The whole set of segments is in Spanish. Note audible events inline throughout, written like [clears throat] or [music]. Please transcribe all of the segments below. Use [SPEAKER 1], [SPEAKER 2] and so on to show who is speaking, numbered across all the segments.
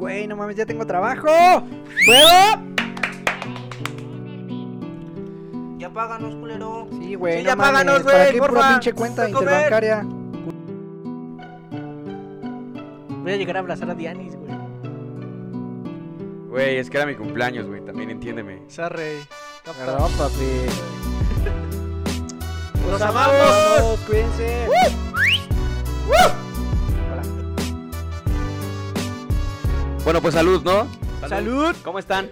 [SPEAKER 1] Güey, no mames, ya tengo trabajo. ¿Puedo?
[SPEAKER 2] Ya páganos, culero.
[SPEAKER 1] Sí, güey,
[SPEAKER 2] Sí,
[SPEAKER 1] no
[SPEAKER 2] ya
[SPEAKER 1] mames.
[SPEAKER 2] páganos,
[SPEAKER 1] ¿Para
[SPEAKER 2] güey,
[SPEAKER 1] qué pura
[SPEAKER 2] porfa.
[SPEAKER 1] pinche cuenta interbancaria?
[SPEAKER 3] Voy a llegar a abrazar a Dianis, güey.
[SPEAKER 4] Güey, es que era mi cumpleaños, güey. También entiéndeme.
[SPEAKER 3] Sarre.
[SPEAKER 1] Perdón, papi.
[SPEAKER 2] ¡Los amamos!
[SPEAKER 1] Cuídense.
[SPEAKER 4] Bueno, pues salud, ¿no?
[SPEAKER 3] Salud.
[SPEAKER 4] ¿Cómo están?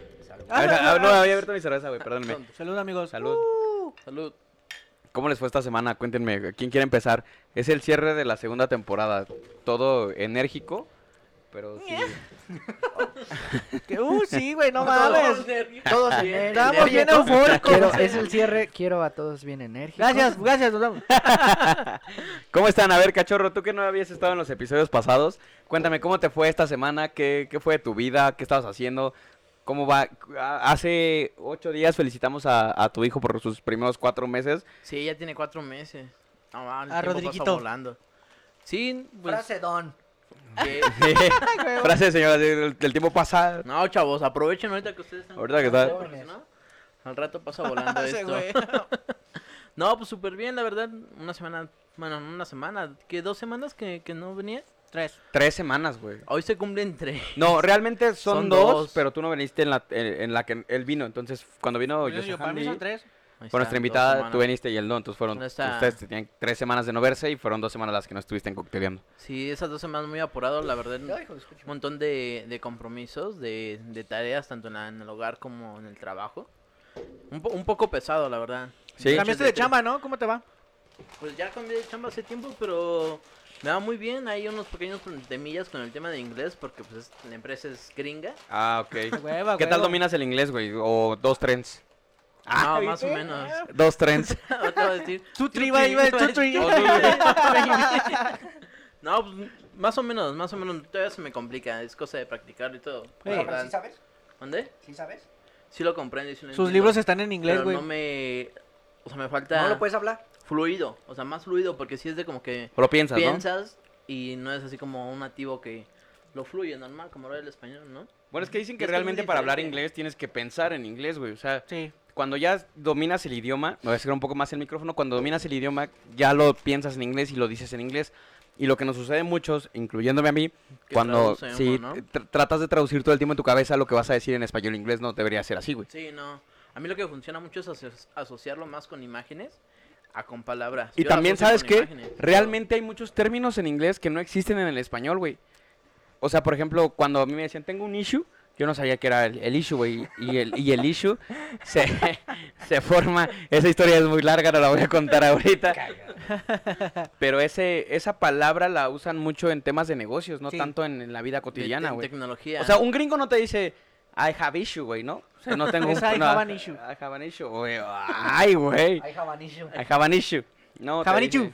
[SPEAKER 4] A ver, a ver, no, había abierto mi cerveza, güey. Perdónenme.
[SPEAKER 3] Salud, amigos.
[SPEAKER 4] Salud.
[SPEAKER 2] Salud.
[SPEAKER 4] ¿Cómo les fue esta semana? Cuéntenme, ¿quién quiere empezar? Es el cierre de la segunda temporada. Todo enérgico, pero sí. [laughs]
[SPEAKER 3] Que, Uh, sí, güey, no [laughs] mames.
[SPEAKER 2] Todos
[SPEAKER 3] Estamos
[SPEAKER 2] Estamos
[SPEAKER 3] bien eufóricos.
[SPEAKER 1] Quiero, [laughs] es el cierre. Quiero a todos bien enérgicos.
[SPEAKER 3] Gracias, gracias, nos vemos.
[SPEAKER 4] ¿Cómo están? A ver, cachorro, tú que no habías estado en los episodios pasados, cuéntame, ¿cómo te fue esta semana? ¿Qué, qué fue de tu vida? ¿Qué estabas haciendo? ¿Cómo va? Hace ocho días felicitamos a, a tu hijo por sus primeros cuatro meses.
[SPEAKER 2] Sí, ya tiene cuatro meses. No, man, el
[SPEAKER 3] A Rodriguito.
[SPEAKER 2] volando. Sí, pues...
[SPEAKER 1] Frase don. [laughs]
[SPEAKER 2] que-
[SPEAKER 4] Frase de señora, del, del tiempo pasa.
[SPEAKER 2] No, chavos, aprovechen ahorita que ustedes están...
[SPEAKER 4] Ahorita que está-
[SPEAKER 2] jóvenes, ¿no? Al rato pasa volando [laughs]
[SPEAKER 3] Ese
[SPEAKER 2] esto.
[SPEAKER 3] güey. [laughs]
[SPEAKER 2] No, pues súper bien, la verdad. Una semana... Bueno, no una semana. ¿Qué? ¿Dos semanas que, que no venía?
[SPEAKER 3] Tres.
[SPEAKER 4] Tres semanas, güey.
[SPEAKER 2] Hoy se cumplen tres.
[SPEAKER 4] No, realmente son,
[SPEAKER 2] Son
[SPEAKER 4] dos,
[SPEAKER 2] dos.
[SPEAKER 4] pero tú no viniste en la, en, en la que él vino. Entonces, cuando vino
[SPEAKER 3] yo, para mí son tres.
[SPEAKER 2] Está,
[SPEAKER 4] nuestra invitada, tú viniste y él no. Entonces fueron,
[SPEAKER 2] No está-
[SPEAKER 4] ustedes tenían tres semanas de no verse y fueron dos semanas las que no estuviste en cocteleando.
[SPEAKER 2] Sí, esas dos semanas muy apurado, la verdad. Un montón de, de compromisos, de, de tareas, tanto en, la- en el hogar como en el trabajo. Un, po- un poco pesado, la verdad.
[SPEAKER 4] Sí.
[SPEAKER 3] Cambiaste de chamba, ¿no? ¿Cómo te va?
[SPEAKER 2] Pues ya cambié de chamba hace tiempo, pero me va muy bien. Hay unos pequeños temillas con el tema de inglés, porque pues es- la empresa es gringa.
[SPEAKER 4] Ah, ok. [laughs]
[SPEAKER 3] Hueva,
[SPEAKER 4] ¿Qué tal dominas el inglés, güey? O dos trends.
[SPEAKER 2] No, más o menos.
[SPEAKER 4] Dos trends. [laughs]
[SPEAKER 2] Otra decir.
[SPEAKER 3] Tú triba, iba, tú- [laughs]
[SPEAKER 2] No, pues más o menos, más o menos. Todavía se me complica, es cosa de practicar y todo.
[SPEAKER 3] Oye,
[SPEAKER 2] verdad.
[SPEAKER 1] ¿Sí sabes?
[SPEAKER 2] ¿Dónde?
[SPEAKER 1] ¿Sí sabes?
[SPEAKER 2] Sí lo comprendo. sí lo
[SPEAKER 3] Sus
[SPEAKER 2] entiendo,
[SPEAKER 3] libros están en inglés,
[SPEAKER 2] pero
[SPEAKER 3] güey.
[SPEAKER 2] no me... O sea, me falta
[SPEAKER 1] ¿No lo puedes hablar?
[SPEAKER 2] fluido. O sea, más fluido, porque si es de como que
[SPEAKER 4] lo piensas, ¿no?
[SPEAKER 2] piensas y no es así como un nativo que lo fluye normal, como habla el español, ¿no?
[SPEAKER 4] Bueno, es que dicen que
[SPEAKER 2] es
[SPEAKER 4] realmente para hablar inglés tienes que pensar en inglés, güey. O sea,
[SPEAKER 3] Sí.
[SPEAKER 4] Cuando ya dominas el idioma, me voy a acercar un poco más el micrófono, cuando dominas el idioma ya lo piensas en inglés y lo dices en inglés. Y lo que nos sucede a muchos, incluyéndome a mí, cuando sí,
[SPEAKER 2] ¿no?
[SPEAKER 4] tr- tratas de traducir todo el tiempo en tu cabeza lo que vas a decir en español e inglés, no debería ser así, güey.
[SPEAKER 2] Sí, no. A mí lo que funciona mucho es aso- asociarlo más con imágenes a con palabras.
[SPEAKER 4] Y
[SPEAKER 2] Yo
[SPEAKER 4] también, ¿sabes qué?
[SPEAKER 2] imágenes, pero-
[SPEAKER 4] Realmente hay muchos términos en inglés que no existen en el español, güey. O sea, por ejemplo, cuando a mí me decían, tengo un issue, yo no sabía que era el, el issue, güey. Y el, y el issue se, [laughs] se forma... Esa historia es muy larga, no la voy a contar ahorita. Pero ese, esa palabra la usan mucho en temas de negocios, no
[SPEAKER 3] Sí.
[SPEAKER 4] tanto en, en la vida cotidiana, güey.
[SPEAKER 2] tecnología.
[SPEAKER 4] O sea, un gringo no te dice, I have issue, güey, ¿no? O sea, no [laughs] tengo
[SPEAKER 3] Es I
[SPEAKER 4] no,
[SPEAKER 3] have an issue.
[SPEAKER 4] I have an issue, güey. Ay, güey.
[SPEAKER 1] I have an issue.
[SPEAKER 4] I have an issue. No, te
[SPEAKER 3] Have an
[SPEAKER 4] dice-
[SPEAKER 3] issue.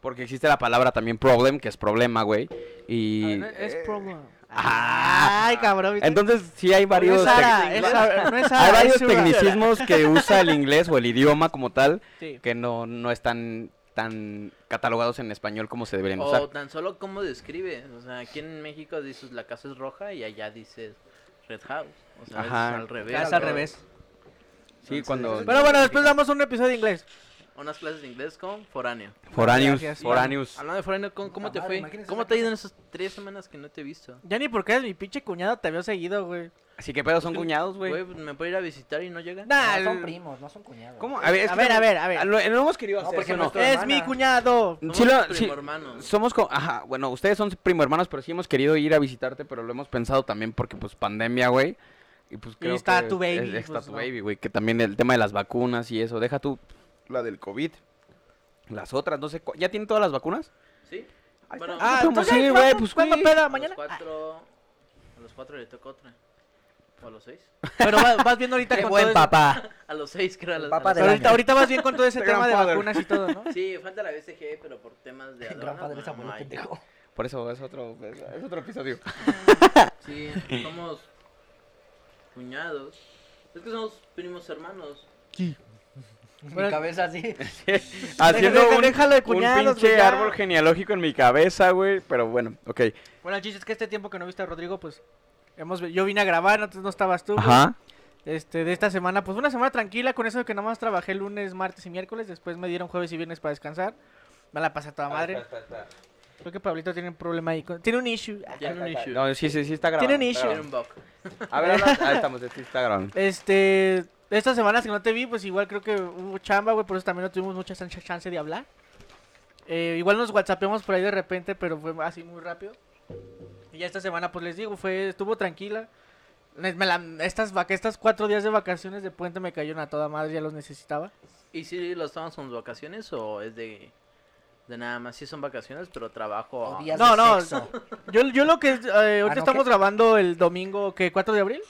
[SPEAKER 4] Porque existe la palabra también problem, que es problema, güey. Y...
[SPEAKER 3] Es problema.
[SPEAKER 4] Ah.
[SPEAKER 3] Ay, cabrón. ¿viste?
[SPEAKER 4] Entonces, sí hay varios...
[SPEAKER 3] no es es es
[SPEAKER 4] Hay varios tecnicismos que [laughs] usa el inglés o el idioma como tal
[SPEAKER 3] Sí.
[SPEAKER 4] que no, no están tan catalogados en español como se deberían
[SPEAKER 2] o
[SPEAKER 4] usar.
[SPEAKER 2] tan solo cómo describe. O sea, aquí en México dices la casa es roja y allá dices Red House. O sea,
[SPEAKER 4] Ajá.
[SPEAKER 2] es al revés.
[SPEAKER 3] Al revés.
[SPEAKER 4] Sí,
[SPEAKER 2] Entonces,
[SPEAKER 4] cuando...
[SPEAKER 3] Pero bueno, después damos un episodio de inglés.
[SPEAKER 2] Unas clases de inglés con foráneo.
[SPEAKER 4] Foráneos,
[SPEAKER 3] Gracias.
[SPEAKER 4] foráneos.
[SPEAKER 2] Hablando de foráneo, ¿cómo, cómo te
[SPEAKER 1] madre,
[SPEAKER 2] fue? ¿Cómo te ha ido en esas tres semanas que no te he visto?
[SPEAKER 3] Ya ni porque eres mi pinche cuñado te veo seguido, güey.
[SPEAKER 4] Así que pedo son cuñados, güey.
[SPEAKER 2] Güey, ¿me puede ir a visitar y no llega?
[SPEAKER 3] Nah,
[SPEAKER 1] No, son primos, no son cuñados.
[SPEAKER 4] ¿Cómo? A ver, es
[SPEAKER 3] A
[SPEAKER 4] que
[SPEAKER 3] ver,
[SPEAKER 4] no-
[SPEAKER 3] a ver, a ver.
[SPEAKER 4] Lo, lo hemos querido
[SPEAKER 1] No,
[SPEAKER 4] hacer,
[SPEAKER 1] porque
[SPEAKER 4] ¿sí no?
[SPEAKER 3] Es
[SPEAKER 1] hermana.
[SPEAKER 3] mi cuñado.
[SPEAKER 4] Sí,
[SPEAKER 2] Somos
[SPEAKER 4] lo-
[SPEAKER 2] primo
[SPEAKER 4] sí,
[SPEAKER 2] hermanos.
[SPEAKER 4] somos co- ajá, bueno, ustedes son primo hermanos, pero sí hemos querido ir a visitarte, pero lo hemos pensado también porque pues pandemia, güey. Y pues creo
[SPEAKER 3] está
[SPEAKER 4] que
[SPEAKER 3] tu baby,
[SPEAKER 4] es- está
[SPEAKER 3] pues,
[SPEAKER 4] tu
[SPEAKER 3] no.
[SPEAKER 4] baby, güey, que también el tema de las vacunas y eso, deja tú la del COVID. Las otras, no sé, cu- ¿ya tienen todas las vacunas?
[SPEAKER 2] ¿Sí.
[SPEAKER 4] Ahí
[SPEAKER 2] Bueno,
[SPEAKER 4] está.
[SPEAKER 3] Ah,
[SPEAKER 4] ¿cómo
[SPEAKER 3] entonces,
[SPEAKER 4] sí,
[SPEAKER 3] ¿cuándo-
[SPEAKER 4] güey? Pues,
[SPEAKER 3] ¿Cuándo
[SPEAKER 4] güey.
[SPEAKER 3] peda?
[SPEAKER 2] A
[SPEAKER 3] ¿Mañana?
[SPEAKER 2] los cuatro... A los cuatro le toca otra. ¿O a los seis? [laughs]
[SPEAKER 3] Pero vas, vas viendo ahorita
[SPEAKER 1] Qué
[SPEAKER 3] con
[SPEAKER 1] buen
[SPEAKER 3] todo ese-
[SPEAKER 1] papá. [laughs]
[SPEAKER 2] A los seis, creo. a los-
[SPEAKER 1] papá
[SPEAKER 2] a
[SPEAKER 3] Pero ahorita, ahorita vas bien con todo ese
[SPEAKER 4] The [laughs]
[SPEAKER 3] tema de vacunas y todo, ¿no?
[SPEAKER 2] Sí, falta la BCG, pero por temas de
[SPEAKER 1] gran padre es
[SPEAKER 2] no,
[SPEAKER 1] abuelo
[SPEAKER 2] no hay.
[SPEAKER 1] pendejo.
[SPEAKER 4] Por eso es otro, es, es otro episodio.
[SPEAKER 2] Sí, somos cuñados. Es que somos primos hermanos.
[SPEAKER 1] Mi cabeza así. [laughs]
[SPEAKER 4] Haciendo un, pinche
[SPEAKER 3] ya.
[SPEAKER 4] árbol genealógico en mi cabeza, güey. Pero bueno, ok.
[SPEAKER 3] Bueno, el chiste es que este tiempo que no viste a Rodrigo, pues hemos yo vine a grabar, entonces no estabas tú.
[SPEAKER 4] Ajá.
[SPEAKER 3] Este, de esta semana, pues una semana tranquila con eso de que nada más trabajé lunes, martes y miércoles, después me dieron jueves y viernes para descansar. Me la pasé a toda madre. Creo que Pablito tiene un problema ahí. con- Tiene un issue.
[SPEAKER 2] Tiene un issue.
[SPEAKER 4] No, sí, sí, sí está grabando.
[SPEAKER 3] Tiene un issue.
[SPEAKER 2] Tiene un bug.
[SPEAKER 4] A ver, ahí estamos, sí está grabando.
[SPEAKER 3] Este, estas semanas que no te vi, pues igual creo que hubo chamba, güey, por eso también no tuvimos mucha chan- chance de hablar. Eh, igual nos whatsappeamos por ahí de repente, pero fue así muy rápido. Y ya esta semana, pues les digo, fue, estuvo tranquila. Me- la- estas, cuatro días de vacaciones de puente me cayeron a toda madre, ya los necesitaba.
[SPEAKER 2] ¿Y si los tomas con vacaciones o es de, de nada más? Sí son vacaciones, pero trabajo...
[SPEAKER 1] O días
[SPEAKER 3] No,
[SPEAKER 1] de
[SPEAKER 3] no,
[SPEAKER 1] sexo. [laughs]
[SPEAKER 3] Yo, yo lo que, eh, ahorita
[SPEAKER 1] ¿no,
[SPEAKER 3] estamos
[SPEAKER 1] qué?
[SPEAKER 3] grabando el domingo, ¿qué? ¿4 de abril?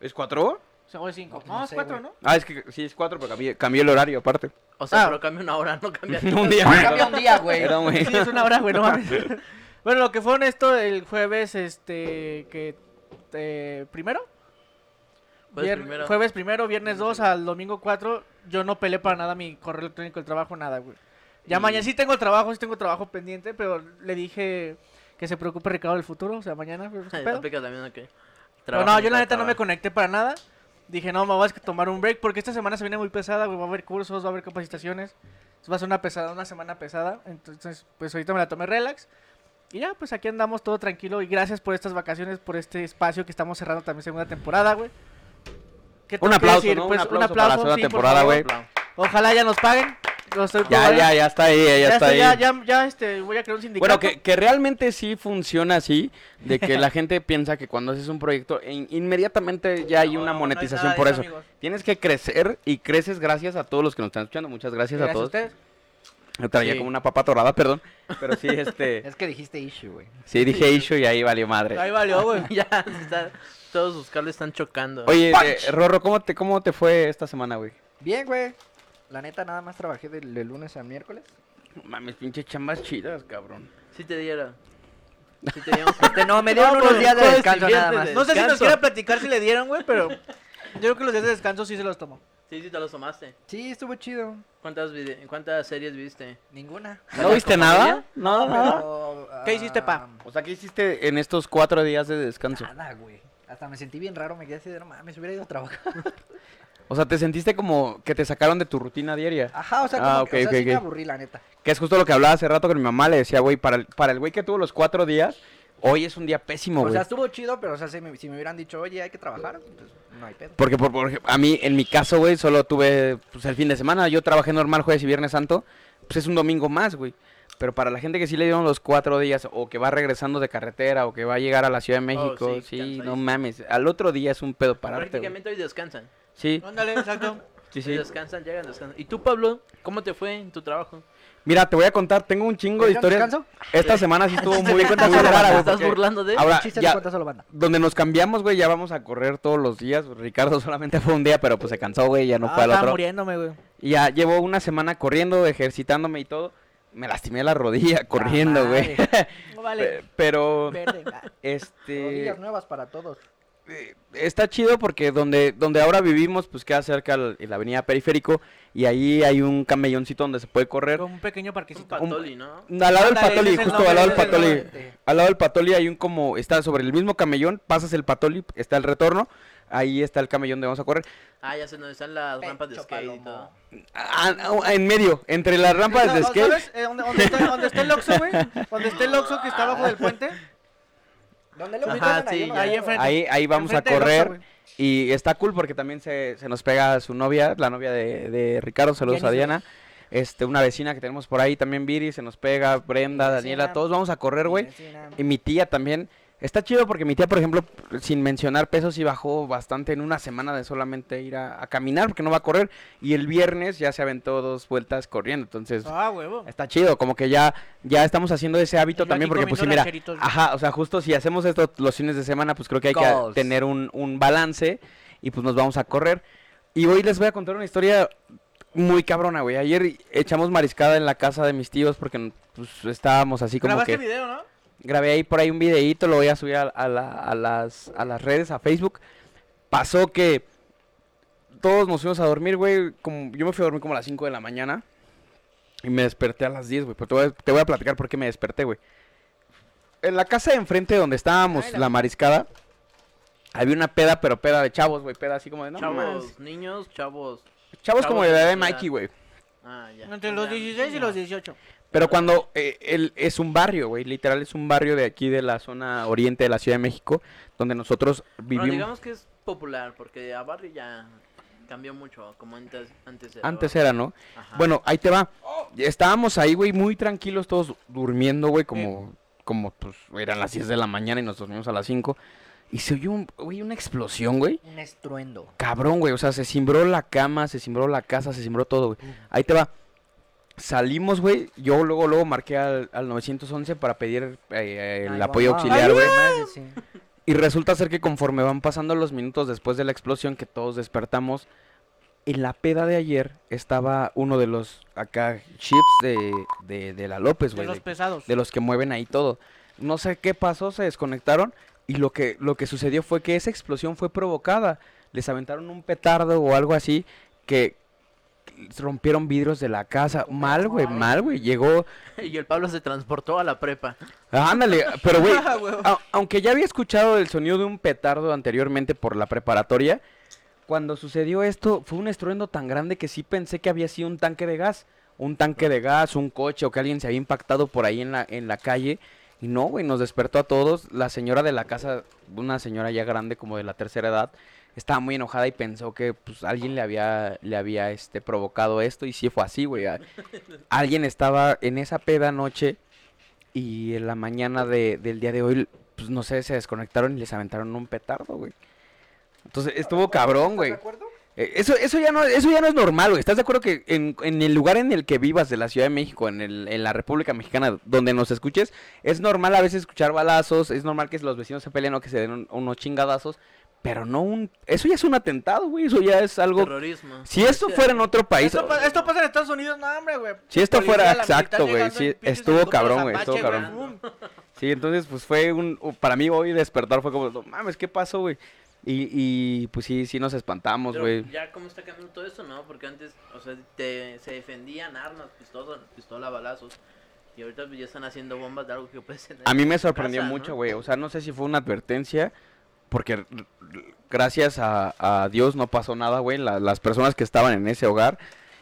[SPEAKER 4] ¿Es cuatro?
[SPEAKER 3] O es 5.
[SPEAKER 1] No,
[SPEAKER 3] No,
[SPEAKER 1] no
[SPEAKER 3] es
[SPEAKER 1] sé,
[SPEAKER 3] 4,
[SPEAKER 1] güey.
[SPEAKER 3] ¿no?
[SPEAKER 4] Ah, es que sí, es cuatro, pero cambié, cambié el horario aparte.
[SPEAKER 2] O sea,
[SPEAKER 3] Ah.
[SPEAKER 2] pero cambia una hora, no cambia... [laughs]
[SPEAKER 4] un día.
[SPEAKER 1] Cambia un día, güey.
[SPEAKER 4] Güey.
[SPEAKER 3] Sí, es una hora, güey, no mames. [laughs] bueno, lo que fue esto el jueves, este, que, eh, primero.
[SPEAKER 2] Jueves
[SPEAKER 3] Vier-
[SPEAKER 2] primero.
[SPEAKER 3] Jueves primero, viernes 2 al domingo 4, yo no peleé para nada mi correo electrónico, el trabajo, nada, güey. Ya
[SPEAKER 2] Y-
[SPEAKER 3] mañana sí tengo trabajo, sí tengo trabajo pendiente, pero le dije que se preocupe Ricardo del futuro, o sea, mañana. pues, ¿qué [laughs] pedo?
[SPEAKER 2] Aplica también, ok.
[SPEAKER 3] Pero no, yo la neta no me conecté para nada. Dije, no, me voy a tomar un break porque esta semana se viene muy pesada, güey. Va a haber cursos, va a haber capacitaciones. Va a ser una pesada, una semana pesada. Entonces, pues ahorita me la tomé relax. Y ya, pues aquí andamos todo tranquilo. Y gracias por estas vacaciones, por este espacio que estamos cerrando también segunda temporada, güey. ¿Qué
[SPEAKER 4] Un aplauso? ¿no?
[SPEAKER 3] Pues,
[SPEAKER 4] un aplauso, para la segunda
[SPEAKER 3] sí,
[SPEAKER 4] temporada, güey.
[SPEAKER 3] Ojalá ya nos paguen. Lo estoy
[SPEAKER 4] Ya, ya, ya está ahí, ya, está
[SPEAKER 3] estoy-
[SPEAKER 4] ahí.
[SPEAKER 3] ya, ya, ya, este, voy a crear un sindicato.
[SPEAKER 4] Bueno, que, que realmente sí funciona así, de que la gente [laughs] piensa que cuando haces un proyecto, in- inmediatamente ya hay
[SPEAKER 3] No,
[SPEAKER 4] una
[SPEAKER 3] no hay
[SPEAKER 4] monetización por
[SPEAKER 3] eso.
[SPEAKER 4] Tienes que crecer y creces gracias a todos los que nos están escuchando. Muchas gracias, a
[SPEAKER 3] Gracias a
[SPEAKER 4] todos.
[SPEAKER 3] ustedes.
[SPEAKER 4] Me traía
[SPEAKER 2] Sí.
[SPEAKER 4] como una papa torada, perdón. Pero sí, [laughs] este.
[SPEAKER 1] Es que dijiste issue, güey.
[SPEAKER 4] sí, dije issue y ahí valió madre.
[SPEAKER 3] Ahí valió, güey. [laughs]
[SPEAKER 2] ya, está- todos sus cables están chocando.
[SPEAKER 4] Oye, eh, Rorro, ¿cómo te, ¿cómo te fue esta semana, güey?
[SPEAKER 1] Bien, güey. La neta, nada más trabajé del, de lunes a miércoles.
[SPEAKER 4] Mames, pinche chambas chidas, cabrón.
[SPEAKER 2] Sí te dieron. [laughs] Sí te dieron.
[SPEAKER 1] Este, no, me dieron
[SPEAKER 3] No,
[SPEAKER 1] unos días de descanso nada más.
[SPEAKER 2] de-
[SPEAKER 3] No sé si nos
[SPEAKER 2] Descanso.
[SPEAKER 3] quiere platicar si le dieron, güey, pero yo creo que los días de descanso sí se los tomó.
[SPEAKER 2] Sí, sí te los tomaste.
[SPEAKER 1] Sí, estuvo chido.
[SPEAKER 2] ¿Cuántas, vide- ¿Cuántas series viste?
[SPEAKER 1] Ninguna.
[SPEAKER 4] ¿No viste nada? No,
[SPEAKER 1] Pero,
[SPEAKER 3] ¿Qué hiciste, pa?
[SPEAKER 1] ah,
[SPEAKER 4] O sea, ¿qué hiciste en estos cuatro días de descanso?
[SPEAKER 1] Nada, güey. Hasta me sentí bien raro, me quedé así de no mames, hubiera ido a trabajar. [laughs]
[SPEAKER 4] O sea, ¿te sentiste como que te sacaron de tu rutina diaria?
[SPEAKER 1] Ajá, o sea,
[SPEAKER 4] Ah,
[SPEAKER 1] como que, o sea,
[SPEAKER 4] ok,
[SPEAKER 1] sí me aburrí, la neta.
[SPEAKER 4] Que es justo lo que hablaba hace rato con mi mamá. Le decía, güey, para el, para el güey que tuvo los cuatro días, hoy es un día pésimo,
[SPEAKER 1] O
[SPEAKER 4] güey.
[SPEAKER 1] sea, estuvo chido, pero o sea, si me, si me hubieran dicho, oye, hay que trabajar, pues no hay pedo.
[SPEAKER 4] Porque, por, por a mí, en mi caso, güey, solo tuve pues, el fin de semana. Yo trabajé normal jueves y viernes santo. Pues es un domingo más, güey. Pero para la gente que sí le dieron los cuatro días, o que va regresando de carretera, o que va a llegar a la Ciudad de México,
[SPEAKER 2] Oh, sí,
[SPEAKER 4] sí, no mames. Al otro día es un pedo pararte, güey.
[SPEAKER 2] Prácticamente hoy descansan.
[SPEAKER 4] Sí,
[SPEAKER 3] Ándale, exacto. [laughs]
[SPEAKER 4] sí, sí.
[SPEAKER 2] descansan, llegan, descansan. ¿Y tú, Pablo? ¿Cómo te fue en tu trabajo?
[SPEAKER 4] Mira, te voy a contar, tengo un chingo de
[SPEAKER 1] ¿Me dieron
[SPEAKER 4] historias.
[SPEAKER 1] descanso?
[SPEAKER 4] Esta semana sí estuvo [laughs] muy, rara,
[SPEAKER 1] solo
[SPEAKER 4] güey.
[SPEAKER 2] ¿Te estás
[SPEAKER 4] porque
[SPEAKER 2] burlando de?
[SPEAKER 4] Ahora, ya-
[SPEAKER 1] cuenta solo banda.
[SPEAKER 4] donde nos cambiamos, güey, ya vamos a correr todos los días. Ricardo [laughs] solamente fue un día, pero pues se cansó, güey, ya no
[SPEAKER 3] Ah,
[SPEAKER 4] fue al otro.
[SPEAKER 3] muriéndome, güey.
[SPEAKER 4] Y ya llevo una semana corriendo, ejercitándome y todo. Me lastimé la rodilla corriendo, güey.
[SPEAKER 3] No vale.
[SPEAKER 4] Pe- Pero,
[SPEAKER 3] Verde.
[SPEAKER 4] Este...
[SPEAKER 1] Rodillas nuevas para todos.
[SPEAKER 4] Eh, Está chido porque donde, donde ahora vivimos, pues queda cerca al- la avenida Periférico y ahí hay un camelloncito donde se puede correr.
[SPEAKER 3] Con un pequeño
[SPEAKER 2] Un
[SPEAKER 3] parquecito.
[SPEAKER 2] patoli, ¿no?
[SPEAKER 4] Al lado del Patoli, justo al lado del Patoli.
[SPEAKER 1] nombre.
[SPEAKER 4] Al lado del Patoli hay un como, está sobre el mismo camellón, pasas el Patoli, está el retorno, ahí está el camellón donde vamos a correr.
[SPEAKER 2] Ah, ya sé dónde están las rampas de skate y
[SPEAKER 1] palomo.
[SPEAKER 2] todo.
[SPEAKER 4] Ah, ah, en medio, entre las rampas de skate.
[SPEAKER 3] ¿Sabes? Eh, ¿Dónde, dónde está, dónde está el Oxxo, güey? ¿Dónde está el Oxxo que está abajo del puente?
[SPEAKER 1] ¿Dónde lo
[SPEAKER 2] Ajá, sí,
[SPEAKER 1] no.
[SPEAKER 3] Ahí enfrente.
[SPEAKER 4] Ahí, ahí vamos a correr y está cool porque también se, se nos pega su novia, la novia de, de Ricardo, saludos a. Diana. Este, una vecina que tenemos por ahí también, Viri, se nos pega, Brenda, Daniela, todos vamos a correr, güey. Y mi tía también. Está chido porque mi tía, por ejemplo, sin mencionar pesos, sí bajó bastante en una semana de solamente ir a, a caminar porque no va a correr. Y el viernes ya se aventó dos vueltas corriendo. Entonces,
[SPEAKER 3] Ah, huevo.
[SPEAKER 4] está chido. Como que ya, ya estamos haciendo ese hábito
[SPEAKER 3] Yo
[SPEAKER 4] también porque, pues sí, mira. Ajá, o sea, justo si hacemos esto los fines de semana, pues creo que hay
[SPEAKER 1] Goals.
[SPEAKER 4] que tener un, un balance y pues nos vamos a correr. Y hoy les voy a contar una historia muy cabrona, güey. Ayer echamos mariscada en la casa de mis tíos porque pues estábamos así como
[SPEAKER 3] Grabaste
[SPEAKER 4] que
[SPEAKER 3] video, ¿no?
[SPEAKER 4] Grabé ahí por ahí un videíto, lo voy a subir a, a la- a las, a las redes, a Facebook. Pasó que todos nos fuimos a dormir, güey. Como, yo me fui a dormir como a las 5 de la mañana. Y me desperté a las 10, güey. Pero te voy, a, te voy a platicar por qué me desperté, güey. En la casa de enfrente donde estábamos,
[SPEAKER 1] Ay,
[SPEAKER 4] la...
[SPEAKER 1] la-
[SPEAKER 4] mariscada, había una peda, pero peda de chavos, güey. Peda así como de, no,
[SPEAKER 2] chavos, niños, chavos.
[SPEAKER 4] Chavos como de la
[SPEAKER 2] de
[SPEAKER 4] edad de Mikey, güey.
[SPEAKER 2] Ah, ya.
[SPEAKER 3] Entre los
[SPEAKER 2] Ya,
[SPEAKER 3] 16 y los 18.
[SPEAKER 4] Pero cuando eh, el- es un barrio, güey, literal es un barrio de aquí de la zona oriente de la Ciudad de México, donde nosotros
[SPEAKER 2] Bueno,
[SPEAKER 4] vivimos.
[SPEAKER 2] digamos que es popular, porque a barrio ya cambió mucho, como antes, antes era.
[SPEAKER 4] Antes era, ¿no?
[SPEAKER 2] Ajá.
[SPEAKER 4] Bueno, ahí te va. Estábamos ahí, güey, muy tranquilos, todos durmiendo, güey, como, como, pues, eran las 10 de la mañana y nos dormimos a las 5. Y se oyó, un- güey, una explosión, güey.
[SPEAKER 1] Un estruendo.
[SPEAKER 4] Cabrón, güey, o sea, se cimbró la cama, se cimbró la casa, se cimbró todo, güey. Ahí te va. Salimos, güey, yo luego, luego marqué al, al 911 para pedir eh, eh, el
[SPEAKER 1] Ay,
[SPEAKER 4] apoyo
[SPEAKER 1] mamá.
[SPEAKER 4] auxiliar, güey. Y resulta ser que conforme van pasando los minutos después de la explosión que todos despertamos, en la peda de ayer estaba uno de los acá chips de, de, de la López,
[SPEAKER 3] De
[SPEAKER 4] güey.
[SPEAKER 3] los
[SPEAKER 4] De,
[SPEAKER 3] pesados.
[SPEAKER 4] de los que mueven ahí todo. No sé qué pasó, se desconectaron y lo que, lo que sucedió fue que esa explosión fue provocada. Les aventaron un petardo o algo así que rompieron vidrios de la casa. Mal, güey, mal, güey. Llegó, [laughs]
[SPEAKER 2] Y el Pablo se transportó a la prepa.
[SPEAKER 4] Ándale, pero güey, [laughs]
[SPEAKER 3] Ah,
[SPEAKER 4] aunque ya había escuchado el sonido de un petardo anteriormente por la preparatoria, cuando sucedió esto fue un estruendo tan grande que sí pensé que había sido un tanque de gas, un tanque de gas, un coche o que alguien se había impactado por ahí en la en la calle y no, güey, nos despertó a todos. La señora de la casa, una señora ya grande como de la tercera edad, estaba muy enojada y pensó que pues alguien le había le había este provocado esto y sí fue así, güey. Alguien estaba en esa peda anoche y en la mañana de- del día de hoy, pues no sé, se desconectaron y les aventaron un petardo, güey. Entonces estuvo cabrón, güey. Eh, Eso, eso, ya no, eso ya no es normal, güey. ¿Estás de acuerdo que en, en el lugar en el que vivas de la Ciudad de México, en, el, en la República Mexicana, donde nos escuches, es normal a veces escuchar balazos, es normal que los vecinos se peleen o que se den un- unos chingadazos, pero no un... Eso ya es un atentado, güey. Eso ya es algo...
[SPEAKER 2] Terrorismo.
[SPEAKER 4] Si esto fuera en otro país...
[SPEAKER 3] Esto, pa- esto pasa en Estados Unidos, no, hombre, güey.
[SPEAKER 4] Si esto
[SPEAKER 3] Policía,
[SPEAKER 4] fuera exacto, güey, sí, estuvo cabrón, güey, estuvo cabrón.
[SPEAKER 3] boom.
[SPEAKER 4] Sí, entonces pues fue un... Para mí hoy despertar fue como, no mames, ¿qué pasó, güey? Y, y pues sí, sí nos espantamos, güey.
[SPEAKER 2] ya cómo está cambiando todo eso, ¿no? Porque antes, o sea, te, se defendían armas, pistola, pistola, balazos. Y ahorita ya están haciendo bombas de algo que puede ser.
[SPEAKER 4] A mí me sorprendió
[SPEAKER 2] casa,
[SPEAKER 4] mucho,
[SPEAKER 2] ¿no?
[SPEAKER 4] güey. O sea, no sé si fue una advertencia, porque gracias a, Dios no pasó nada, güey. La- las personas que estaban en ese hogar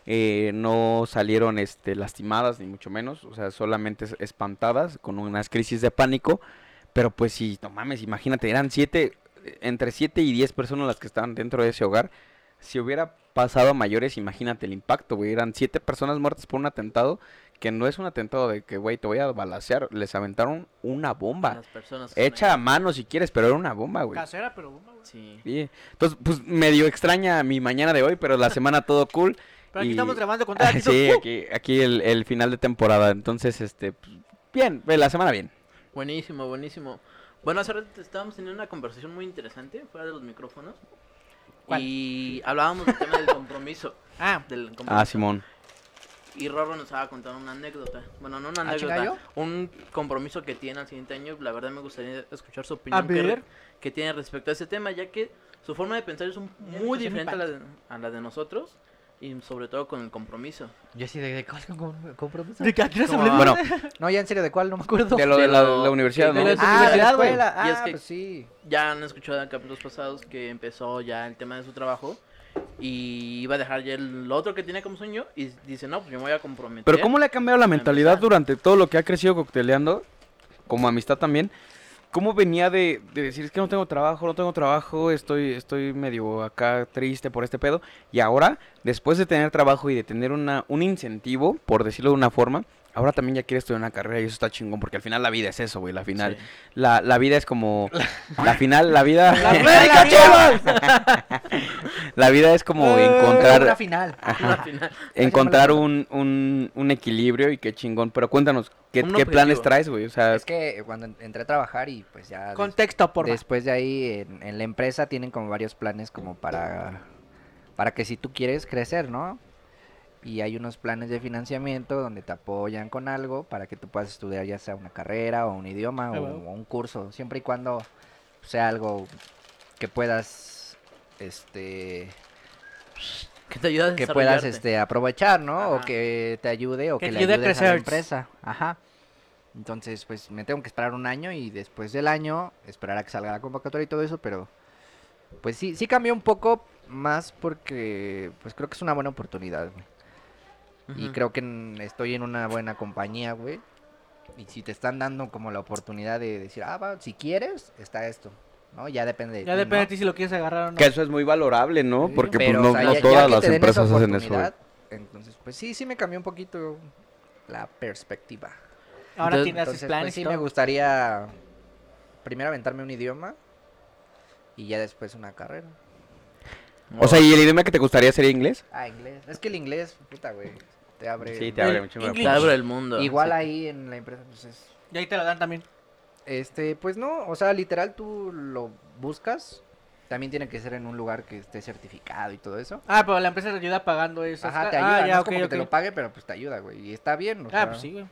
[SPEAKER 4] eh, no salieron este, lastimadas, ni mucho menos. O sea, solamente es- espantadas, con unas crisis de pánico. Pero pues sí, no mames, imagínate, eran siete, entre siete y diez personas las que estaban dentro de ese hogar. Si hubiera pasado a mayores, imagínate el impacto, güey. Eran siete personas muertas por un atentado, que no es un atentado de que, güey, te voy a balacear. Les aventaron una bomba.
[SPEAKER 2] Las personas
[SPEAKER 4] Hecha a mano si quieres, pero era una bomba, güey.
[SPEAKER 3] Casera, pero bomba, güey.
[SPEAKER 2] Sí.
[SPEAKER 4] Sí. Entonces, pues medio extraña mi mañana de hoy, pero la semana todo cool.
[SPEAKER 3] Pero aquí
[SPEAKER 4] y-
[SPEAKER 3] estamos grabando con todo. [laughs]
[SPEAKER 4] Sí, aquí, aquí el, el final de temporada. Entonces, este, pues, bien, ve, la semana bien.
[SPEAKER 2] Buenísimo, buenísimo. Bueno, hace rato estábamos teniendo una conversación muy interesante fuera de los micrófonos.
[SPEAKER 3] ¿Cuál?
[SPEAKER 2] Y hablábamos del tema del compromiso.
[SPEAKER 3] Ah,
[SPEAKER 2] Del compromiso.
[SPEAKER 4] Ah, Simón.
[SPEAKER 2] Y Rorro nos estaba contando una anécdota. Bueno, no una
[SPEAKER 1] ¿Ah,
[SPEAKER 2] anécdota. Un compromiso que tiene al siguiente año. La verdad me gustaría escuchar su opinión.
[SPEAKER 3] a
[SPEAKER 2] que,
[SPEAKER 3] ver.
[SPEAKER 2] que tiene respecto a ese tema, ya que su forma de pensar es un- muy diferente a la, de, a la de nosotros. Y sobre todo con el compromiso.
[SPEAKER 1] Yo sí, ¿de, de cuál com- compromiso?
[SPEAKER 3] ¿De qué?
[SPEAKER 4] Bueno, [laughs]
[SPEAKER 1] No, ya en serio, ¿de cuál? No me acuerdo.
[SPEAKER 4] de lo de
[SPEAKER 2] De
[SPEAKER 4] la, universidad,
[SPEAKER 2] de
[SPEAKER 4] ¿no?
[SPEAKER 1] Ah, de la
[SPEAKER 3] universidad, güey.
[SPEAKER 1] escuela.
[SPEAKER 2] Y es
[SPEAKER 1] Ah,
[SPEAKER 2] que-
[SPEAKER 1] pues sí.
[SPEAKER 2] Ya han escuchado en capítulos pasados que empezó ya el tema de su trabajo. Y iba a dejar ya el otro que tenía como sueño. Y dice, no, pues yo me voy a comprometer.
[SPEAKER 4] Pero ¿cómo le ha cambiado la mentalidad durante todo lo que ha crecido cocteleando? Como amistad también. ¿Cómo venía de, de decir, es que no tengo trabajo, no tengo trabajo, estoy, estoy medio acá triste por este pedo? Y ahora, después de tener trabajo y de tener una, un incentivo, por decirlo de una forma, ahora también ya quiere estudiar una carrera y eso está chingón, porque al final la vida es eso, güey, la final.
[SPEAKER 2] Sí.
[SPEAKER 4] La, la vida es como... [laughs] La final, la vida...
[SPEAKER 3] ¡La [laughs] América, Chivas! [laughs]
[SPEAKER 4] la vida es como
[SPEAKER 3] Eh,
[SPEAKER 1] Una
[SPEAKER 4] encontrar...
[SPEAKER 1] final.
[SPEAKER 2] Al final.
[SPEAKER 4] encontrar un, un, un equilibrio y qué chingón. Pero cuéntanos, ¿qué, qué planes traes, güey? O sea,
[SPEAKER 1] Es que cuando en- entré a trabajar y pues ya...
[SPEAKER 3] Contexto, por
[SPEAKER 1] Después de ahí, en, en la empresa tienen como varios planes como para, para que si tú quieres crecer, ¿no? Y hay unos planes de financiamiento donde te apoyan con algo para que tú puedas estudiar ya sea una carrera o un idioma
[SPEAKER 3] Ah,
[SPEAKER 1] o, un curso, siempre y cuando sea algo que puedas, este,
[SPEAKER 2] Que te ayuda a
[SPEAKER 1] que puedas este aprovechar, ¿no? O que te ayude o
[SPEAKER 3] Que
[SPEAKER 1] que,
[SPEAKER 3] te
[SPEAKER 1] le
[SPEAKER 3] ayude a
[SPEAKER 1] ayudes a la
[SPEAKER 3] crecer.
[SPEAKER 1] empresa. Ajá. Entonces, pues me tengo que esperar un año y después del año esperar a que salga la convocatoria y todo eso, pero pues sí, sí cambió un poco más porque pues creo que es una buena oportunidad, güey. Y creo que en- estoy en una buena compañía, güey. Y si te están dando como la oportunidad de decir, ah, va, si quieres, está esto, ¿no? Ya depende de
[SPEAKER 3] Ya
[SPEAKER 1] ti,
[SPEAKER 3] depende
[SPEAKER 1] ¿no?
[SPEAKER 3] de ti si lo quieres agarrar o no.
[SPEAKER 4] Que eso es muy valorable, ¿no?
[SPEAKER 1] Sí,
[SPEAKER 4] Porque pues no,
[SPEAKER 1] o sea,
[SPEAKER 4] no
[SPEAKER 1] ya- ya
[SPEAKER 4] todas las empresas hacen eso. güey.
[SPEAKER 1] Entonces, pues sí, sí me cambió un poquito la perspectiva.
[SPEAKER 3] Ahora
[SPEAKER 2] Entonces-
[SPEAKER 3] tienes
[SPEAKER 1] Entonces,
[SPEAKER 3] planes
[SPEAKER 1] pues sí me gustaría primero aventarme un idioma y ya después una carrera.
[SPEAKER 4] O sea, ¿y el idioma que te gustaría sería inglés?
[SPEAKER 1] Ah, inglés. Es que el inglés, puta, güey, te abre...
[SPEAKER 4] Sí, te abre
[SPEAKER 3] El
[SPEAKER 4] mucho más.
[SPEAKER 2] Te abre el mundo.
[SPEAKER 1] Igual
[SPEAKER 2] sí.
[SPEAKER 1] ahí en la empresa, pues es...
[SPEAKER 3] Y ahí te lo dan también.
[SPEAKER 1] Este, pues no, o sea, literal tú lo buscas. También tiene que ser en un lugar que esté certificado y todo eso.
[SPEAKER 3] Ah, pero la empresa te ayuda pagando eso.
[SPEAKER 1] Ajá, te
[SPEAKER 3] Ah,
[SPEAKER 1] ayuda,
[SPEAKER 3] ya,
[SPEAKER 1] no es como que te lo pague, pero pues te ayuda, güey. Y está bien, o
[SPEAKER 3] Ah,
[SPEAKER 1] sea,
[SPEAKER 3] pues sí, güey.
[SPEAKER 1] o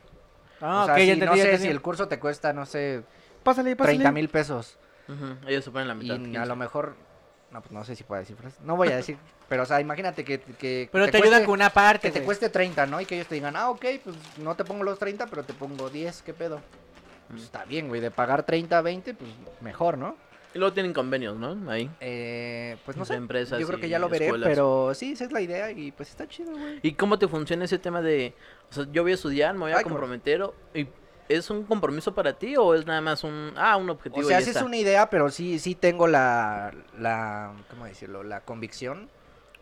[SPEAKER 3] Ah,
[SPEAKER 1] sea,
[SPEAKER 3] ok,
[SPEAKER 1] si,
[SPEAKER 3] ya entendí,
[SPEAKER 1] no sé si el curso te cuesta, no sé,
[SPEAKER 4] Pásale,
[SPEAKER 1] 30 mil pesos.
[SPEAKER 2] Ujú, Ellos se ponen la mitad.
[SPEAKER 1] Y a
[SPEAKER 2] 15.
[SPEAKER 1] lo mejor, no, pues no sé si puedo decir frases. No voy a decir, [laughs] pero o sea, imagínate que, que
[SPEAKER 3] Pero
[SPEAKER 1] que
[SPEAKER 3] te ayudan
[SPEAKER 1] cueste-
[SPEAKER 3] con una parte,
[SPEAKER 1] Que te
[SPEAKER 3] güey.
[SPEAKER 1] cueste 30, ¿no? Y que ellos te digan, ah, ok, pues no te pongo los 30, pero te pongo 10, ¿qué pedo? Pues
[SPEAKER 2] Mm.
[SPEAKER 1] está bien, güey, de pagar 30 a 20, pues mejor, ¿no?
[SPEAKER 2] Y luego tienen convenios, ¿no? Ahí.
[SPEAKER 1] Eh, pues no
[SPEAKER 2] De
[SPEAKER 1] sé,
[SPEAKER 2] empresas
[SPEAKER 1] yo creo que ya lo veré,
[SPEAKER 2] escuelas.
[SPEAKER 1] pero sí, esa es la idea y pues está chido, güey.
[SPEAKER 2] ¿Y cómo te funciona ese tema de, o sea, yo voy a estudiar, me voy a
[SPEAKER 1] Ay,
[SPEAKER 2] comprometer, o- y ¿es un compromiso para ti o es nada más un, ah, un objetivo
[SPEAKER 1] O sea, sí es una idea, pero sí, sí tengo la, la, ¿cómo decirlo? La convicción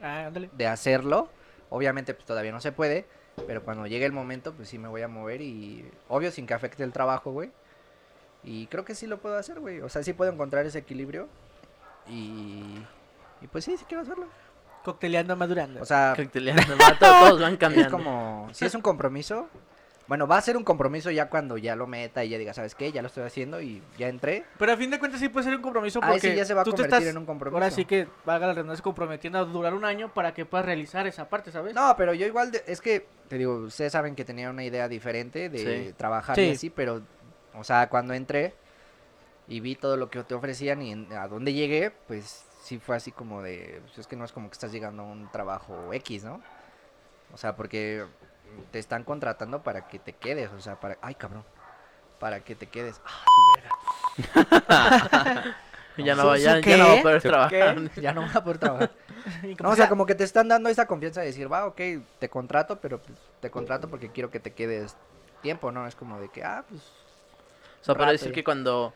[SPEAKER 3] Ah, ándale.
[SPEAKER 1] de hacerlo. Obviamente, pues todavía no se puede, pero cuando llegue el momento, pues sí me voy a mover y, obvio, sin que afecte el trabajo, güey. Y creo que sí lo puedo hacer, güey. O sea, sí puedo encontrar ese equilibrio y, y pues sí, sí quiero hacerlo.
[SPEAKER 3] Cocteleando, madurando.
[SPEAKER 1] O sea,
[SPEAKER 2] Cocteleando, todos van [laughs]
[SPEAKER 1] es
[SPEAKER 2] cambiando.
[SPEAKER 1] como, si es un compromiso, bueno, va a ser un compromiso ya cuando ya lo meta y ya diga, ¿sabes qué? Ya lo estoy haciendo y ya entré.
[SPEAKER 3] Pero a fin de cuentas sí puede ser un compromiso porque
[SPEAKER 1] sí ya se va a
[SPEAKER 3] tú te
[SPEAKER 1] convertir
[SPEAKER 3] estás,
[SPEAKER 1] en un compromiso.
[SPEAKER 3] ahora sí que valga la redundancia, comprometiendo a durar un año para que puedas realizar esa parte, ¿sabes?
[SPEAKER 1] No, pero yo igual, de- es que, te digo, ustedes saben que tenía una idea diferente de
[SPEAKER 2] Sí.
[SPEAKER 1] trabajar y
[SPEAKER 3] Sí.
[SPEAKER 1] así, pero, o sea, cuando entré y vi todo lo que te ofrecían y a dónde llegué, pues sí fue así como de, pues, es que no es como que estás llegando a un trabajo X, ¿no? O sea, porque te están contratando para que te quedes, o sea, para, ay, cabrón, para que te quedes. Ah, su verga. [laughs]
[SPEAKER 2] Ya no,
[SPEAKER 3] ¿Su-
[SPEAKER 2] va, ya,
[SPEAKER 3] su
[SPEAKER 2] ya no va a poder
[SPEAKER 4] ¿Su
[SPEAKER 2] trabajar.
[SPEAKER 1] ya no voy a poder trabajar. [laughs] No, o sea, como que te están dando esa confianza de decir, va, ok, te contrato, pero pues, te contrato porque quiero que te quedes tiempo, ¿no? Es como de que, ah, pues...
[SPEAKER 2] O sea, para decir
[SPEAKER 1] ya.
[SPEAKER 2] que cuando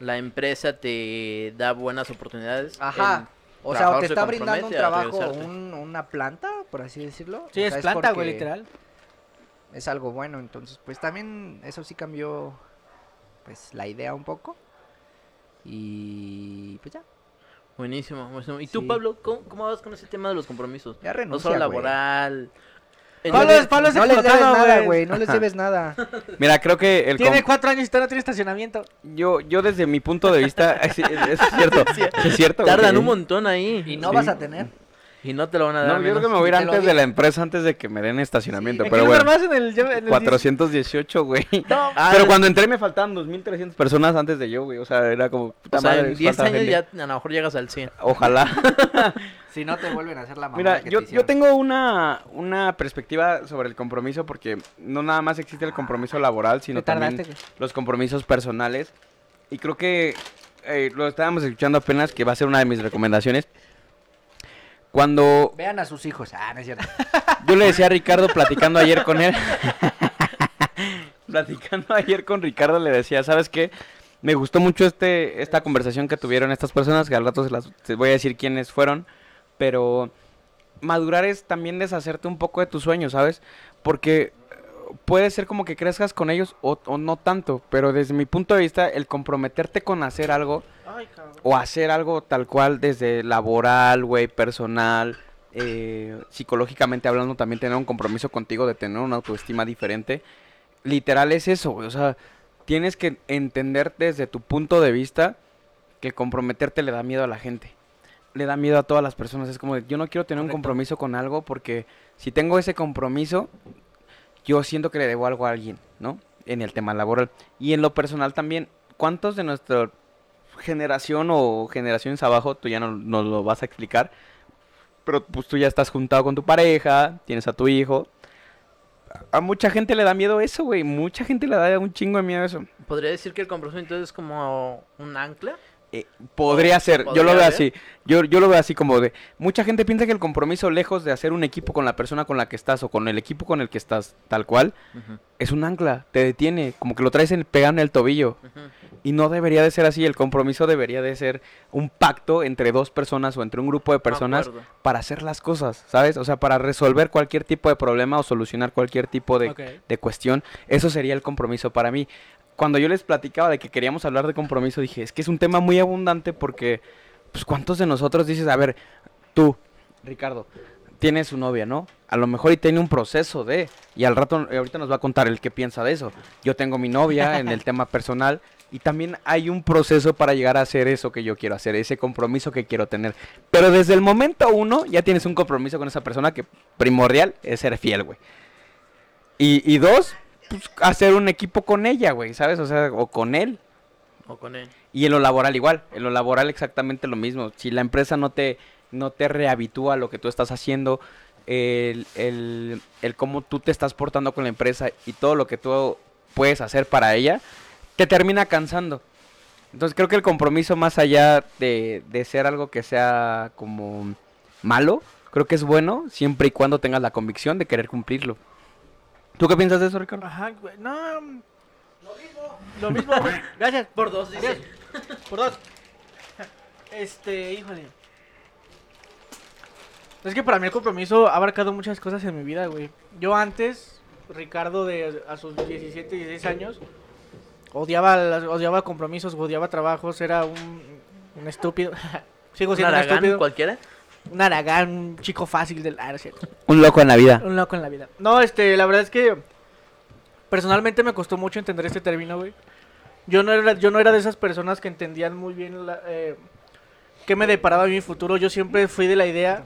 [SPEAKER 2] la empresa te da buenas oportunidades.
[SPEAKER 1] Ajá. O sea, o te
[SPEAKER 2] se
[SPEAKER 1] está brindando un trabajo, un- una planta, por así decirlo.
[SPEAKER 3] Sí,
[SPEAKER 1] o
[SPEAKER 3] es planta, güey,
[SPEAKER 1] porque
[SPEAKER 3] literal.
[SPEAKER 1] Es algo bueno, entonces, pues también eso sí cambió, pues, la idea un poco. Y pues ya,
[SPEAKER 2] Buenísimo, buenísimo. ¿Y tú,
[SPEAKER 1] Sí.
[SPEAKER 2] Pablo, ¿cómo, cómo vas con ese tema de los compromisos?
[SPEAKER 1] ya
[SPEAKER 2] No
[SPEAKER 1] renuncia,
[SPEAKER 2] solo
[SPEAKER 1] güey.
[SPEAKER 2] laboral.
[SPEAKER 3] Pablo es- Pablo es
[SPEAKER 1] No les debes nada,
[SPEAKER 3] güey.
[SPEAKER 1] no les debes nada. [laughs]
[SPEAKER 4] Mira, creo que el
[SPEAKER 3] Tiene cuatro años y todavía no tiene estacionamiento.
[SPEAKER 4] yo, yo desde mi punto de vista, [laughs] [laughs] es, es cierto, es cierto.
[SPEAKER 2] Tardan un montón ahí.
[SPEAKER 1] Y no
[SPEAKER 4] Sí.
[SPEAKER 1] vas a tener.
[SPEAKER 2] Y no te lo van a dar.
[SPEAKER 4] No, yo creo que me voy a ir antes de la empresa antes de que me den estacionamiento,
[SPEAKER 3] ¿En
[SPEAKER 4] pero bueno.
[SPEAKER 3] vas en el, en el
[SPEAKER 4] 418, güey. [laughs]
[SPEAKER 3] No,
[SPEAKER 2] Ah,
[SPEAKER 4] Pero cuando entré me faltaban 2.300 personas antes de yo, güey. O sea, era como, puta
[SPEAKER 2] O sea,
[SPEAKER 4] madre,
[SPEAKER 2] en 10
[SPEAKER 4] falta
[SPEAKER 2] años
[SPEAKER 4] gente.
[SPEAKER 2] ya a lo mejor llegas al 100.
[SPEAKER 4] Ojalá. [laughs] [laughs]
[SPEAKER 1] Si no te vuelven a hacer la mamá
[SPEAKER 4] Mira,
[SPEAKER 1] que
[SPEAKER 4] yo,
[SPEAKER 1] te
[SPEAKER 4] yo tengo una, una perspectiva sobre el compromiso porque no nada más existe el compromiso laboral, sino también los compromisos personales. Y creo que eh, lo estábamos escuchando apenas, que va a ser una de mis recomendaciones. Cuando
[SPEAKER 1] Vean a sus hijos. Ah, no es cierto. [laughs]
[SPEAKER 4] yo le decía a Ricardo, platicando ayer con él, [laughs] platicando ayer con Ricardo, le decía, ¿sabes qué? Me gustó mucho este esta conversación que tuvieron estas personas, que al rato se las voy a decir quiénes fueron, pero madurar es también deshacerte un poco de tus sueños, ¿sabes? Porque eh, puede ser como que crezcas con ellos o, o no tanto, pero desde mi punto de vista, el comprometerte con hacer algo
[SPEAKER 3] Ay,
[SPEAKER 4] o hacer algo tal cual desde laboral, güey, personal, eh, psicológicamente hablando, también tener un compromiso contigo de tener una autoestima diferente. Literal es eso, güey. O sea, tienes que entender desde tu punto de vista que comprometerte le da miedo a la gente. Le da miedo a todas las personas. Es como, de, yo no quiero tener un compromiso con algo porque si tengo ese compromiso, yo siento que le debo algo a alguien, ¿no? En el tema laboral. Y en lo personal también, ¿cuántos de nuestra generación o generaciones abajo, tú ya no nos lo vas a explicar, pero pues tú ya estás juntado con tu pareja, tienes a tu hijo. A mucha gente le da miedo eso, güey. Mucha gente le da un chingo de miedo eso.
[SPEAKER 2] ¿Podría decir que el compromiso entonces es como un ancla?
[SPEAKER 4] Eh, podría ser, yo lo veo así. Yo, yo lo veo así como de. Mucha gente piensa que el compromiso, lejos de hacer un equipo con la persona con la que estás o con el equipo con el que estás, tal cual, es un ancla, te detiene, como que lo traes en, pegado en el tobillo. Y no debería de ser así. El compromiso debería de ser un pacto entre dos personas o entre un grupo de personas para hacer las cosas, ¿sabes? O sea, para resolver cualquier tipo de problema o solucionar cualquier tipo de, de cuestión. Eso sería el compromiso para mí cuando yo les platicaba de que queríamos hablar de compromiso, dije, es que es un tema muy abundante porque, pues, ¿cuántos de nosotros dices, a ver, tú, Ricardo, tienes su novia, ¿no? A lo mejor y tiene un proceso de, y al rato, ahorita nos va a contar el que piensa de eso. Yo tengo mi novia en el [laughs] tema personal y también hay un proceso para llegar a hacer eso que yo quiero hacer, ese compromiso que quiero tener. Pero desde el momento uno ya tienes un compromiso con esa persona que primordial es ser fiel, güey. Y, y dos, pues, hacer un equipo con ella, güey, ¿sabes? O sea, o con él.
[SPEAKER 2] O con él.
[SPEAKER 4] Y en lo laboral igual, en lo laboral exactamente lo mismo. Si la empresa no te, no te rehabitúa a lo que tú estás haciendo, el, el, el cómo tú te estás portando con la empresa y todo lo que tú puedes hacer para ella, te termina cansando. Entonces creo que el compromiso más allá de, de ser algo que sea como malo, creo que es bueno siempre y cuando tengas la convicción de querer cumplirlo. ¿Tú qué piensas de eso, Ricardo?
[SPEAKER 3] Ajá, güey. No. Lo mismo. Lo mismo. Gracias.
[SPEAKER 2] Por dos, dice.
[SPEAKER 3] Por dos. Este, híjole. Es que para mí el compromiso ha abarcado muchas cosas en mi vida, güey. Yo antes, Ricardo de a sus 17, 16 años, odiaba, odiaba compromisos, odiaba trabajos, era un, un estúpido. [laughs]
[SPEAKER 2] Sigo siendo un, estúpido. cualquiera?
[SPEAKER 3] un aragán, un chico fácil del ah,
[SPEAKER 4] Un loco en la vida.
[SPEAKER 3] Un loco en la vida. No, este, la verdad es que personalmente me costó mucho entender este término, güey. Yo no era, yo no era de esas personas que entendían muy bien la, eh, qué me deparaba mi futuro. Yo siempre fui de la idea.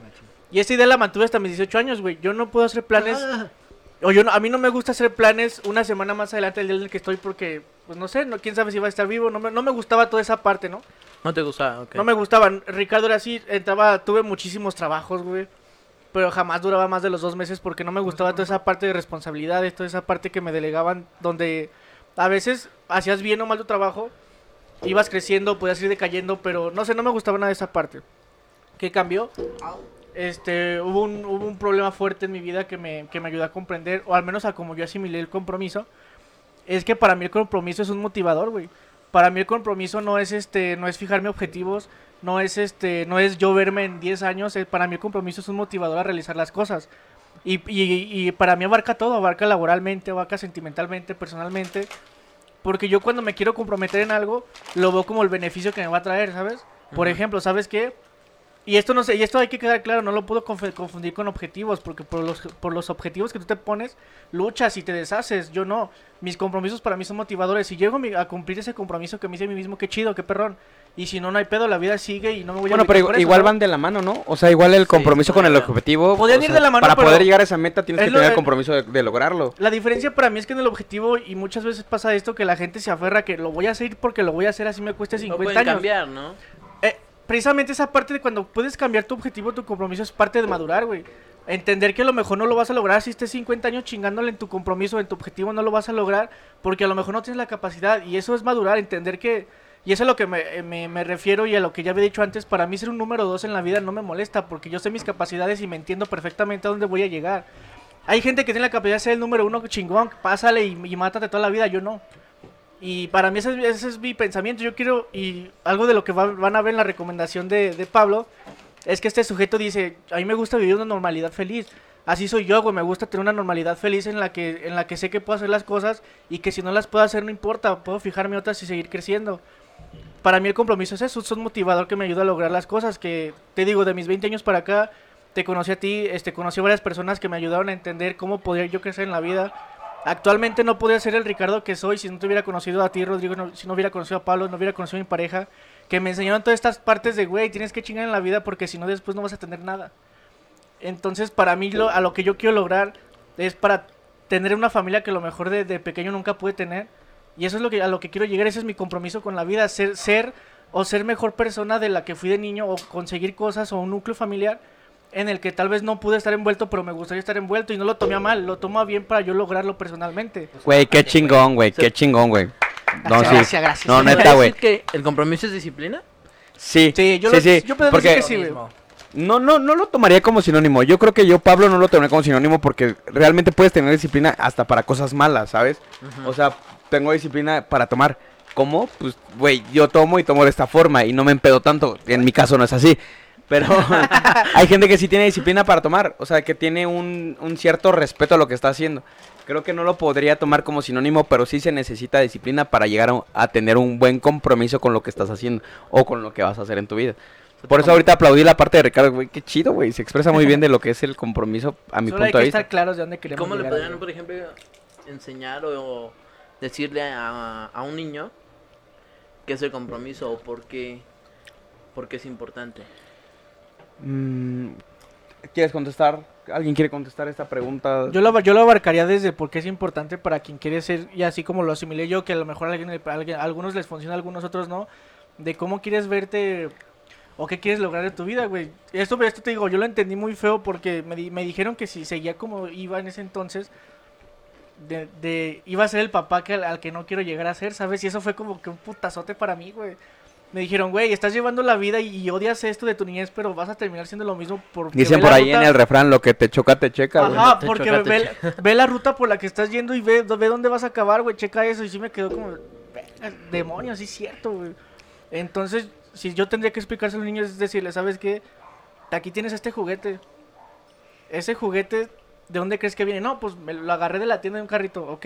[SPEAKER 3] Y esta idea la mantuve hasta mis 18 años, güey. Yo no puedo hacer planes. O yo a mí no me gusta hacer planes una semana más adelante del día en el que estoy porque, pues no sé, no, quién sabe si va a estar vivo. No me, no me gustaba toda esa parte, ¿no?
[SPEAKER 2] No te gustaba,
[SPEAKER 3] No me gustaban. Ricardo era así, entraba, tuve muchísimos trabajos, güey. Pero jamás duraba más de los dos meses porque no me gustaba toda esa parte de responsabilidades, toda esa parte que me delegaban, donde a veces hacías bien o mal tu trabajo, ibas creciendo, podías ir decayendo, pero no sé, no me gustaba nada de esa parte. ¿Qué cambió? Este, hubo un, hubo un problema fuerte en mi vida que me, que me ayudó a comprender, o al menos a como yo asimilé el compromiso. Es que para mí el compromiso es un motivador, güey. Para mí el compromiso no es este no es fijarme objetivos no es este no es yo verme en 10 años eh, para mí el compromiso es un motivador a realizar las cosas. Y, y, para mí abarca todo abarca laboralmente abarca sentimentalmente personalmente porque yo cuando me quiero comprometer en algo lo veo como el beneficio que me va a traer sabes por ejemplo sabes qué y esto no sé, y esto hay que quedar claro, no lo puedo confundir con objetivos, porque por los, por los objetivos que tú te pones, luchas y te deshaces. Yo no. Mis compromisos para mí son motivadores. Si llego a cumplir ese compromiso que me hice a mí mismo, qué chido, qué perrón. Y si no, no hay pedo, la vida sigue y no me voy
[SPEAKER 4] a Bueno, pero igual, van de la mano, ¿no? O sea, igual el compromiso con el objetivo.
[SPEAKER 3] Podrían ir de la mano,
[SPEAKER 4] Para poder llegar a esa meta tienes que tener el compromiso de, lograrlo.
[SPEAKER 3] La diferencia para mí es que en el objetivo, y muchas veces pasa esto, que la gente se aferra que lo voy a hacer porque lo voy a hacer así me cueste 50 años.
[SPEAKER 2] cambiar, ¿no?
[SPEAKER 3] Precisamente esa parte de cuando puedes cambiar tu objetivo, tu compromiso es parte de madurar, güey. Entender que a lo mejor no lo vas a lograr si estés 50 años chingándole en tu compromiso, en tu objetivo, no lo vas a lograr porque a lo mejor no tienes la capacidad. Y eso es madurar, entender que... Y eso es a lo que me, me, refiero y a lo que ya había dicho antes. Para mí ser un número dos en la vida no me molesta porque yo sé mis capacidades y me entiendo perfectamente a dónde voy a llegar. Hay gente que tiene la capacidad de ser el número uno chingón, pásale y, y mátate toda la vida, yo no. Y para mí ese, es mi pensamiento. Yo quiero, y algo de lo que van a ver en la recomendación de, Pablo, es que este sujeto dice, a mí me gusta vivir una normalidad feliz. Así soy yo, güey, me gusta tener una normalidad feliz en la que en la que sé que puedo hacer las cosas y que si no las puedo hacer no importa, puedo fijarme otras y seguir creciendo. Para mí el compromiso es eso, es un motivador que me ayuda a lograr las cosas, que te digo, de mis 20 años para acá, te conocí a ti, este, conocí a varias personas que me ayudaron a entender cómo podía yo crecer en la vida Actualmente no podría ser el Ricardo que soy si no te hubiera conocido a ti, Rodrigo, si no hubiera conocido a Pablo, no hubiera conocido a mi pareja, que me enseñaron todas estas partes de, güey, tienes que chingar en la vida porque si no después no vas a tener nada. Entonces, para mí, lo, a lo que yo quiero lograr es para tener una familia que lo mejor de, pequeño nunca pude tener. Y eso es lo que, a lo que quiero llegar, ese es mi compromiso con la vida, ser, ser o ser mejor persona de la que fui de niño o conseguir cosas o un núcleo familiar en el que tal vez no pude estar envuelto, pero me gustaría estar envuelto y no lo tomé a mal, lo tomo a bien para yo lograrlo personalmente.
[SPEAKER 4] Güey, qué chingón, güey, qué chingón, güey. No, sí.
[SPEAKER 3] Gracias, gracias.
[SPEAKER 4] No,
[SPEAKER 3] Sí,
[SPEAKER 4] neta,
[SPEAKER 2] ¿Puedes
[SPEAKER 4] güey.
[SPEAKER 2] decir que el compromiso es disciplina?
[SPEAKER 4] Sí,
[SPEAKER 3] Sí, yo
[SPEAKER 4] sí,
[SPEAKER 3] lo-
[SPEAKER 4] sí,
[SPEAKER 3] yo puedo
[SPEAKER 4] porque
[SPEAKER 3] decir que sí, güey.
[SPEAKER 4] No, no, no lo tomaría como sinónimo. Yo creo que yo, Pablo, no lo tomaría como sinónimo porque realmente puedes tener disciplina hasta para cosas malas, ¿sabes? O sea, tengo disciplina para tomar. ¿Cómo? Pues, güey, yo tomo y tomo de esta forma y no me empedo tanto. En mi caso no es así. Pero [laughs] hay gente que sí tiene disciplina para tomar. O sea, que tiene un, un cierto respeto a lo que está haciendo. Creo que no lo podría tomar como sinónimo, pero sí se necesita disciplina para llegar a, a tener un buen compromiso con lo que estás haciendo o con lo que vas a hacer en tu vida. Por eso ahorita aplaudí la parte de Ricardo, güey, qué chido, güey. Se expresa muy bien de lo que es el compromiso a mi
[SPEAKER 3] Solo hay
[SPEAKER 4] punto
[SPEAKER 3] que
[SPEAKER 4] de vista.
[SPEAKER 3] estar claros de dónde queremos
[SPEAKER 2] ¿Cómo le podrían, por ejemplo, enseñar o decirle a, a un niño qué es el compromiso o por qué, por qué es importante?
[SPEAKER 4] Mm, ¿Quieres contestar? ¿Alguien quiere contestar esta pregunta?
[SPEAKER 3] Yo lo, yo lo abarcaría desde por qué es importante para quien quiere ser, y así como lo asimilé yo, que a lo mejor a, alguien, alguien- algunos les funciona, a algunos otros no, de cómo quieres verte o qué quieres lograr en tu vida, güey. Esto, esto te digo, yo lo entendí muy feo porque me, di- me dijeron que si seguía como iba en ese entonces, de, de- iba a ser el papá que, al, al que no quiero llegar a ser, ¿sabes? Y eso fue como que un putazote para mí, güey. Me dijeron, güey, estás llevando la vida y, y odias esto de tu niñez, pero vas a terminar siendo lo mismo por
[SPEAKER 4] Dicen por ahí en el refrán, lo que te choca, te checa, güey.
[SPEAKER 3] Ajá,
[SPEAKER 2] Te
[SPEAKER 3] porque
[SPEAKER 2] choca,
[SPEAKER 3] ve, ve la ruta por la que estás yendo y ve, ve dónde vas a acabar, güey. Checa eso. Y sí me quedó como, "Verga, demonios, sí es cierto, güey. Entonces, si yo tendría que explicárselo a los niños, es decirle, ¿sabes qué? Aquí tienes este juguete. Ese juguete, ¿de dónde crees que viene? No, pues me lo agarré de la tienda de un carrito, ok.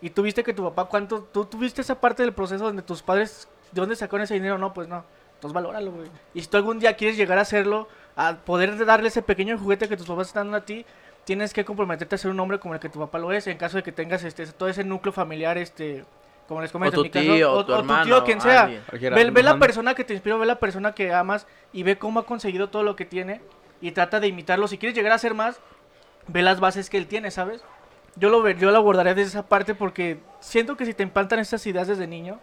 [SPEAKER 3] Y tú viste que tu papá, ¿cuánto? ¿Tú tuviste esa parte del proceso donde tus padres, ¿de dónde sacaron ese dinero? No, pues no. Entonces valóralo, güey. Y si tú algún día quieres llegar a hacerlo, a poder darle ese pequeño juguete que tus papás están dando a ti, tienes que comprometerte a ser un hombre como el que tu papá lo es, en caso de que tengas este todo ese núcleo familiar, este, como les comento,
[SPEAKER 2] tu
[SPEAKER 3] en mi caso,
[SPEAKER 2] tío, o
[SPEAKER 3] o,
[SPEAKER 2] tu
[SPEAKER 3] o
[SPEAKER 2] hermano,
[SPEAKER 3] tío, quien sea. Ve, ve la persona que te inspira, ve la persona que amas y ve cómo ha conseguido todo lo que tiene y trata de imitarlo. Si quieres llegar a ser más, ve las bases que él tiene, ¿sabes? Yo lo, yo lo abordaré desde esa parte porque siento que si te implantan estas ideas desde niño,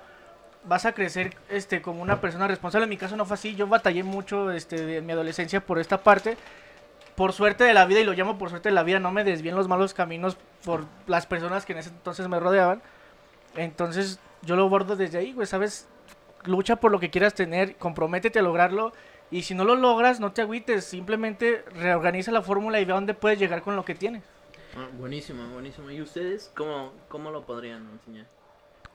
[SPEAKER 3] vas a crecer este como una persona responsable. En mi caso no fue así, yo batallé mucho este en mi adolescencia por esta parte. Por suerte de la vida, y lo llamo por suerte de la vida, no me desvíen los malos caminos por las personas que en ese entonces me rodeaban. Entonces, yo lo abordo desde ahí, güey, ¿sabes? Lucha por lo que quieras tener, comprométete a lograrlo. Y si no lo logras, no te agüites, simplemente reorganiza la fórmula y ve a dónde puedes llegar con lo que tienes.
[SPEAKER 2] Ah, buenísimo, buenísimo. ¿Y ustedes cómo, cómo lo podrían enseñar?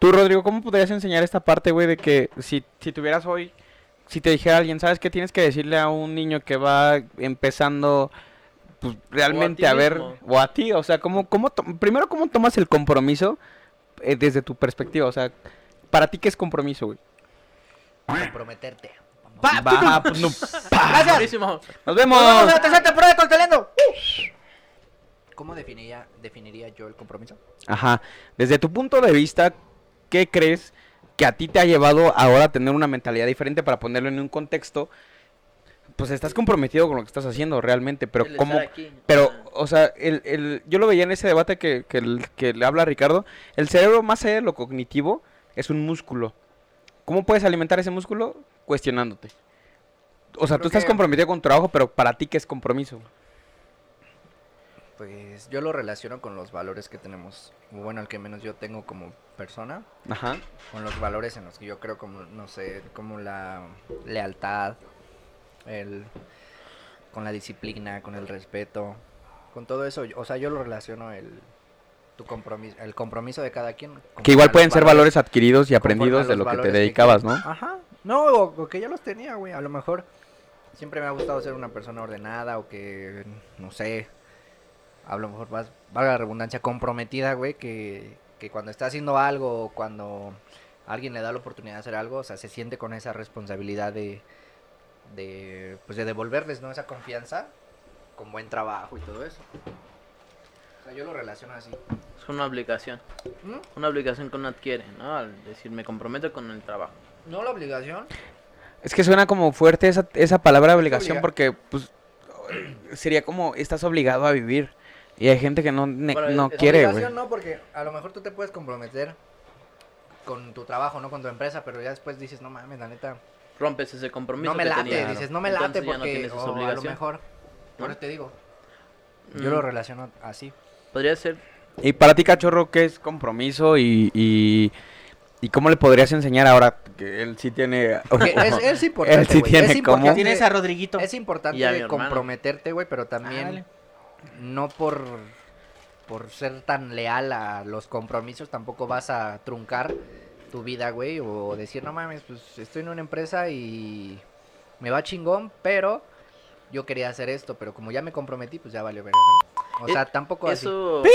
[SPEAKER 4] Tú, Rodrigo, ¿cómo podrías enseñar esta parte, güey, de que si, si tuvieras hoy, si te dijera alguien, ¿sabes qué tienes que decirle a un niño que va empezando, pues realmente a, ver,
[SPEAKER 2] mismo.
[SPEAKER 4] o a ti, o sea, ¿cómo, cómo to- primero, ¿cómo tomas el compromiso eh, desde tu perspectiva? O sea, ¿para ti qué es compromiso, güey?
[SPEAKER 1] Comprometerte.
[SPEAKER 4] Va, pues, no,
[SPEAKER 2] Buenísimo. [laughs]
[SPEAKER 4] ¡Nos vemos!
[SPEAKER 3] ¡Nos vemos en la tercera temporada de!
[SPEAKER 1] ¿Cómo definiría, definiría yo el compromiso?
[SPEAKER 4] Ajá. Desde tu punto de vista, ¿qué crees que a ti te ha llevado ahora a tener una mentalidad diferente para ponerlo en un contexto? Pues estás comprometido con lo que estás haciendo realmente, pero
[SPEAKER 2] El
[SPEAKER 4] ¿cómo? Pero,
[SPEAKER 2] Ah.
[SPEAKER 4] o sea, el, el, yo lo veía en ese debate que, que, el- que le habla Ricardo. El cerebro, más allá de lo cognitivo, es un músculo. ¿Cómo puedes alimentar ese músculo? Cuestionándote. O sea,
[SPEAKER 1] Creo
[SPEAKER 4] tú estás
[SPEAKER 1] que-
[SPEAKER 4] comprometido con tu trabajo, pero para ti, ¿qué es compromiso?
[SPEAKER 1] Pues yo lo relaciono con los valores que tenemos, bueno, al que menos yo tengo como persona,
[SPEAKER 4] Ajá.
[SPEAKER 1] con los valores en los que yo creo como, no sé, como la lealtad, el, con la disciplina, con el respeto, con todo eso, o sea, yo lo relaciono el, tu compromiso, el compromiso de cada quien.
[SPEAKER 4] Que igual pueden ser valores adquiridos y aprendidos de lo que te
[SPEAKER 1] que
[SPEAKER 4] dedicabas, ¿no?
[SPEAKER 1] Ajá. No, o, o que yo los tenía, güey. A lo mejor siempre me ha gustado ser una persona ordenada o que, no sé, a lo mejor más, valga la redundancia, comprometida, güey, que, que cuando está haciendo algo o cuando alguien le da la oportunidad de hacer algo, o sea, se siente con esa responsabilidad de, de pues de devolverles, ¿no? Esa confianza con buen trabajo y todo eso. O sea, yo lo relaciono así.
[SPEAKER 2] Es una obligación.
[SPEAKER 1] ¿Mm?
[SPEAKER 2] Una obligación que uno adquiere, ¿no? Al decir, me comprometo con el trabajo.
[SPEAKER 1] No la obligación.
[SPEAKER 4] Es que suena como fuerte esa, esa palabra obligación
[SPEAKER 1] obliga-
[SPEAKER 4] porque pues [clears throat] sería como estás obligado a vivir y hay gente que no, ne-
[SPEAKER 2] Bueno,
[SPEAKER 4] no
[SPEAKER 2] es-
[SPEAKER 4] quiere, güey.
[SPEAKER 1] No, porque a lo mejor tú te puedes comprometer con tu trabajo, no con tu empresa, pero ya después dices, no mames, la neta,
[SPEAKER 2] Rompes ese compromiso
[SPEAKER 1] no me
[SPEAKER 2] que
[SPEAKER 1] late,
[SPEAKER 2] tenías.
[SPEAKER 1] dices, no me late
[SPEAKER 2] no
[SPEAKER 1] porque
[SPEAKER 2] tienes esa
[SPEAKER 1] o a lo mejor Por
[SPEAKER 2] ¿no?
[SPEAKER 1] eso te digo.
[SPEAKER 2] Mm,
[SPEAKER 1] Yo lo relaciono así.
[SPEAKER 2] Podría ser.
[SPEAKER 4] Y para ti, cachorro, ¿qué es compromiso y, y, y cómo le podrías enseñar ahora que él sí tiene...
[SPEAKER 1] Es, [laughs] es importante,
[SPEAKER 4] Él sí
[SPEAKER 1] güey,
[SPEAKER 4] tiene
[SPEAKER 1] es
[SPEAKER 4] cómo.
[SPEAKER 1] importante-
[SPEAKER 3] Tienes a Rodriguito.
[SPEAKER 1] Es importante comprometerte, güey, pero también
[SPEAKER 3] Ándale.
[SPEAKER 1] No por, por ser tan leal a los compromisos tampoco vas a truncar tu vida, güey, o decir, no mames, pues estoy en una empresa y me va chingón, pero yo quería hacer esto, pero como ya me comprometí, pues ya valió verga, ¿no? O
[SPEAKER 2] Eh,
[SPEAKER 1] sea, tampoco así.
[SPEAKER 2] Eso. [laughs]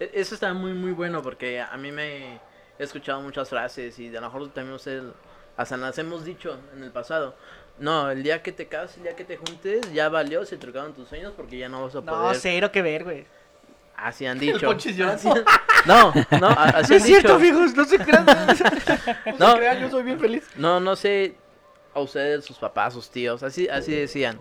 [SPEAKER 2] E- Eso está muy, muy bueno porque a mí me he escuchado muchas frases y a lo mejor también ustedes hasta las hemos dicho en el pasado. No, el día que te cases, el día que te juntes, ya valió, se trucaron tus sueños porque ya no vas a
[SPEAKER 3] No,
[SPEAKER 2] poder.
[SPEAKER 3] cero que ver, güey.
[SPEAKER 2] Así han dicho. [laughs] Así- No, no, así
[SPEAKER 3] No
[SPEAKER 2] han
[SPEAKER 3] es cierto, amigos, no se crean. [laughs]
[SPEAKER 2] No,
[SPEAKER 3] yo soy bien feliz.
[SPEAKER 2] no, no sé a ustedes, sus papás, sus tíos, así, así decían,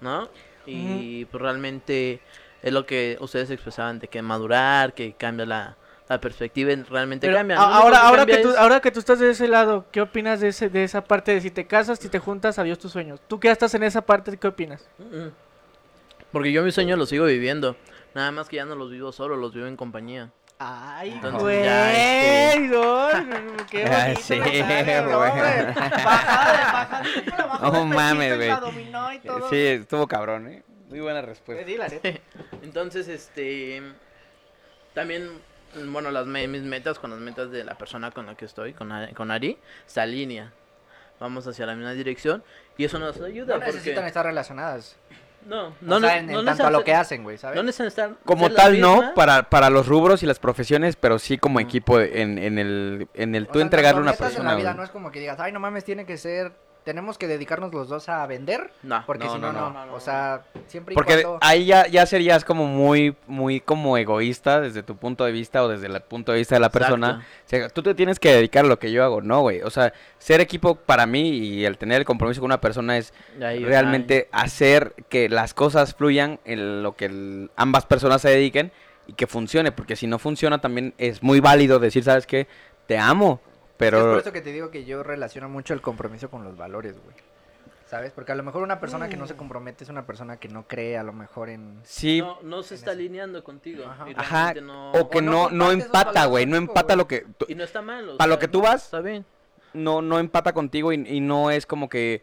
[SPEAKER 2] ¿no? Y pues realmente es lo que ustedes expresaban de que madurar, que cambia la, la perspectiva, realmente
[SPEAKER 3] Pero
[SPEAKER 2] cambia.
[SPEAKER 3] ahora, ahora,
[SPEAKER 2] cambia
[SPEAKER 3] que tú,
[SPEAKER 2] es-
[SPEAKER 3] ahora que tú estás de ese lado, ¿qué opinas de, ese, de esa parte de si te casas, si te juntas, adiós tus sueños? Tú que ya estás en esa parte, ¿qué opinas?
[SPEAKER 2] Porque yo mis sueños los sigo viviendo. Nada más que ya no los vivo solo, los vivo en compañía.
[SPEAKER 3] Ay,
[SPEAKER 2] Entonces,
[SPEAKER 3] güey,
[SPEAKER 2] ya, este- [laughs]
[SPEAKER 3] no, qué
[SPEAKER 4] Ah,
[SPEAKER 3] bonito
[SPEAKER 4] sí,
[SPEAKER 3] mensaje, [laughs] ¿no,
[SPEAKER 4] güey. [laughs] mames, güey. Sí, estuvo cabrón, ¿eh? Muy buena
[SPEAKER 3] Pues
[SPEAKER 4] respuesta.
[SPEAKER 3] sí, la neta.
[SPEAKER 2] Entonces, este. También, bueno, las me- mis metas con las metas de la persona con la que estoy, con, Ari- con Ari, se alinea. Vamos hacia la misma dirección y eso nos ayuda.
[SPEAKER 1] No
[SPEAKER 2] porque...
[SPEAKER 1] necesitan estar relacionadas.
[SPEAKER 2] No,
[SPEAKER 1] No,
[SPEAKER 2] no,
[SPEAKER 1] o sea, en,
[SPEAKER 2] no
[SPEAKER 1] en tanto a lo
[SPEAKER 2] necesitan-
[SPEAKER 1] que hacen, güey, ¿sabes?
[SPEAKER 2] No necesitan estar.
[SPEAKER 4] Como tal, no, para, para los rubros y las profesiones, pero sí como equipo en, en el, en el
[SPEAKER 1] O
[SPEAKER 4] tú
[SPEAKER 1] sea,
[SPEAKER 4] entregarle a una persona.
[SPEAKER 1] En la vida no es como que digas, ay, no mames, tiene que ser, tenemos que dedicarnos los dos a vender,
[SPEAKER 2] No,
[SPEAKER 1] porque
[SPEAKER 4] no,
[SPEAKER 1] si no,
[SPEAKER 4] no,
[SPEAKER 1] no,
[SPEAKER 2] no, no,
[SPEAKER 1] O sea, siempre y
[SPEAKER 4] Porque
[SPEAKER 1] cuando...
[SPEAKER 4] ahí ya, ya serías como muy, muy como egoísta desde tu punto de vista o desde el punto de vista de la persona. O sea, tú te tienes que dedicar a lo que yo hago, no, güey. O sea, ser equipo para mí y el tener el compromiso con una persona es
[SPEAKER 2] Ahí-
[SPEAKER 4] realmente hacer que las cosas fluyan en lo que el- ambas personas se dediquen y que funcione. Porque si no funciona también es muy válido decir, ¿sabes qué? Te amo,
[SPEAKER 1] Es
[SPEAKER 4] pero...
[SPEAKER 1] por eso que te digo que yo relaciono mucho el compromiso con los valores, güey. ¿Sabes? Porque a lo mejor una persona que no
[SPEAKER 2] Mm.
[SPEAKER 1] se compromete es una persona que no cree a lo mejor en...
[SPEAKER 4] Sí,
[SPEAKER 2] No, no se está alineando contigo.
[SPEAKER 1] Ajá.
[SPEAKER 2] y
[SPEAKER 4] ajá,
[SPEAKER 2] no-
[SPEAKER 4] o que
[SPEAKER 1] o no
[SPEAKER 4] no, empata, güey, no empata lo que...
[SPEAKER 2] Y no está mal.
[SPEAKER 4] Para lo que tú vas,
[SPEAKER 2] Está bien.
[SPEAKER 4] no, no empata contigo y, y no es como que,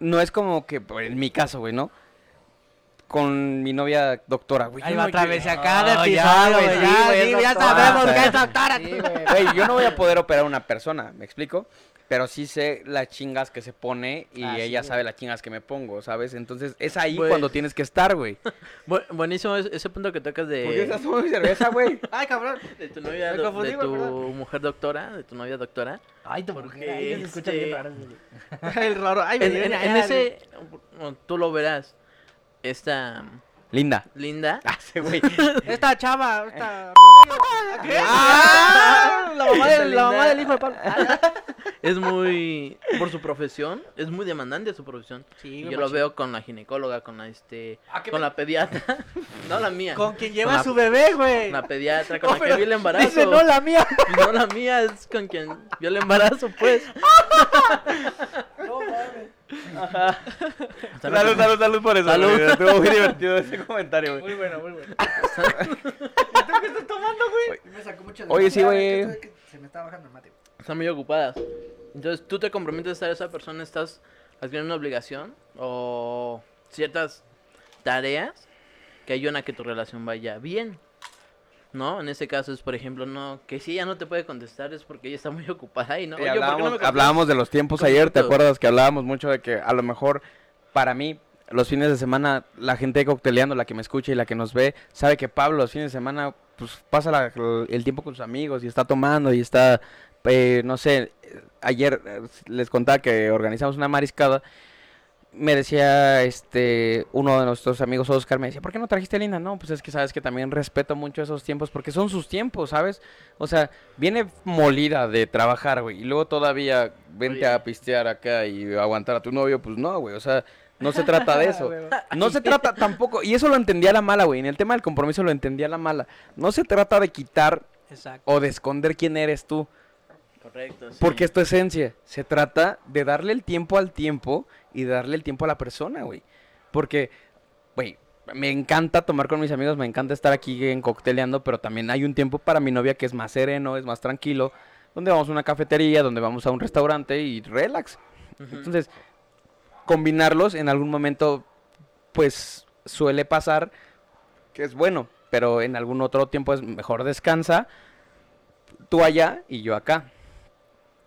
[SPEAKER 4] no es como que, pues, en mi caso, güey, ¿no? Con mi novia doctora, güey.
[SPEAKER 3] Ahí va
[SPEAKER 4] no
[SPEAKER 3] otra vez acá de
[SPEAKER 4] No,
[SPEAKER 3] episodio,
[SPEAKER 4] ya,
[SPEAKER 3] güey. Ya,
[SPEAKER 4] sí, güey,
[SPEAKER 3] sí,
[SPEAKER 4] es
[SPEAKER 3] ya
[SPEAKER 4] doctora,
[SPEAKER 3] sabemos que es doctora.
[SPEAKER 1] Sí, güey.
[SPEAKER 4] Güey, yo no voy a poder operar a una persona, ¿me explico? Pero sí sé las chingas que se pone y
[SPEAKER 1] Ah, sí,
[SPEAKER 4] ella sabe las chingas que me pongo, ¿sabes? Entonces es ahí cuando tienes que estar, güey. [laughs]
[SPEAKER 2] Bu- buenísimo es- ese punto que tocas de...
[SPEAKER 4] ¿Por qué estás tomando mi cerveza, güey? [laughs]
[SPEAKER 3] Ay, cabrón.
[SPEAKER 2] De tu novia, do- de tu
[SPEAKER 3] perdón.
[SPEAKER 2] mujer doctora, de tu novia doctora.
[SPEAKER 1] Ay, tu mujer, ay, se escucha bien
[SPEAKER 2] este,
[SPEAKER 1] raro, güey. [laughs]
[SPEAKER 3] El raro. Ay,
[SPEAKER 2] En,
[SPEAKER 3] me
[SPEAKER 2] en- en ese, tú lo verás, esta
[SPEAKER 4] Linda.
[SPEAKER 2] Linda, [laughs]
[SPEAKER 4] Ah, sí, güey.
[SPEAKER 3] Esta chava, esta. [laughs] ¿Qué?
[SPEAKER 2] Ah,
[SPEAKER 3] la mamá, del, la mamá del hijo de Pablo. [laughs]
[SPEAKER 2] es muy, por su profesión, es muy demandante su profesión.
[SPEAKER 3] Sí,
[SPEAKER 2] Y
[SPEAKER 3] güey,
[SPEAKER 2] yo lo veo con la ginecóloga, con la este,
[SPEAKER 1] Ah, ¿qué
[SPEAKER 2] con
[SPEAKER 1] me-
[SPEAKER 2] la pediatra, no la mía,
[SPEAKER 3] Con quien
[SPEAKER 2] Con
[SPEAKER 3] lleva
[SPEAKER 2] la-
[SPEAKER 3] a su bebé, güey.
[SPEAKER 2] la pediatra con
[SPEAKER 3] No,
[SPEAKER 2] la que
[SPEAKER 3] pero
[SPEAKER 2] vi el embarazo.
[SPEAKER 3] Dice, no, la mía.
[SPEAKER 2] No la mía, es con quien vio el embarazo, pues.
[SPEAKER 3] No mames.
[SPEAKER 4] Salud, salud, salud por eso.
[SPEAKER 2] Salud.
[SPEAKER 4] güey. Estuvo muy divertido ese comentario, güey.
[SPEAKER 3] Muy bueno, muy bueno. [laughs] ¿Y tú qué estás tomando, güey?
[SPEAKER 1] Me sacó mucho de
[SPEAKER 4] Oye, sí, güey.
[SPEAKER 1] Se me está bajando el mate.
[SPEAKER 2] Están muy ocupadas. Entonces, tú te comprometes a estar esa persona, estás haciendo una obligación o ciertas tareas que ayudan a que tu relación vaya bien. ¿No? En ese caso es, por ejemplo, no, que si ella no te puede contestar es porque ella está muy [laughs] ocupada y no. Oye, ¿por qué no me
[SPEAKER 4] hablábamos, hablábamos de los tiempos ayer, ¿te acuerdas que hablábamos mucho de que a lo mejor para mí los fines de semana la gente cocteleando, la que me escucha y la que nos ve, sabe que Pablo los fines de semana pues pasa la- el tiempo con sus amigos y está tomando y está, eh, no sé, ayer eh, les contaba que organizamos una mariscada. Me decía este uno de nuestros amigos Oscar, me decía, ¿por qué no trajiste a Linda? No, pues es que sabes que también respeto mucho esos tiempos porque son sus tiempos, ¿sabes? O sea, viene molida de trabajar, güey, y luego todavía vente
[SPEAKER 2] Oye.
[SPEAKER 4] a pistear acá y aguantar a tu novio, pues no, güey, o sea, no se [laughs] trata de eso. No se trata tampoco, y eso lo entendía la mala, güey, en el tema del compromiso lo entendía la mala. No se trata de quitar
[SPEAKER 3] Exacto.
[SPEAKER 4] o de esconder quién eres tú,
[SPEAKER 2] Correcto. sí.
[SPEAKER 4] porque es tu esencia. Se trata de darle el tiempo al tiempo y darle el tiempo a la persona, güey. Porque, güey, me encanta tomar con mis amigos, me encanta estar aquí en cocteleando, pero también hay un tiempo para mi novia que es más sereno, es más tranquilo, donde vamos a una cafetería, donde vamos a un restaurante y relax. Entonces, combinarlos en algún momento, pues suele pasar que es bueno, pero en algún otro tiempo es mejor descansa, tú allá y yo acá.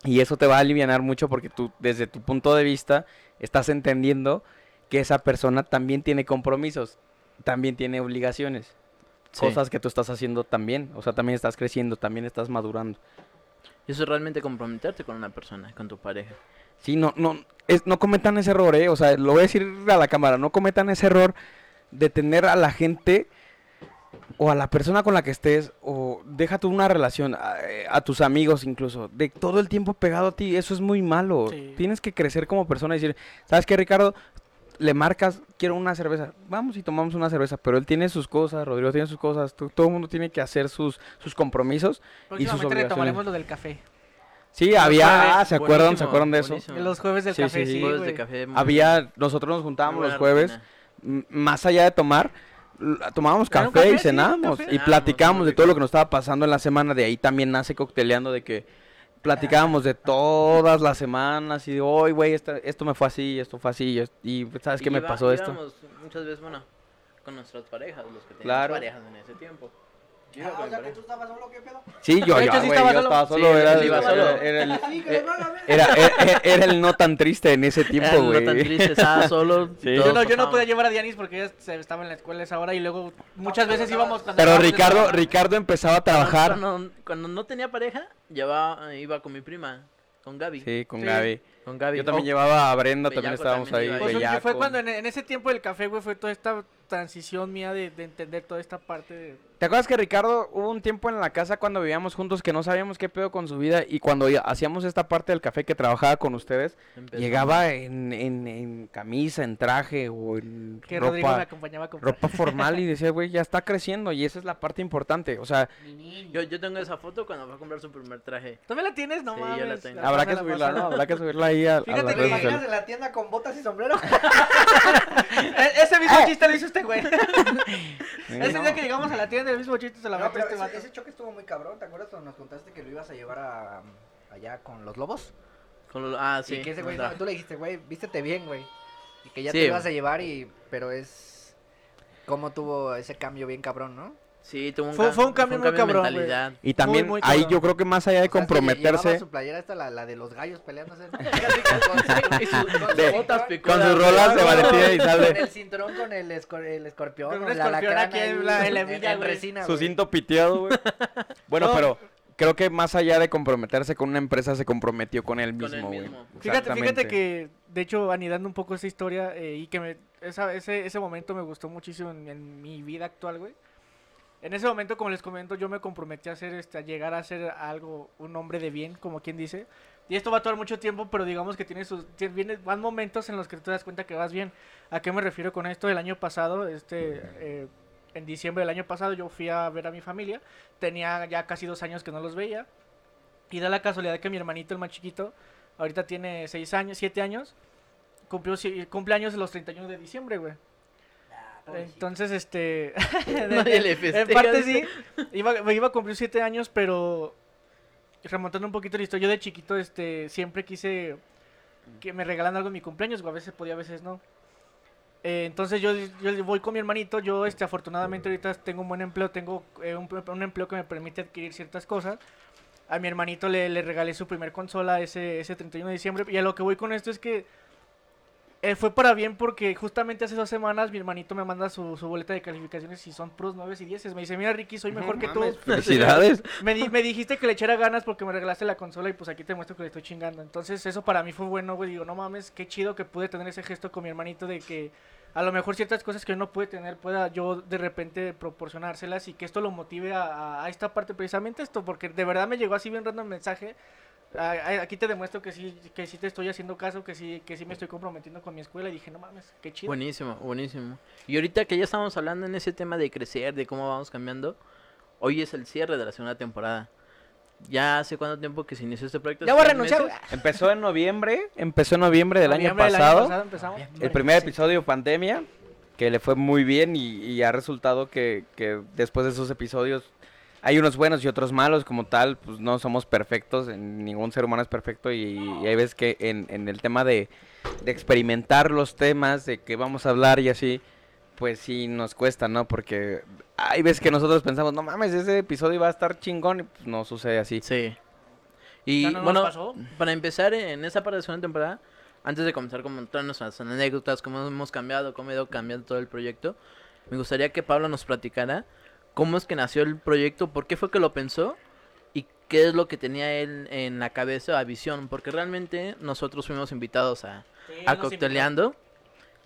[SPEAKER 4] Y eso te va a aliviar mucho porque tú, desde tu punto de vista, estás entendiendo que esa persona también tiene compromisos, también tiene obligaciones,
[SPEAKER 2] Sí.
[SPEAKER 4] cosas que tú estás haciendo también, o sea, también estás creciendo, también estás madurando.
[SPEAKER 2] Eso es realmente comprometerte con una persona, con tu pareja.
[SPEAKER 4] Sí, no, no, es, no cometan ese error, ¿eh? O sea, lo voy a decir a la cámara, no cometan ese error de tener a la gente o a la persona con la que estés, o deja tú una relación, a, eh, a tus amigos incluso, de todo el tiempo pegado a ti, eso es muy malo.
[SPEAKER 3] Sí.
[SPEAKER 4] Tienes que crecer como persona y decir, ¿sabes qué, Ricardo? Le marcas, quiero una cerveza, vamos y tomamos una cerveza, pero él tiene sus cosas, Rodrigo tiene sus cosas, tú- todo el mundo tiene que hacer sus, sus compromisos.
[SPEAKER 3] Próximamente
[SPEAKER 4] obligaciones.
[SPEAKER 3] retomaremos lo del café.
[SPEAKER 4] Sí, había,
[SPEAKER 2] jueves,
[SPEAKER 4] ¿se acuerdan? ¿Se acuerdan de eso?
[SPEAKER 2] buenísimo.
[SPEAKER 3] Los jueves del
[SPEAKER 4] Sí,
[SPEAKER 3] café,
[SPEAKER 4] sí,
[SPEAKER 3] sí,
[SPEAKER 4] sí.
[SPEAKER 2] Jueves
[SPEAKER 3] güey.
[SPEAKER 2] de café.
[SPEAKER 4] Había, nosotros nos juntábamos los jueves, más allá de tomar, tomábamos café,
[SPEAKER 3] café,
[SPEAKER 4] y
[SPEAKER 3] sí,
[SPEAKER 4] cenábamos
[SPEAKER 3] café.
[SPEAKER 4] y platicábamos de todo lo que nos estaba pasando en la semana, de ahí también nace cocteleando de que platicábamos de todas las semanas y de hoy, güey, esta- esto me fue así, esto fue así, y es- y sabes qué
[SPEAKER 2] Y
[SPEAKER 4] me
[SPEAKER 2] iba-
[SPEAKER 4] pasó esto.
[SPEAKER 2] muchas veces, bueno, con nuestras parejas, los que tenían
[SPEAKER 4] Claro.
[SPEAKER 2] parejas en ese tiempo. Yo iba con mi pareja.
[SPEAKER 1] estabas solo, ¿qué pedo?
[SPEAKER 4] Sí, yo, yo,
[SPEAKER 3] hecho, sí
[SPEAKER 4] güey,
[SPEAKER 3] estaba
[SPEAKER 4] yo
[SPEAKER 3] solo.
[SPEAKER 4] estaba
[SPEAKER 2] Sí,
[SPEAKER 4] solo,
[SPEAKER 2] él
[SPEAKER 4] era,
[SPEAKER 2] iba
[SPEAKER 4] era-
[SPEAKER 2] solo.
[SPEAKER 4] era el-
[SPEAKER 1] que
[SPEAKER 4] no tan triste en ese tiempo,
[SPEAKER 2] Era
[SPEAKER 4] güey.
[SPEAKER 2] no tan triste, estaba solo. [laughs]
[SPEAKER 4] Sí.
[SPEAKER 3] Yo no, yo no
[SPEAKER 2] pasábamos.
[SPEAKER 3] podía llevar a Dianis porque ella se- estaba en la escuela a esa hora y luego muchas veces íbamos cuando
[SPEAKER 4] Pero Ricardo. Ricardo empezaba a trabajar.
[SPEAKER 2] Cuando, cuando no tenía pareja, llevaba, iba con mi prima, con Gaby.
[SPEAKER 4] Sí, con
[SPEAKER 3] Sí.
[SPEAKER 4] Gaby.
[SPEAKER 2] Con Gaby.
[SPEAKER 4] Yo también
[SPEAKER 2] Oh,
[SPEAKER 4] llevaba a Brenda, también estábamos
[SPEAKER 2] también
[SPEAKER 4] ahí.
[SPEAKER 3] Pues, que fue cuando en, en ese tiempo del café, güey, fue toda esta transición mía de, de entender toda esta parte de...
[SPEAKER 4] ¿Te acuerdas que Ricardo hubo un tiempo en la casa cuando vivíamos juntos que no sabíamos qué pedo con su vida y cuando hacíamos esta parte del café que trabajaba con ustedes,
[SPEAKER 2] empezó.
[SPEAKER 4] llegaba en, en, en camisa, en traje o en
[SPEAKER 3] Que Rodrigo me
[SPEAKER 4] ropa,
[SPEAKER 3] acompañaba a
[SPEAKER 4] ropa formal y decía, [laughs] güey, ya está creciendo y esa es la parte importante. O sea,
[SPEAKER 2] Yo, yo tengo esa foto cuando fue a comprar su primer traje.
[SPEAKER 3] ¿Todavía la tienes? No
[SPEAKER 2] Sí, yo
[SPEAKER 3] mames.
[SPEAKER 2] la tengo.
[SPEAKER 4] habrá que subirla, ¿no? Habrá que subirla ahí a, a
[SPEAKER 3] Fíjate
[SPEAKER 4] las
[SPEAKER 3] que
[SPEAKER 4] redes
[SPEAKER 1] ¿Te imaginas en la tienda con botas y sombrero? [laughs]
[SPEAKER 3] E- Ese mismo chiste lo hizo este güey.
[SPEAKER 4] Sí, [laughs] [laughs]
[SPEAKER 3] Ese
[SPEAKER 4] no.
[SPEAKER 3] día que llegamos a la tienda, el mismo chiste se la
[SPEAKER 1] No,
[SPEAKER 3] este
[SPEAKER 1] ese,
[SPEAKER 3] vato.
[SPEAKER 1] ese choque estuvo muy cabrón. ¿Te acuerdas cuando nos contaste que lo ibas a llevar a, allá con los lobos?
[SPEAKER 2] Con lo- ah, sí.
[SPEAKER 1] y que ese güey,
[SPEAKER 2] no,
[SPEAKER 1] no, tú le dijiste, güey, vístete bien, güey. Y que ya
[SPEAKER 2] Sí.
[SPEAKER 1] te ibas a llevar y... Pero es... ¿Cómo tuvo ese cambio bien cabrón, no?
[SPEAKER 2] Sí, tuvo un,
[SPEAKER 3] Fue-
[SPEAKER 2] cam-
[SPEAKER 3] fue un cambio muy cabrón, güey.
[SPEAKER 2] mentalidad.
[SPEAKER 4] Y también
[SPEAKER 3] muy
[SPEAKER 4] ahí
[SPEAKER 3] cabrón.
[SPEAKER 4] yo creo que más allá de
[SPEAKER 1] O sea,
[SPEAKER 4] comprometerse
[SPEAKER 1] llevaba su playera esta, la, la de los gallos peleándose. [laughs] Con, con-
[SPEAKER 2] Y sus- con sus
[SPEAKER 4] De-
[SPEAKER 2] botas
[SPEAKER 4] con
[SPEAKER 2] picudas,
[SPEAKER 4] sus rolas de. Valentina y
[SPEAKER 1] Con
[SPEAKER 4] sale
[SPEAKER 1] el cinturón, con el, escor- el escorpión.
[SPEAKER 3] Con un
[SPEAKER 1] el
[SPEAKER 3] escorpión
[SPEAKER 1] alacrán
[SPEAKER 3] aquí en
[SPEAKER 1] ahí,
[SPEAKER 3] la- en la
[SPEAKER 1] en- resina,
[SPEAKER 4] su cinto piteado, güey. Bueno,
[SPEAKER 3] No.
[SPEAKER 4] pero creo que más allá de comprometerse con una empresa, se comprometió con él
[SPEAKER 2] Con
[SPEAKER 4] mismo, güey.
[SPEAKER 3] Fíjate, fíjate que, de hecho, anidando un poco esa historia eh, y que me, esa, ese, ese momento me gustó muchísimo en, en mi vida actual, güey. En ese momento, como les comento, yo me comprometí a hacer, este, a llegar a ser algo, un hombre de bien, como quien dice. Y esto va a tomar mucho tiempo, pero digamos que tiene sus, tiene, van momentos en los que te das cuenta que vas bien. ¿A qué me refiero con esto? El año pasado, este, eh, en diciembre del año pasado, yo fui a ver a mi familia. Tenía ya casi dos años que no los veía. Y da la casualidad que mi hermanito, el más chiquito, ahorita tiene seis años, siete años. Cumplió cumpleaños los 31 de diciembre, güey. Entonces, este... [laughs]
[SPEAKER 2] Le
[SPEAKER 3] en parte sí. Iba, iba a cumplir siete años, pero... Remontando un poquito la historia, yo de chiquito, este, siempre quise que me regalan algo en mi cumpleaños, güey. A veces podía, a veces no. Eh, entonces yo, yo voy con mi hermanito, yo este, afortunadamente ahorita tengo un buen empleo, tengo eh, un, un empleo que me permite adquirir ciertas cosas. A mi hermanito le, le regalé su primer consola ese, ese 31 de diciembre. Y a lo que voy con esto es que eh, fue para bien porque justamente hace dos semanas mi hermanito me manda su, su boleta de calificaciones y son puros 9 y 10. Me dice, mira Ricky, soy mejor que tú.
[SPEAKER 4] Mames, Felicidades.
[SPEAKER 3] Me, di- me dijiste que le echara ganas porque me regalaste la consola y pues aquí te muestro que le estoy chingando. Entonces eso para mí fue bueno, güey. Digo, no mames, qué chido que pude tener ese gesto con mi hermanito de que a lo mejor ciertas cosas que yo no pude tener pueda yo de repente proporcionárselas y que esto lo motive a, a- esta parte precisamente esto. Porque de verdad me llegó así bien random mensaje. Aquí te demuestro que sí, que sí te estoy haciendo caso, que sí, que sí me estoy comprometiendo con mi escuela y dije, no mames, qué chido.
[SPEAKER 2] Buenísimo, buenísimo. Y ahorita que ya estamos hablando en ese tema de crecer, de cómo vamos cambiando, hoy es el cierre de la segunda temporada. Ya hace cuánto tiempo que se inició este proyecto.
[SPEAKER 1] Ya voy a
[SPEAKER 2] ¿Seis
[SPEAKER 1] renunciar.
[SPEAKER 2] meses?
[SPEAKER 4] Empezó en noviembre, empezó en noviembre del año pasado.
[SPEAKER 3] empezamos.
[SPEAKER 4] El primer episodio pandemia. que le fue muy bien y, y ha resultado que, que después de esos episodios hay unos buenos y otros malos como tal, pues no somos perfectos, ningún ser humano es perfecto y, y hay veces que en, en el tema de, de experimentar los temas, de que vamos a hablar y así, pues sí nos cuesta, ¿no? Porque hay veces que nosotros pensamos, no mames, ese episodio va a estar chingón y pues no sucede así.
[SPEAKER 2] Sí. Y
[SPEAKER 3] no
[SPEAKER 2] bueno,
[SPEAKER 3] pasó.
[SPEAKER 2] para empezar en esa parte de segunda temporada, antes de comenzar con todas nuestras anécdotas, cómo hemos cambiado, cómo ha ido cambiando todo el proyecto, me gustaría que Pablo nos platicara cómo es que nació el proyecto, por qué fue que lo pensó y qué es lo que tenía él en la cabeza, a visión, porque realmente nosotros fuimos invitados a, a Cocteleando,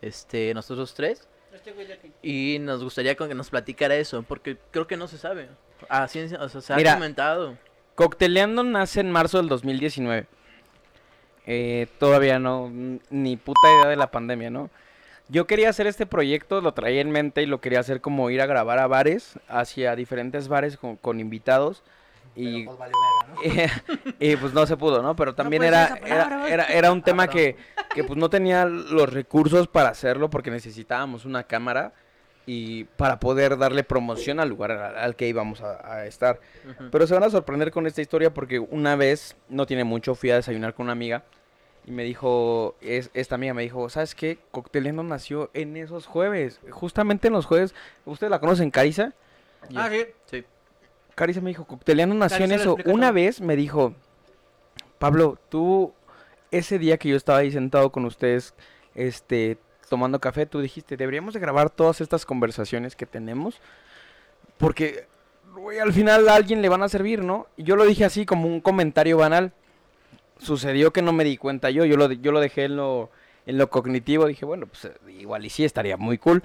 [SPEAKER 2] este, nosotros tres,
[SPEAKER 3] Este
[SPEAKER 2] y nos gustaría que nos platicara eso, porque creo que no se sabe. A ciencia, o sea, se
[SPEAKER 4] Mira,
[SPEAKER 2] ha comentado.
[SPEAKER 4] Cocteleando nace en marzo del 2019. Eh, todavía no, ni puta idea de la pandemia, ¿no? Yo quería hacer este proyecto, lo traía en mente y lo quería hacer como ir a grabar a bares, hacia diferentes bares con, con invitados. Y, [laughs] y pues no se pudo, ¿no? Pero también era, era,
[SPEAKER 3] güey.
[SPEAKER 4] era, era un tema que, que pues no tenía los recursos para hacerlo porque necesitábamos una cámara y para poder darle promoción al lugar al, al que íbamos a- a estar. Pero se van a sorprender con esta historia porque una vez, no tiene mucho, fui a desayunar con una amiga y me dijo, es, esta amiga me dijo, ¿sabes qué? Cocteleando nació en esos jueves, justamente en los jueves. ¿Ustedes la conocen, Carisa?
[SPEAKER 3] Ah, sí.
[SPEAKER 2] Sí.
[SPEAKER 4] Carisa me dijo, Cocteleando nació en
[SPEAKER 3] Carisa
[SPEAKER 4] eso. Una
[SPEAKER 3] todo.
[SPEAKER 4] vez me dijo, Pablo, tú, ese día que yo estaba ahí sentado con ustedes, este, tomando café, tú dijiste, deberíamos de grabar todas estas conversaciones que tenemos, porque al final a alguien le van a servir, ¿no? Y yo lo dije así como un comentario banal. Sucedió que no me di cuenta yo, yo lo, de- yo lo dejé en lo, en lo cognitivo, dije, bueno, pues eh, igual y sí, estaría muy cool,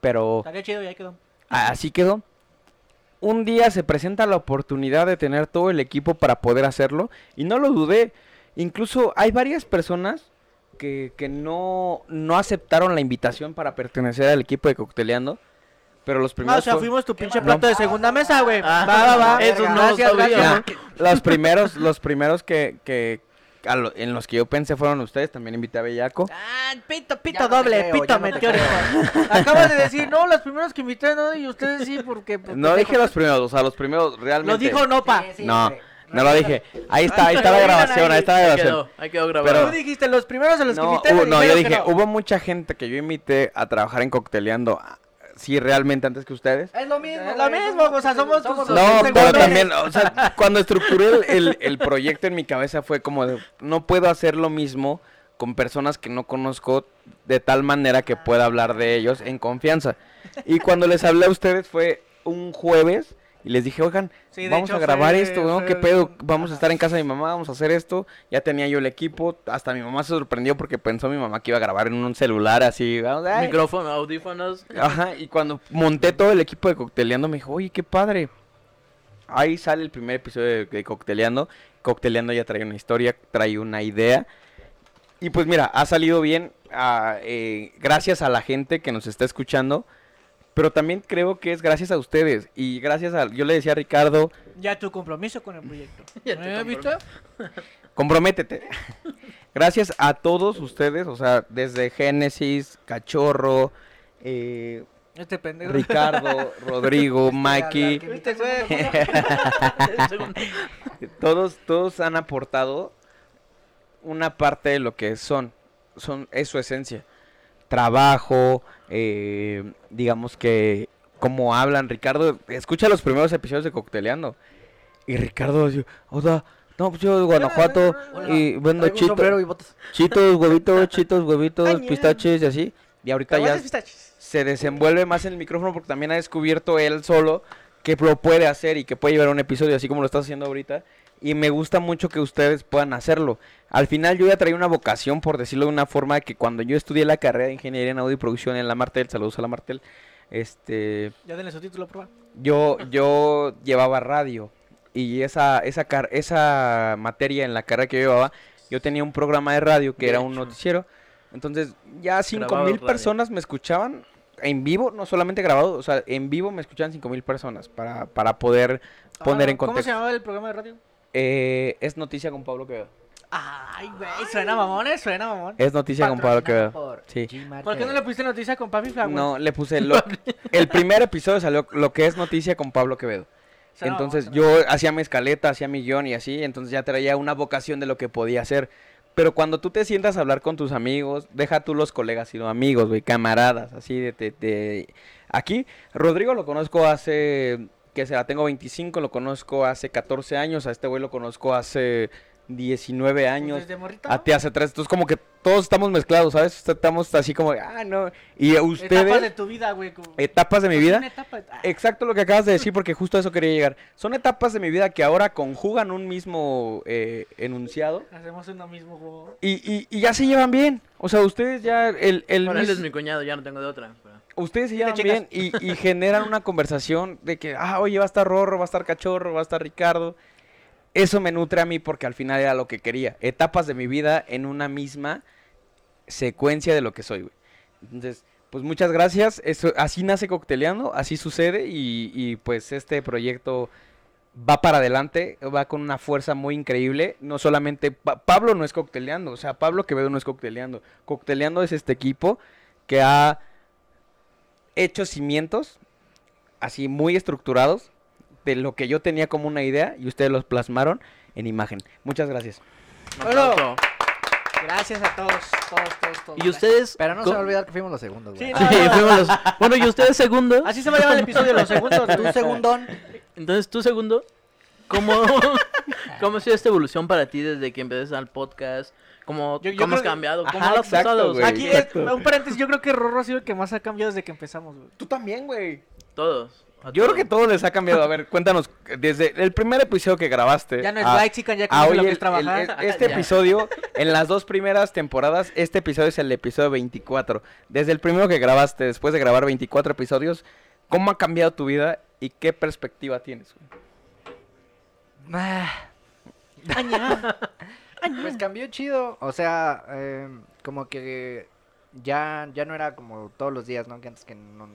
[SPEAKER 4] pero...
[SPEAKER 3] Estaría chido y ahí quedó.
[SPEAKER 4] Así quedó. Un día se presenta la oportunidad de tener todo el equipo para poder hacerlo y no lo dudé. Incluso hay varias personas que, que no, no aceptaron la invitación para pertenecer al equipo de Cocteleando. Pero los
[SPEAKER 3] Ah,
[SPEAKER 4] primeros,
[SPEAKER 3] o sea, fuimos tu pinche plato de segunda mesa, güey.
[SPEAKER 2] Ah,
[SPEAKER 3] va, va, va.
[SPEAKER 2] esos no
[SPEAKER 3] Gracias, gracias.
[SPEAKER 4] Los primeros, los primeros que, que lo- en los que yo pensé fueron ustedes. También invité a Bellaco.
[SPEAKER 3] Ah, pito, pito
[SPEAKER 1] Ya no te
[SPEAKER 3] doble,
[SPEAKER 1] creo, [laughs]
[SPEAKER 3] pito
[SPEAKER 1] no
[SPEAKER 3] meteórico. Acabas de decir, no, los primeros que invité, no, y ustedes sí, porque. pues,
[SPEAKER 4] No dije los primeros, o sea, los primeros realmente.
[SPEAKER 3] Lo dijo Nopa.
[SPEAKER 4] No, no lo dije. Ahí está, ahí está la grabación, ahí está la
[SPEAKER 2] Ahí
[SPEAKER 4] grabación.
[SPEAKER 2] quedó, ahí quedó grabado.
[SPEAKER 3] Tú dijiste los primeros a los que invité.
[SPEAKER 4] hubo- no, yo dije,
[SPEAKER 3] no.
[SPEAKER 4] hubo mucha gente que yo invité a trabajar en Cocteleando. Sí, realmente antes que ustedes.
[SPEAKER 1] Es lo mismo.
[SPEAKER 3] Es lo mismo, o sea, somos tus-
[SPEAKER 1] Los
[SPEAKER 4] No, pero también, o sea, [laughs] cuando estructuré el, el- el proyecto en mi cabeza fue como de, no puedo hacer lo mismo con personas que no conozco de tal manera que pueda hablar de ellos en confianza. Y cuando les hablé a ustedes fue un jueves y les dije, oigan,
[SPEAKER 3] Sí,
[SPEAKER 4] vamos
[SPEAKER 3] hecho
[SPEAKER 4] a grabar
[SPEAKER 3] fue-
[SPEAKER 4] esto, ¿no?
[SPEAKER 3] fue
[SPEAKER 4] ¿Qué pedo? Vamos a estar en casa de mi mamá, vamos a hacer esto. Ya tenía yo el equipo, hasta mi mamá se sorprendió porque pensó mi mamá que iba a grabar en un celular así. vamos,
[SPEAKER 2] Micrófono, audífonos.
[SPEAKER 4] Ajá, y cuando monté todo el equipo de Cocteleando me dijo, oye, qué padre. Ahí sale el primer episodio de, de Cocteleando. Cocteleando ya trae una historia, trae una idea. Y pues mira, ha salido bien ah, eh, gracias a la gente que nos está escuchando. Pero también creo que es gracias a ustedes. Y gracias a... Yo le decía a Ricardo,
[SPEAKER 3] Ya tu compromiso con el proyecto. [laughs]
[SPEAKER 2] Ya tu
[SPEAKER 3] ¿Eh, ¿Viste? [laughs]
[SPEAKER 4] comprométete. [laughs] gracias a todos ustedes. O sea, desde Génesis, Cachorro, eh,
[SPEAKER 3] Este pendejo.
[SPEAKER 4] Ricardo, Rodrigo, Mikey.
[SPEAKER 3] ¿Viste, güey?
[SPEAKER 4] todos, todos han aportado una parte de lo que son, son es su esencia. Trabajo, eh, digamos que como hablan, Ricardo, escucha los primeros episodios de Cocteleando. Y Ricardo dice, o sea, no, pues yo de Guanajuato y vendo chitos, chitos, huevitos, chitos, huevitos, pistaches y así. Y ahorita ya
[SPEAKER 3] pistaches.
[SPEAKER 4] se desenvuelve más en el micrófono porque también ha descubierto él solo que lo puede hacer y que puede llevar un episodio así como lo está haciendo ahorita. Y me gusta mucho que ustedes puedan hacerlo. Al final yo ya traía una vocación, por decirlo de una forma, que cuando yo estudié la carrera de Ingeniería en Audio y Producción en la Martel, saludos a la Martel, este,
[SPEAKER 3] Ya denle su título, prueba.
[SPEAKER 4] yo, yo llevaba radio. Y esa, esa, car- esa materia en la carrera que yo llevaba, yo tenía un programa de radio que
[SPEAKER 2] De
[SPEAKER 4] era un noticiero. Entonces, ya cinco
[SPEAKER 2] Grabado
[SPEAKER 4] mil
[SPEAKER 2] radio.
[SPEAKER 4] personas me escuchaban en vivo, no solamente grabado, o sea, en vivo me escuchaban cinco mil personas para, para poder poner
[SPEAKER 3] Ah,
[SPEAKER 4] en
[SPEAKER 3] ¿Cómo se
[SPEAKER 4] contexto.
[SPEAKER 3] llamaba el programa de radio?
[SPEAKER 4] Eh, es noticia con Pablo Quevedo.
[SPEAKER 3] Ay, güey, suena mamón, eh, suena mamón.
[SPEAKER 4] Es noticia con Pablo Quevedo.
[SPEAKER 1] Por
[SPEAKER 4] Sí.
[SPEAKER 3] ¿Por qué no le pusiste noticia con Papi Flagüe?
[SPEAKER 4] No, le puse lo- [laughs] el primer episodio salió lo que es noticia con Pablo Quevedo.
[SPEAKER 3] Suena
[SPEAKER 4] Entonces
[SPEAKER 3] mamón,
[SPEAKER 4] yo hacía mi escaleta, hacía mi guion y así, entonces ya traía una vocación de lo que podía hacer. Pero cuando tú te sientas a hablar con tus amigos, deja tú los colegas, sino amigos, güey, camaradas, así de, de- de- Aquí, Rodrigo lo conozco hace, que será, tengo 25, lo conozco hace 14 años, a este güey lo conozco hace 19
[SPEAKER 3] Pues
[SPEAKER 4] años,
[SPEAKER 3] Desde morrito.
[SPEAKER 4] a ti hace 3, entonces como que todos estamos mezclados, ¿sabes? Estamos así como, ah, no, y ustedes...
[SPEAKER 3] Etapas de tu vida, güey. como-
[SPEAKER 4] etapas de mi vida.
[SPEAKER 3] etapa- ah,
[SPEAKER 4] Exacto lo que acabas de decir, porque justo a eso quería llegar. Son etapas de mi vida que ahora conjugan un mismo eh, enunciado
[SPEAKER 3] Hacemos uno mismo, güey.
[SPEAKER 4] y, y- y ya se llevan bien. O sea, ustedes ya, el, el
[SPEAKER 2] Bueno, él
[SPEAKER 4] mis-
[SPEAKER 2] es mi cuñado, ya no tengo de otra. pero-
[SPEAKER 4] ustedes se llevan bien y, y generan una conversación de que, ah, oye, va a estar Rorro, va a estar Cachorro, va a estar Ricardo. Eso me nutre a mí porque al final era lo que quería. Etapas de mi vida en una misma secuencia de lo que soy. Entonces, pues muchas gracias. Eso, así nace Cocteleando, así sucede y, y, pues este proyecto va para adelante, va con una fuerza muy increíble. No solamente Pa- Pablo no es Cocteleando, o sea, Pablo Quevedo no es Cocteleando. Cocteleando es este equipo que ha hecho cimientos así muy estructurados de lo que yo tenía como una idea y ustedes los plasmaron en imagen. Muchas gracias.
[SPEAKER 3] Bueno. Gracias a todos, todos, todos, todos.
[SPEAKER 2] Y ustedes.
[SPEAKER 1] Pero no se va a olvidar que fuimos los segundos, güey.
[SPEAKER 3] Sí,
[SPEAKER 2] Sí, fuimos los- Bueno, y ustedes segundo.
[SPEAKER 3] Así se va a llamar el episodio, los segundos. [laughs]
[SPEAKER 1] Tú segundón.
[SPEAKER 2] Entonces, tú segundo. ¿Cómo, [laughs] ¿Cómo ha sido esta evolución para ti desde que empezaste al podcast? ¿Cómo,
[SPEAKER 3] Yo- yo
[SPEAKER 2] cómo has
[SPEAKER 3] que-
[SPEAKER 2] cambiado? ¿Cómo
[SPEAKER 4] Ajá,
[SPEAKER 2] lo has
[SPEAKER 4] exacto,
[SPEAKER 2] pasado?
[SPEAKER 4] güey.
[SPEAKER 3] Aquí es, un paréntesis, yo creo que Rorro ha sido el que más ha cambiado desde que empezamos, güey.
[SPEAKER 4] Tú también, güey.
[SPEAKER 2] Todos.
[SPEAKER 4] Yo creo que todo les ha cambiado. A ver, cuéntanos, desde el primer episodio que grabaste.
[SPEAKER 3] Ya no es
[SPEAKER 4] a-
[SPEAKER 3] like, chica, ya
[SPEAKER 4] hoy
[SPEAKER 3] lo que es trabajar.
[SPEAKER 4] el- [laughs] este
[SPEAKER 2] Ya.
[SPEAKER 4] episodio, en las dos primeras temporadas, este episodio es el episodio 24. Desde el primero que grabaste, después de grabar 24 episodios, ¿cómo ha cambiado tu vida y qué perspectiva tienes? güey?
[SPEAKER 1] Ah, [laughs] Pues cambió chido. O sea, eh, como que ya, ya no era como todos los días, ¿no? Que antes que no,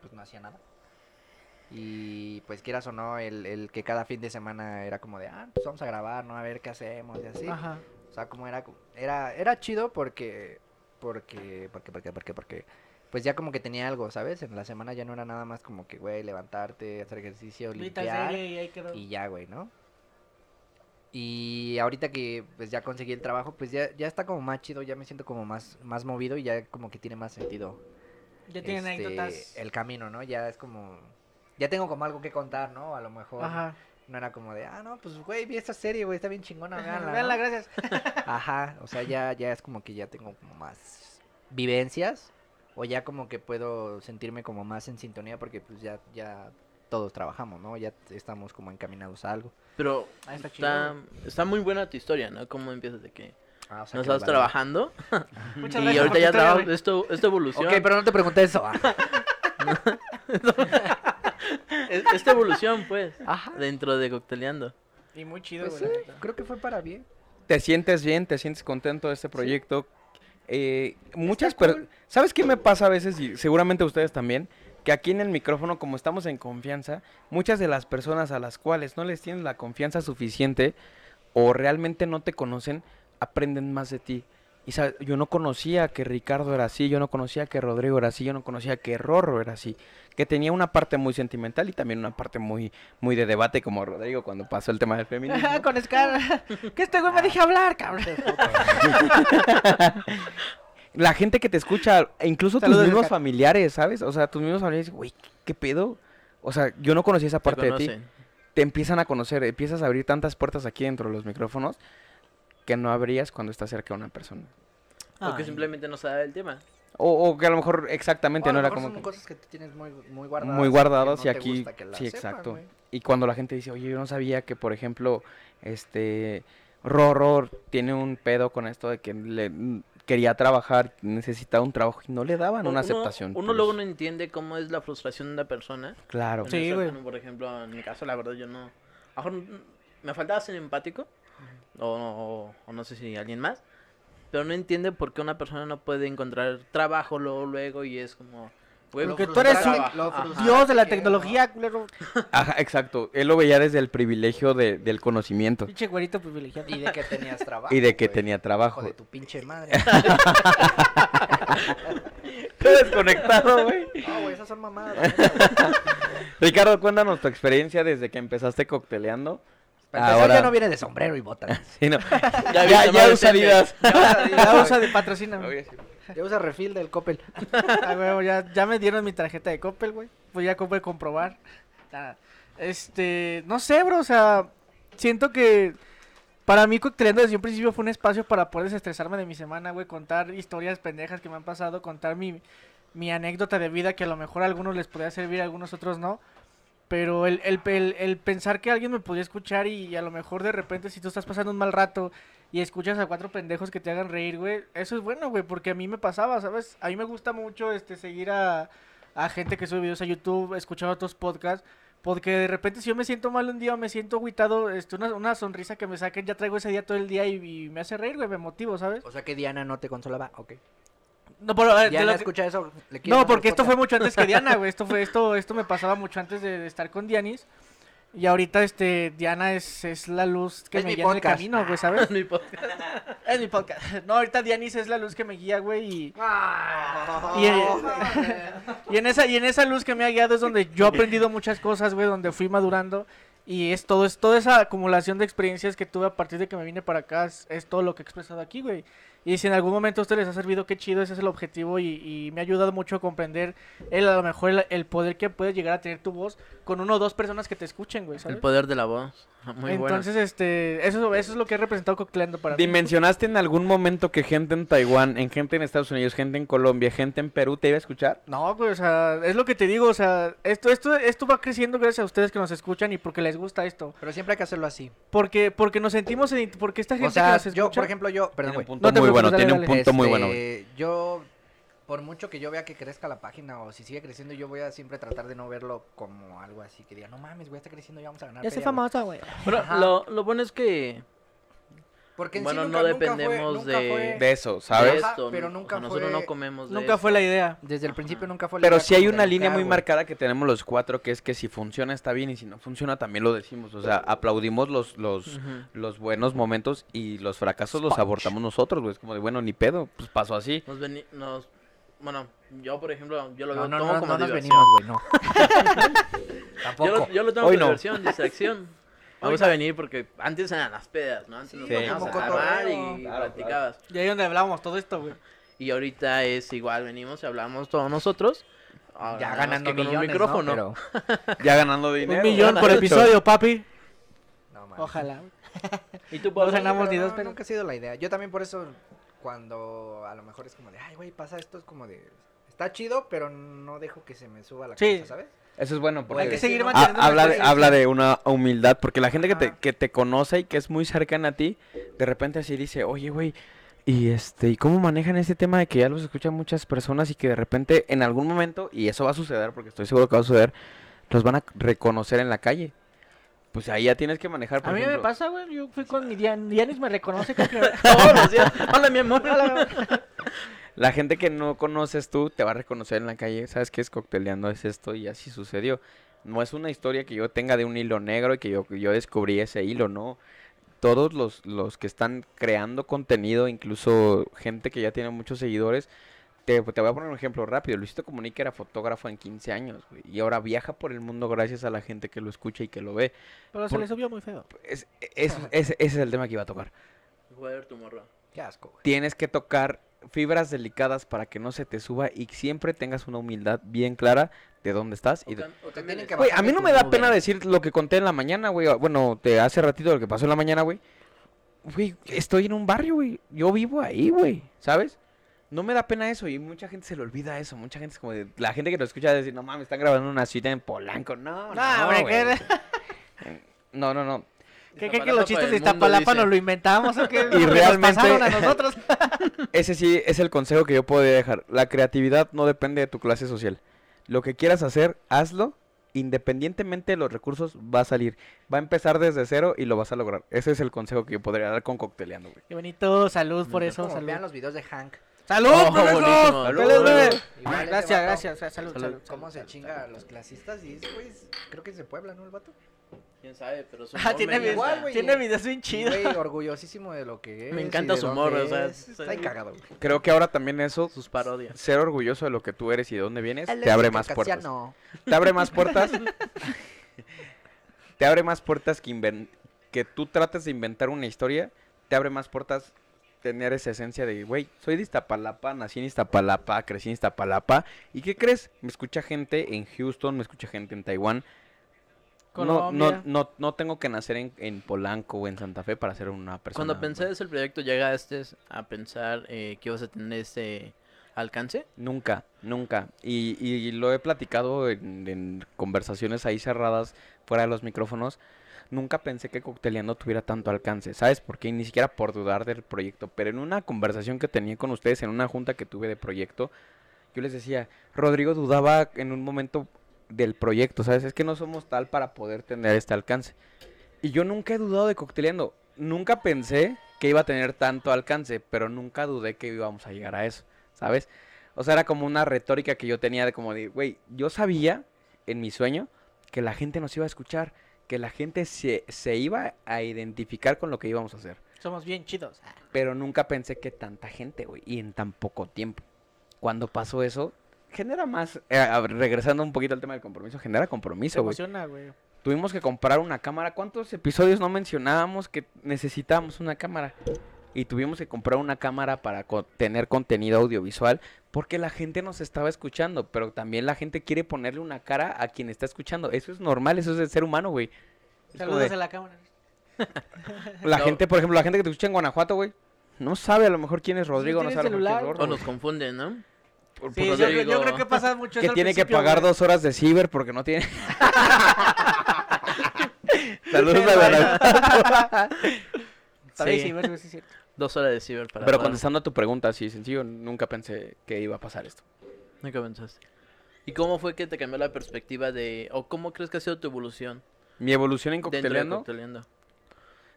[SPEAKER 1] pues no hacía nada. Y pues quieras o no, el, el que cada fin de semana era como de, ah, pues vamos a grabar, ¿no? A ver qué hacemos y así.
[SPEAKER 3] Ajá.
[SPEAKER 1] O sea, como era, era, era chido porque, porque, porque, porque, porque, porque, pues ya como que tenía algo, ¿sabes? En la semana ya no era nada más como que, güey, levantarte, hacer ejercicio, limpiar y ya, güey, ¿no? Y ahorita que pues ya conseguí el trabajo, pues ya, ya está como más chido, ya me siento como más, más movido y ya como que tiene más sentido.
[SPEAKER 3] Ya tienen
[SPEAKER 1] este,
[SPEAKER 3] anécdotas.
[SPEAKER 1] El camino, ¿no? Ya es como, ya tengo como algo que contar, ¿no? A lo mejor
[SPEAKER 3] Ajá.
[SPEAKER 1] no era como de, ah, no, pues güey, vi esta serie, güey, está bien chingona, veanla.
[SPEAKER 3] Veanla, gracias. [laughs]
[SPEAKER 1] Ajá, o sea, ya, ya es como que ya tengo como más vivencias o ya como que puedo sentirme como más en sintonía porque pues ya, ya todos trabajamos, ¿no? Ya estamos como encaminados a algo.
[SPEAKER 2] Pero
[SPEAKER 3] Ah, está
[SPEAKER 2] está, está muy buena tu historia, ¿no? ¿Cómo empiezas de que
[SPEAKER 1] Ah, o sea,
[SPEAKER 2] no
[SPEAKER 1] que
[SPEAKER 2] estás
[SPEAKER 1] vale.
[SPEAKER 2] trabajando?
[SPEAKER 3] Muchas [laughs]
[SPEAKER 2] y
[SPEAKER 3] gracias
[SPEAKER 2] ahorita ya
[SPEAKER 3] güey.
[SPEAKER 2] Esto, esta evolución.
[SPEAKER 1] Ok, pero no te pregunté eso. Ah. [laughs]
[SPEAKER 2] es- Esta evolución, pues. [laughs]
[SPEAKER 1] Ajá.
[SPEAKER 2] Dentro de Cocteleando.
[SPEAKER 3] Y muy chido,
[SPEAKER 1] Pues
[SPEAKER 3] güey.
[SPEAKER 1] sí, creo que fue para bien.
[SPEAKER 4] ¿Te sientes bien? ¿Te sientes contento de este proyecto? Eh, muchas
[SPEAKER 1] Está
[SPEAKER 4] per-
[SPEAKER 1] cool.
[SPEAKER 4] ¿Sabes qué me pasa a veces? Y seguramente ustedes también. Que aquí en el micrófono, como estamos en confianza, muchas de las personas a las cuales no les tienes la confianza suficiente o realmente no te conocen, aprenden más de ti. Y sabes, yo no conocía que Ricardo era así, yo no conocía que Rodrigo era así, yo no conocía que Rorro era así, que tenía una parte muy sentimental y también una parte muy, muy de debate como Rodrigo cuando pasó el tema del feminismo. [laughs]
[SPEAKER 3] Con Scar. [laughs] que este güey me deje hablar, cabrón. [laughs]
[SPEAKER 4] La gente que te escucha, e incluso
[SPEAKER 3] Saludos,
[SPEAKER 4] tus mismos familiares, ¿sabes? O sea, tus mismos familiares, güey, ¿qué pedo? O sea, yo no conocía esa
[SPEAKER 2] Te
[SPEAKER 4] parte de ti. Te empiezan a conocer, empiezas a abrir tantas puertas aquí dentro de los micrófonos que no abrías cuando estás cerca de una persona.
[SPEAKER 2] O que
[SPEAKER 3] Ay.
[SPEAKER 2] simplemente no sabe el tema.
[SPEAKER 4] O, o que a lo mejor exactamente
[SPEAKER 1] O a
[SPEAKER 4] no era como...
[SPEAKER 1] son
[SPEAKER 4] que-
[SPEAKER 1] cosas que tú tienes muy, muy guardadas.
[SPEAKER 4] muy
[SPEAKER 1] no
[SPEAKER 4] y
[SPEAKER 1] te
[SPEAKER 4] aquí
[SPEAKER 1] gusta que las
[SPEAKER 4] sí
[SPEAKER 1] sepan,
[SPEAKER 4] exacto y cuando la gente dice oye yo no sabía que por ejemplo este Rorro tiene un pedo con esto de que le quería trabajar necesitaba un trabajo y no le daban una aceptación
[SPEAKER 2] Uno,
[SPEAKER 4] por
[SPEAKER 2] luego no entiende cómo es la frustración de una persona.
[SPEAKER 4] claro
[SPEAKER 2] En
[SPEAKER 3] Sí, güey.
[SPEAKER 2] Por ejemplo, en mi caso, la verdad, yo no. A lo mejor mm, me faltaba ser empático. O, o- o no sé si alguien más. Pero no entiende por qué una persona no puede encontrar trabajo luego, luego y es como. Güey,
[SPEAKER 3] Porque tú eres
[SPEAKER 1] un-.
[SPEAKER 3] Dios de la tecnología, culero.
[SPEAKER 4] Ajá, exacto. Él lo veía desde el privilegio de- del conocimiento
[SPEAKER 3] Pinche güerito privilegiado.
[SPEAKER 1] Y de que tenías trabajo.
[SPEAKER 4] y de que
[SPEAKER 1] güey.
[SPEAKER 4] tenía
[SPEAKER 1] Hijo
[SPEAKER 4] trabajo.
[SPEAKER 1] de tu pinche madre. [laughs]
[SPEAKER 4] Todo desconectado, güey.
[SPEAKER 1] No, güey, esas son mamadas. [laughs]
[SPEAKER 4] Ricardo, cuéntanos tu experiencia desde que empezaste cocteleando. Ahora-
[SPEAKER 1] ya no viene de sombrero y botas. [laughs]
[SPEAKER 4] Sí, no. [laughs]
[SPEAKER 2] Ya
[SPEAKER 4] ya, ya usa. Adidas.
[SPEAKER 3] Ya usa de patrocina.
[SPEAKER 1] Ya usa refil del Coppel. [laughs]
[SPEAKER 3] Ah, ya, ya me dieron mi tarjeta de Coppel, güey. Pues ya Coppel comprobar. Nada. Este, no sé, bro, o sea, siento que para mí Cocteleando desde un principio fue un espacio para poder desestresarme de mi semana, güey, contar historias pendejas que me han pasado, contar mi, mi anécdota de vida que a lo mejor a algunos les podría servir, a algunos otros no. Pero el, el, el- pensar que alguien me podía escuchar y, a lo mejor de repente si tú estás pasando un mal rato y escuchas a cuatro pendejos que te hagan reír, güey, eso es bueno, güey, porque a mí me pasaba, ¿sabes? A mí me gusta mucho este seguir a, a gente que sube videos a YouTube, escuchar otros podcasts, porque de repente si yo me siento mal un día me siento agüitado, este, una, una sonrisa que me saquen, ya traigo ese día todo el día y, y me hace reír, güey, me motivo, ¿sabes?
[SPEAKER 1] O sea que Diana no te consolaba. Ok.
[SPEAKER 3] No,
[SPEAKER 1] Diana
[SPEAKER 3] lo que-
[SPEAKER 1] escucha eso. ¿le
[SPEAKER 3] no, porque esto fue
[SPEAKER 1] podcast?
[SPEAKER 3] mucho antes que [laughs] Diana, güey. Esto fue esto esto me pasaba mucho antes de, de estar con Dianis. Y ahorita este Diana es, es la luz que
[SPEAKER 1] Es
[SPEAKER 3] me guía en el
[SPEAKER 1] podcast.
[SPEAKER 3] camino, güey, ¿sabes? [laughs]
[SPEAKER 2] Mi podcast.
[SPEAKER 3] es mi podcast. No, ahorita Dianis es la luz que me guía, güey, y
[SPEAKER 1] Ah.
[SPEAKER 3] y, eh, [laughs] y en esa y en esa luz que me ha guiado es donde yo he aprendido muchas cosas, güey, donde fui madurando y es todo es toda esa acumulación de experiencias que tuve a partir de que me vine para acá es, es todo lo que he expresado aquí, güey. Y si en algún momento a ustedes les ha servido, qué chido, ese es el objetivo y, y me ha ayudado mucho a comprender el, a lo mejor el, el poder que puede llegar a tener tu voz con uno o dos personas que te escuchen, güey, ¿sabes?
[SPEAKER 2] El poder de la voz. Muy
[SPEAKER 3] Entonces, este, eso, eso es lo que ha representado Cocteleando para mí.
[SPEAKER 4] ¿Dimensionaste en algún momento que gente en Taiwán, en gente en Estados Unidos, gente en Colombia, gente en Perú te iba a escuchar?
[SPEAKER 3] No, güey, o sea, es lo que te digo, o sea, esto, esto, esto va creciendo gracias a ustedes que nos escuchan y porque les gusta esto.
[SPEAKER 1] Pero siempre hay que hacerlo así.
[SPEAKER 3] Porque, porque nos sentimos, en- porque esta gente
[SPEAKER 1] O sea,
[SPEAKER 3] que nos
[SPEAKER 1] yo,
[SPEAKER 3] escucha...
[SPEAKER 1] por ejemplo, yo. Perdón, güey.
[SPEAKER 3] No te
[SPEAKER 4] muy bueno, tiene
[SPEAKER 3] dale,
[SPEAKER 4] un punto muy bueno.
[SPEAKER 1] Este, Yo, por mucho que yo vea que crezca la página o si sigue creciendo, yo voy a siempre tratar de no verlo como algo así que diga, no mames, güey, está creciendo, ya vamos a ganar.
[SPEAKER 3] Ya
[SPEAKER 1] güey".
[SPEAKER 3] famosa, güey.
[SPEAKER 2] Lo, lo bueno es que
[SPEAKER 1] Porque en
[SPEAKER 2] Bueno,
[SPEAKER 1] sí
[SPEAKER 2] no
[SPEAKER 1] nunca, nunca
[SPEAKER 2] dependemos
[SPEAKER 1] fue, nunca
[SPEAKER 2] de-
[SPEAKER 1] fue-
[SPEAKER 4] De eso,
[SPEAKER 2] de
[SPEAKER 4] ¿sabes?
[SPEAKER 1] Ajá,
[SPEAKER 2] esto,
[SPEAKER 1] pero
[SPEAKER 2] ¿no?
[SPEAKER 1] nunca
[SPEAKER 2] O sea, nosotros
[SPEAKER 1] fue-
[SPEAKER 2] no comemos de
[SPEAKER 3] Nunca fue la idea.
[SPEAKER 1] Desde el principio
[SPEAKER 2] Ajá.
[SPEAKER 1] nunca fue la
[SPEAKER 4] Pero
[SPEAKER 1] idea
[SPEAKER 4] sí hay una línea muy marcada que tenemos los cuatro, que es que si funciona está bien y si no funciona también lo decimos. O sea, aplaudimos los, los, los buenos momentos y los fracasos los abortamos nosotros, güey. Es como de, bueno, ni pedo, pues pasó así.
[SPEAKER 2] Nos veni nos bueno, yo por ejemplo, yo lo
[SPEAKER 1] No,
[SPEAKER 2] veo
[SPEAKER 1] no,
[SPEAKER 2] tomo
[SPEAKER 1] no,
[SPEAKER 2] como
[SPEAKER 1] no nos
[SPEAKER 2] diversión.
[SPEAKER 1] venimos, güey, no. [laughs] [laughs]
[SPEAKER 2] yo,
[SPEAKER 1] Tampoco.
[SPEAKER 2] lo, yo lo tomo
[SPEAKER 4] Hoy
[SPEAKER 2] como
[SPEAKER 4] no.
[SPEAKER 2] diversión, distracción. Vamos a venir porque antes eran las pedas, ¿no? Antes nos
[SPEAKER 1] Sí,
[SPEAKER 2] poníamos a
[SPEAKER 1] cotorreo.
[SPEAKER 2] y
[SPEAKER 4] Claro,
[SPEAKER 2] platicabas.
[SPEAKER 3] Y ahí donde hablábamos todo esto, güey.
[SPEAKER 2] Y ahorita es igual, venimos y hablamos todos nosotros. ahora
[SPEAKER 1] Ya ganando
[SPEAKER 2] con un
[SPEAKER 1] millones,
[SPEAKER 2] micrófono.
[SPEAKER 1] ¿no? Pero... [laughs]
[SPEAKER 4] Ya ganando dinero.
[SPEAKER 3] Un millón por episodio, papi.
[SPEAKER 1] No, mames.
[SPEAKER 3] Ojalá. [laughs]
[SPEAKER 2] Y tú
[SPEAKER 3] No ganamos
[SPEAKER 1] Pero
[SPEAKER 3] ni
[SPEAKER 1] no,
[SPEAKER 3] dos, pero...
[SPEAKER 1] Nunca ha sido la idea. Yo también por eso, cuando a lo mejor es como de, ay, güey, pasa esto, es como de, está chido, pero no dejo que se me suba la
[SPEAKER 3] Sí.
[SPEAKER 1] cabeza, ¿sabes?
[SPEAKER 4] Eso es bueno porque
[SPEAKER 3] Hay que seguir
[SPEAKER 4] ha-
[SPEAKER 3] manteniendo
[SPEAKER 4] habla, de, habla de una humildad, porque la gente que te, que te conoce y que es muy cercana a ti, de repente así dice, oye, güey, y este, ¿y cómo manejan este tema de que ya los escuchan muchas personas y que de repente en algún momento, y eso va a suceder, porque estoy seguro que va a suceder, los van a reconocer en la calle? Pues ahí ya tienes que manejar, por
[SPEAKER 3] A mí me pasa, güey. Yo fui con mi Dian. Dianis me reconoce que... [laughs]
[SPEAKER 2] Todos los días. [laughs] Hola, mi amor. [laughs]
[SPEAKER 4] La gente que no conoces tú te va a reconocer en la calle, ¿sabes qué es cocteleando? Es esto y así sucedió. No es una historia que yo tenga de un hilo negro y que yo, yo descubrí ese hilo, no. Todos los, los que están creando contenido, incluso gente que ya tiene muchos seguidores, te, te voy a poner un ejemplo rápido. Luisito Comunica era fotógrafo en 15 años güey, y ahora viaja por el mundo gracias a la gente que lo escucha y que lo ve.
[SPEAKER 3] Pero se le subió muy feo.
[SPEAKER 4] Es, es- es- ese es el tema que iba a tocar.
[SPEAKER 2] Voy a ver tu morro.
[SPEAKER 1] Qué asco, güey.
[SPEAKER 4] tienes que tocar fibras delicadas para que no se te suba y siempre tengas una humildad bien clara de dónde estás. Y de-
[SPEAKER 2] O
[SPEAKER 1] Te que
[SPEAKER 4] Güey, a mí no me da pena decir lo que conté en la mañana, güey. Bueno, te hace ratito lo que pasó en la mañana, güey. Güey, estoy en un barrio, güey. Yo vivo ahí, güey. ¿Sabes? No me da pena eso y mucha gente se le olvida eso. Mucha gente es como de... La gente que lo escucha decir, no mames, están grabando una cita en Polanco. No, no,
[SPEAKER 3] No, hombre,
[SPEAKER 4] güey.
[SPEAKER 3] ¿qué- [laughs]
[SPEAKER 4] No, no, no.
[SPEAKER 3] ¿Qué, qué, que los chistes de Iztapalapa
[SPEAKER 2] dice.
[SPEAKER 3] nos lo inventamos o qué? [laughs] [laughs]
[SPEAKER 4] Y
[SPEAKER 3] Nos
[SPEAKER 4] realmente-
[SPEAKER 3] pasaron a nosotros. [laughs]
[SPEAKER 4] Ese sí es el consejo que yo podría dejar. La creatividad no depende de tu clase social. Lo que quieras hacer, hazlo. Independientemente de los recursos, va a salir. Va a empezar desde cero y lo vas a lograr. Ese es el consejo que yo podría dar con cocteleando, güey.
[SPEAKER 3] Qué bonito, salud por
[SPEAKER 1] Es
[SPEAKER 3] eso, salud.
[SPEAKER 1] vean los videos de Hank.
[SPEAKER 3] ¡Salud,
[SPEAKER 2] Oh, buenísimo.
[SPEAKER 3] ¡Feliz
[SPEAKER 2] Salud.
[SPEAKER 3] bebé!
[SPEAKER 1] Ese
[SPEAKER 3] Gracias, gracias. Salud,
[SPEAKER 2] Salud.
[SPEAKER 3] salud.
[SPEAKER 1] ¿Cómo se chinga a los clasistas? Y es- creo que es de Puebla, ¿no? El vato.
[SPEAKER 2] ¿Quién sabe? Pero su
[SPEAKER 3] Ah, tiene
[SPEAKER 2] me
[SPEAKER 3] videos,
[SPEAKER 1] igual,
[SPEAKER 2] encanta.
[SPEAKER 1] güey.
[SPEAKER 3] tiene videos bien
[SPEAKER 1] Y,
[SPEAKER 3] chidos.
[SPEAKER 1] Güey, orgullosísimo de lo que es.
[SPEAKER 2] Me encanta su humor, o sea,
[SPEAKER 1] es. Está cagado, güey.
[SPEAKER 4] Creo que ahora también eso,
[SPEAKER 2] Sus parodias.
[SPEAKER 4] ser orgulloso de lo que tú eres y de dónde vienes, te abre más puertas. Te abre más puertas. te abre más puertas que, inven- que tú trates de inventar una historia. Te abre más puertas tener esa esencia de, güey, soy de Iztapalapa, nací en Iztapalapa, crecí en Iztapalapa. ¿Y qué crees? Me escucha gente en Houston, me escucha gente en Taiwán. No, no, no, no tengo que nacer en, en Polanco o en Santa Fe para ser una persona.
[SPEAKER 2] Cuando pensé
[SPEAKER 4] güey.
[SPEAKER 2] ese proyecto, ¿llegaste a pensar eh, que ibas a tener ese alcance?
[SPEAKER 4] Nunca, nunca. Y, y lo he platicado en, en conversaciones ahí cerradas, fuera de los micrófonos. Nunca pensé que Cocteleando tuviera tanto alcance, ¿sabes? Porque ni siquiera por dudar del proyecto. Pero en una conversación que tenía con ustedes, en una junta que tuve de proyecto, yo les decía, Rodrigo dudaba en un momento del proyecto, ¿sabes? Es que no somos tal para poder tener este alcance. Y yo nunca he dudado de Cocteleando. Nunca pensé que iba a tener tanto alcance, pero nunca dudé que íbamos a llegar a eso, ¿sabes? O sea, era como una retórica que yo tenía de como de, güey, yo sabía en mi sueño que la gente nos iba a escuchar, que la gente se, se iba a identificar con lo que íbamos a hacer.
[SPEAKER 3] Somos bien chidos.
[SPEAKER 4] Pero nunca pensé que tanta gente, güey, y en tan poco tiempo. Cuando pasó eso, genera más, eh, a ver, regresando un poquito al tema del compromiso, genera compromiso, güey.
[SPEAKER 3] emociona, güey.
[SPEAKER 4] Tuvimos que comprar una cámara. ¿Cuántos episodios no mencionábamos que necesitábamos una cámara? Y tuvimos que comprar una cámara para co- tener contenido audiovisual porque la gente nos estaba escuchando, pero también la gente quiere ponerle una cara a quien está escuchando. Eso es normal, eso es el ser humano, güey.
[SPEAKER 3] Saludos
[SPEAKER 4] de-
[SPEAKER 3] a la cámara. [laughs]
[SPEAKER 4] La
[SPEAKER 2] No.
[SPEAKER 4] gente, por ejemplo, la gente que te escucha en Guanajuato, güey, no sabe a lo mejor quién es Rodrigo, no sabe a lo mejor quién es
[SPEAKER 3] celular,
[SPEAKER 4] Gordo,
[SPEAKER 2] O nos confunden, ¿no?
[SPEAKER 4] Por-
[SPEAKER 3] Sí,
[SPEAKER 4] por
[SPEAKER 3] yo, creo- yo creo que pasa mucho
[SPEAKER 4] que tiene que pagar
[SPEAKER 3] güey.
[SPEAKER 4] dos horas de ciber porque no tiene... [laughs] Saludos a.
[SPEAKER 3] Sabéis,
[SPEAKER 2] Sí.
[SPEAKER 3] sí, güey, sí, sí.
[SPEAKER 2] Dos horas de ciber para
[SPEAKER 4] Pero contestando a tu pregunta, así sencillo, nunca pensé que iba a pasar esto.
[SPEAKER 2] Nunca pensaste. ¿Y cómo fue que te cambió la perspectiva de... o cómo crees que ha sido tu evolución
[SPEAKER 4] Mi evolución en
[SPEAKER 2] de
[SPEAKER 4] Cocteleando,
[SPEAKER 2] Cocteleando?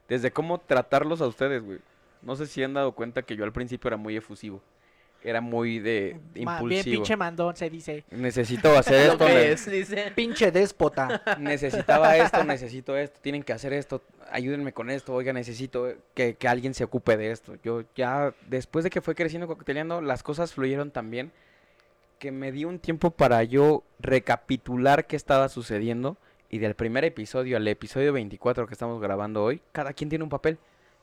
[SPEAKER 4] desde cómo tratarlos a ustedes, güey. No sé si han dado cuenta que yo al principio era muy efusivo. Era muy de
[SPEAKER 3] Ma- Bien
[SPEAKER 4] impulsivo.
[SPEAKER 3] pinche mandón, se dice.
[SPEAKER 4] Necesito [laughs] hacer esto,
[SPEAKER 2] es, dice.
[SPEAKER 1] Pinche déspota.
[SPEAKER 4] necesitaba [laughs] esto, necesito esto, tienen que hacer esto, ayúdenme con esto, oiga, necesito que, que alguien se ocupe de esto. Yo ya, después de que fue creciendo Cocteleando, las cosas fluyeron tan bien que me di un tiempo para yo recapitular qué estaba sucediendo y del primer episodio al episodio 24 que estamos grabando hoy, cada quien tiene un papel,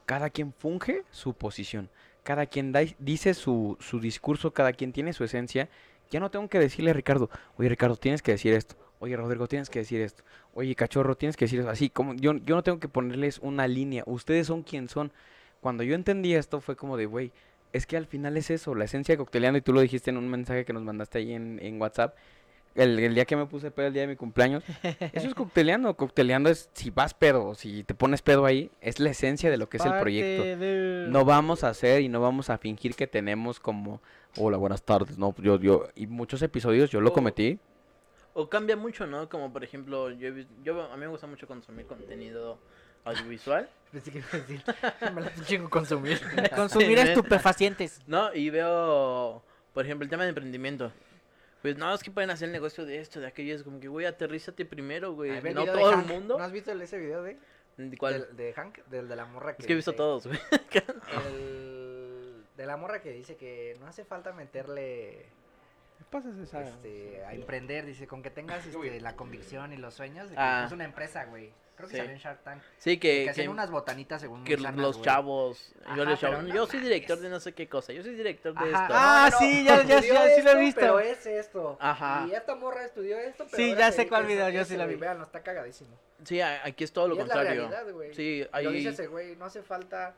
[SPEAKER 4] cada quien funge su posición, cada quien da- dice su, su discurso, cada quien tiene su esencia. Ya no tengo que decirle a Ricardo, oye Ricardo, tienes que decir esto, oye Rodrigo, tienes que decir esto, oye Cachorro, tienes que decir eso, así como yo, yo no tengo que ponerles una línea, ustedes son quien son. Cuando yo entendí esto fue como de, güey, es que al final es eso, la esencia cocteleando, y tú lo dijiste en un mensaje que nos mandaste ahí en, en WhatsApp, el, el día que me puse pedo, el día de mi cumpleaños, eso es [laughs] cocteleando, cocteleando es si vas pedo, o si te pones pedo ahí, es la esencia de lo que es el proyecto. No vamos a hacer y no vamos a fingir que tenemos como, hola, buenas tardes, no, yo, yo, y muchos episodios yo lo cometí,
[SPEAKER 2] O cambia mucho, ¿no? Como por ejemplo, yo, yo a mí me gusta mucho consumir contenido audiovisual, [laughs]
[SPEAKER 1] Pensé que iba a decir, [laughs] me la chingo consumir.
[SPEAKER 3] Consumir estupefacientes.
[SPEAKER 2] ¿no? Y veo, por ejemplo, el tema de emprendimiento. Pues no, es que pueden hacer el negocio de esto, de aquello. Es como que, güey, aterrízate primero, güey. No todo el mundo.
[SPEAKER 1] ¿No has visto el- ese video de,
[SPEAKER 2] ¿Cuál?
[SPEAKER 1] del- de Hank? Del de la morra que
[SPEAKER 2] Es que he visto
[SPEAKER 1] dice-
[SPEAKER 2] todos, güey.
[SPEAKER 1] El de la morra que dice que no hace falta meterle este, a emprender, dice, con que tengas este, la convicción y los sueños de que
[SPEAKER 2] Ah.
[SPEAKER 1] es una empresa, güey. Creo que
[SPEAKER 2] Sí.
[SPEAKER 1] salió en Shark Tank.
[SPEAKER 2] Sí,
[SPEAKER 1] Que,
[SPEAKER 2] que,
[SPEAKER 1] hacen unas botanitas según
[SPEAKER 2] que
[SPEAKER 1] muy sanas,
[SPEAKER 2] los
[SPEAKER 1] güey.
[SPEAKER 2] chavos.
[SPEAKER 1] Ajá,
[SPEAKER 2] yo
[SPEAKER 1] no
[SPEAKER 2] soy director de no sé qué cosa. Yo soy director de
[SPEAKER 1] Ajá.
[SPEAKER 2] esto.
[SPEAKER 3] Ah, sí, ya- ya-
[SPEAKER 1] estudió
[SPEAKER 3] ya sí lo he visto.
[SPEAKER 1] Pero es esto.
[SPEAKER 2] Ajá.
[SPEAKER 1] Y esta morra estudió esto, pero
[SPEAKER 3] Sí, ya sé cuál video, yo sí la vi.
[SPEAKER 1] Vean, no está cagadísimo.
[SPEAKER 2] Sí, aquí es todo lo
[SPEAKER 1] y es la
[SPEAKER 2] contrario.
[SPEAKER 1] realidad, güey.
[SPEAKER 2] Sí,
[SPEAKER 1] Lo dice
[SPEAKER 2] ahí.
[SPEAKER 1] ese güey, no hace falta,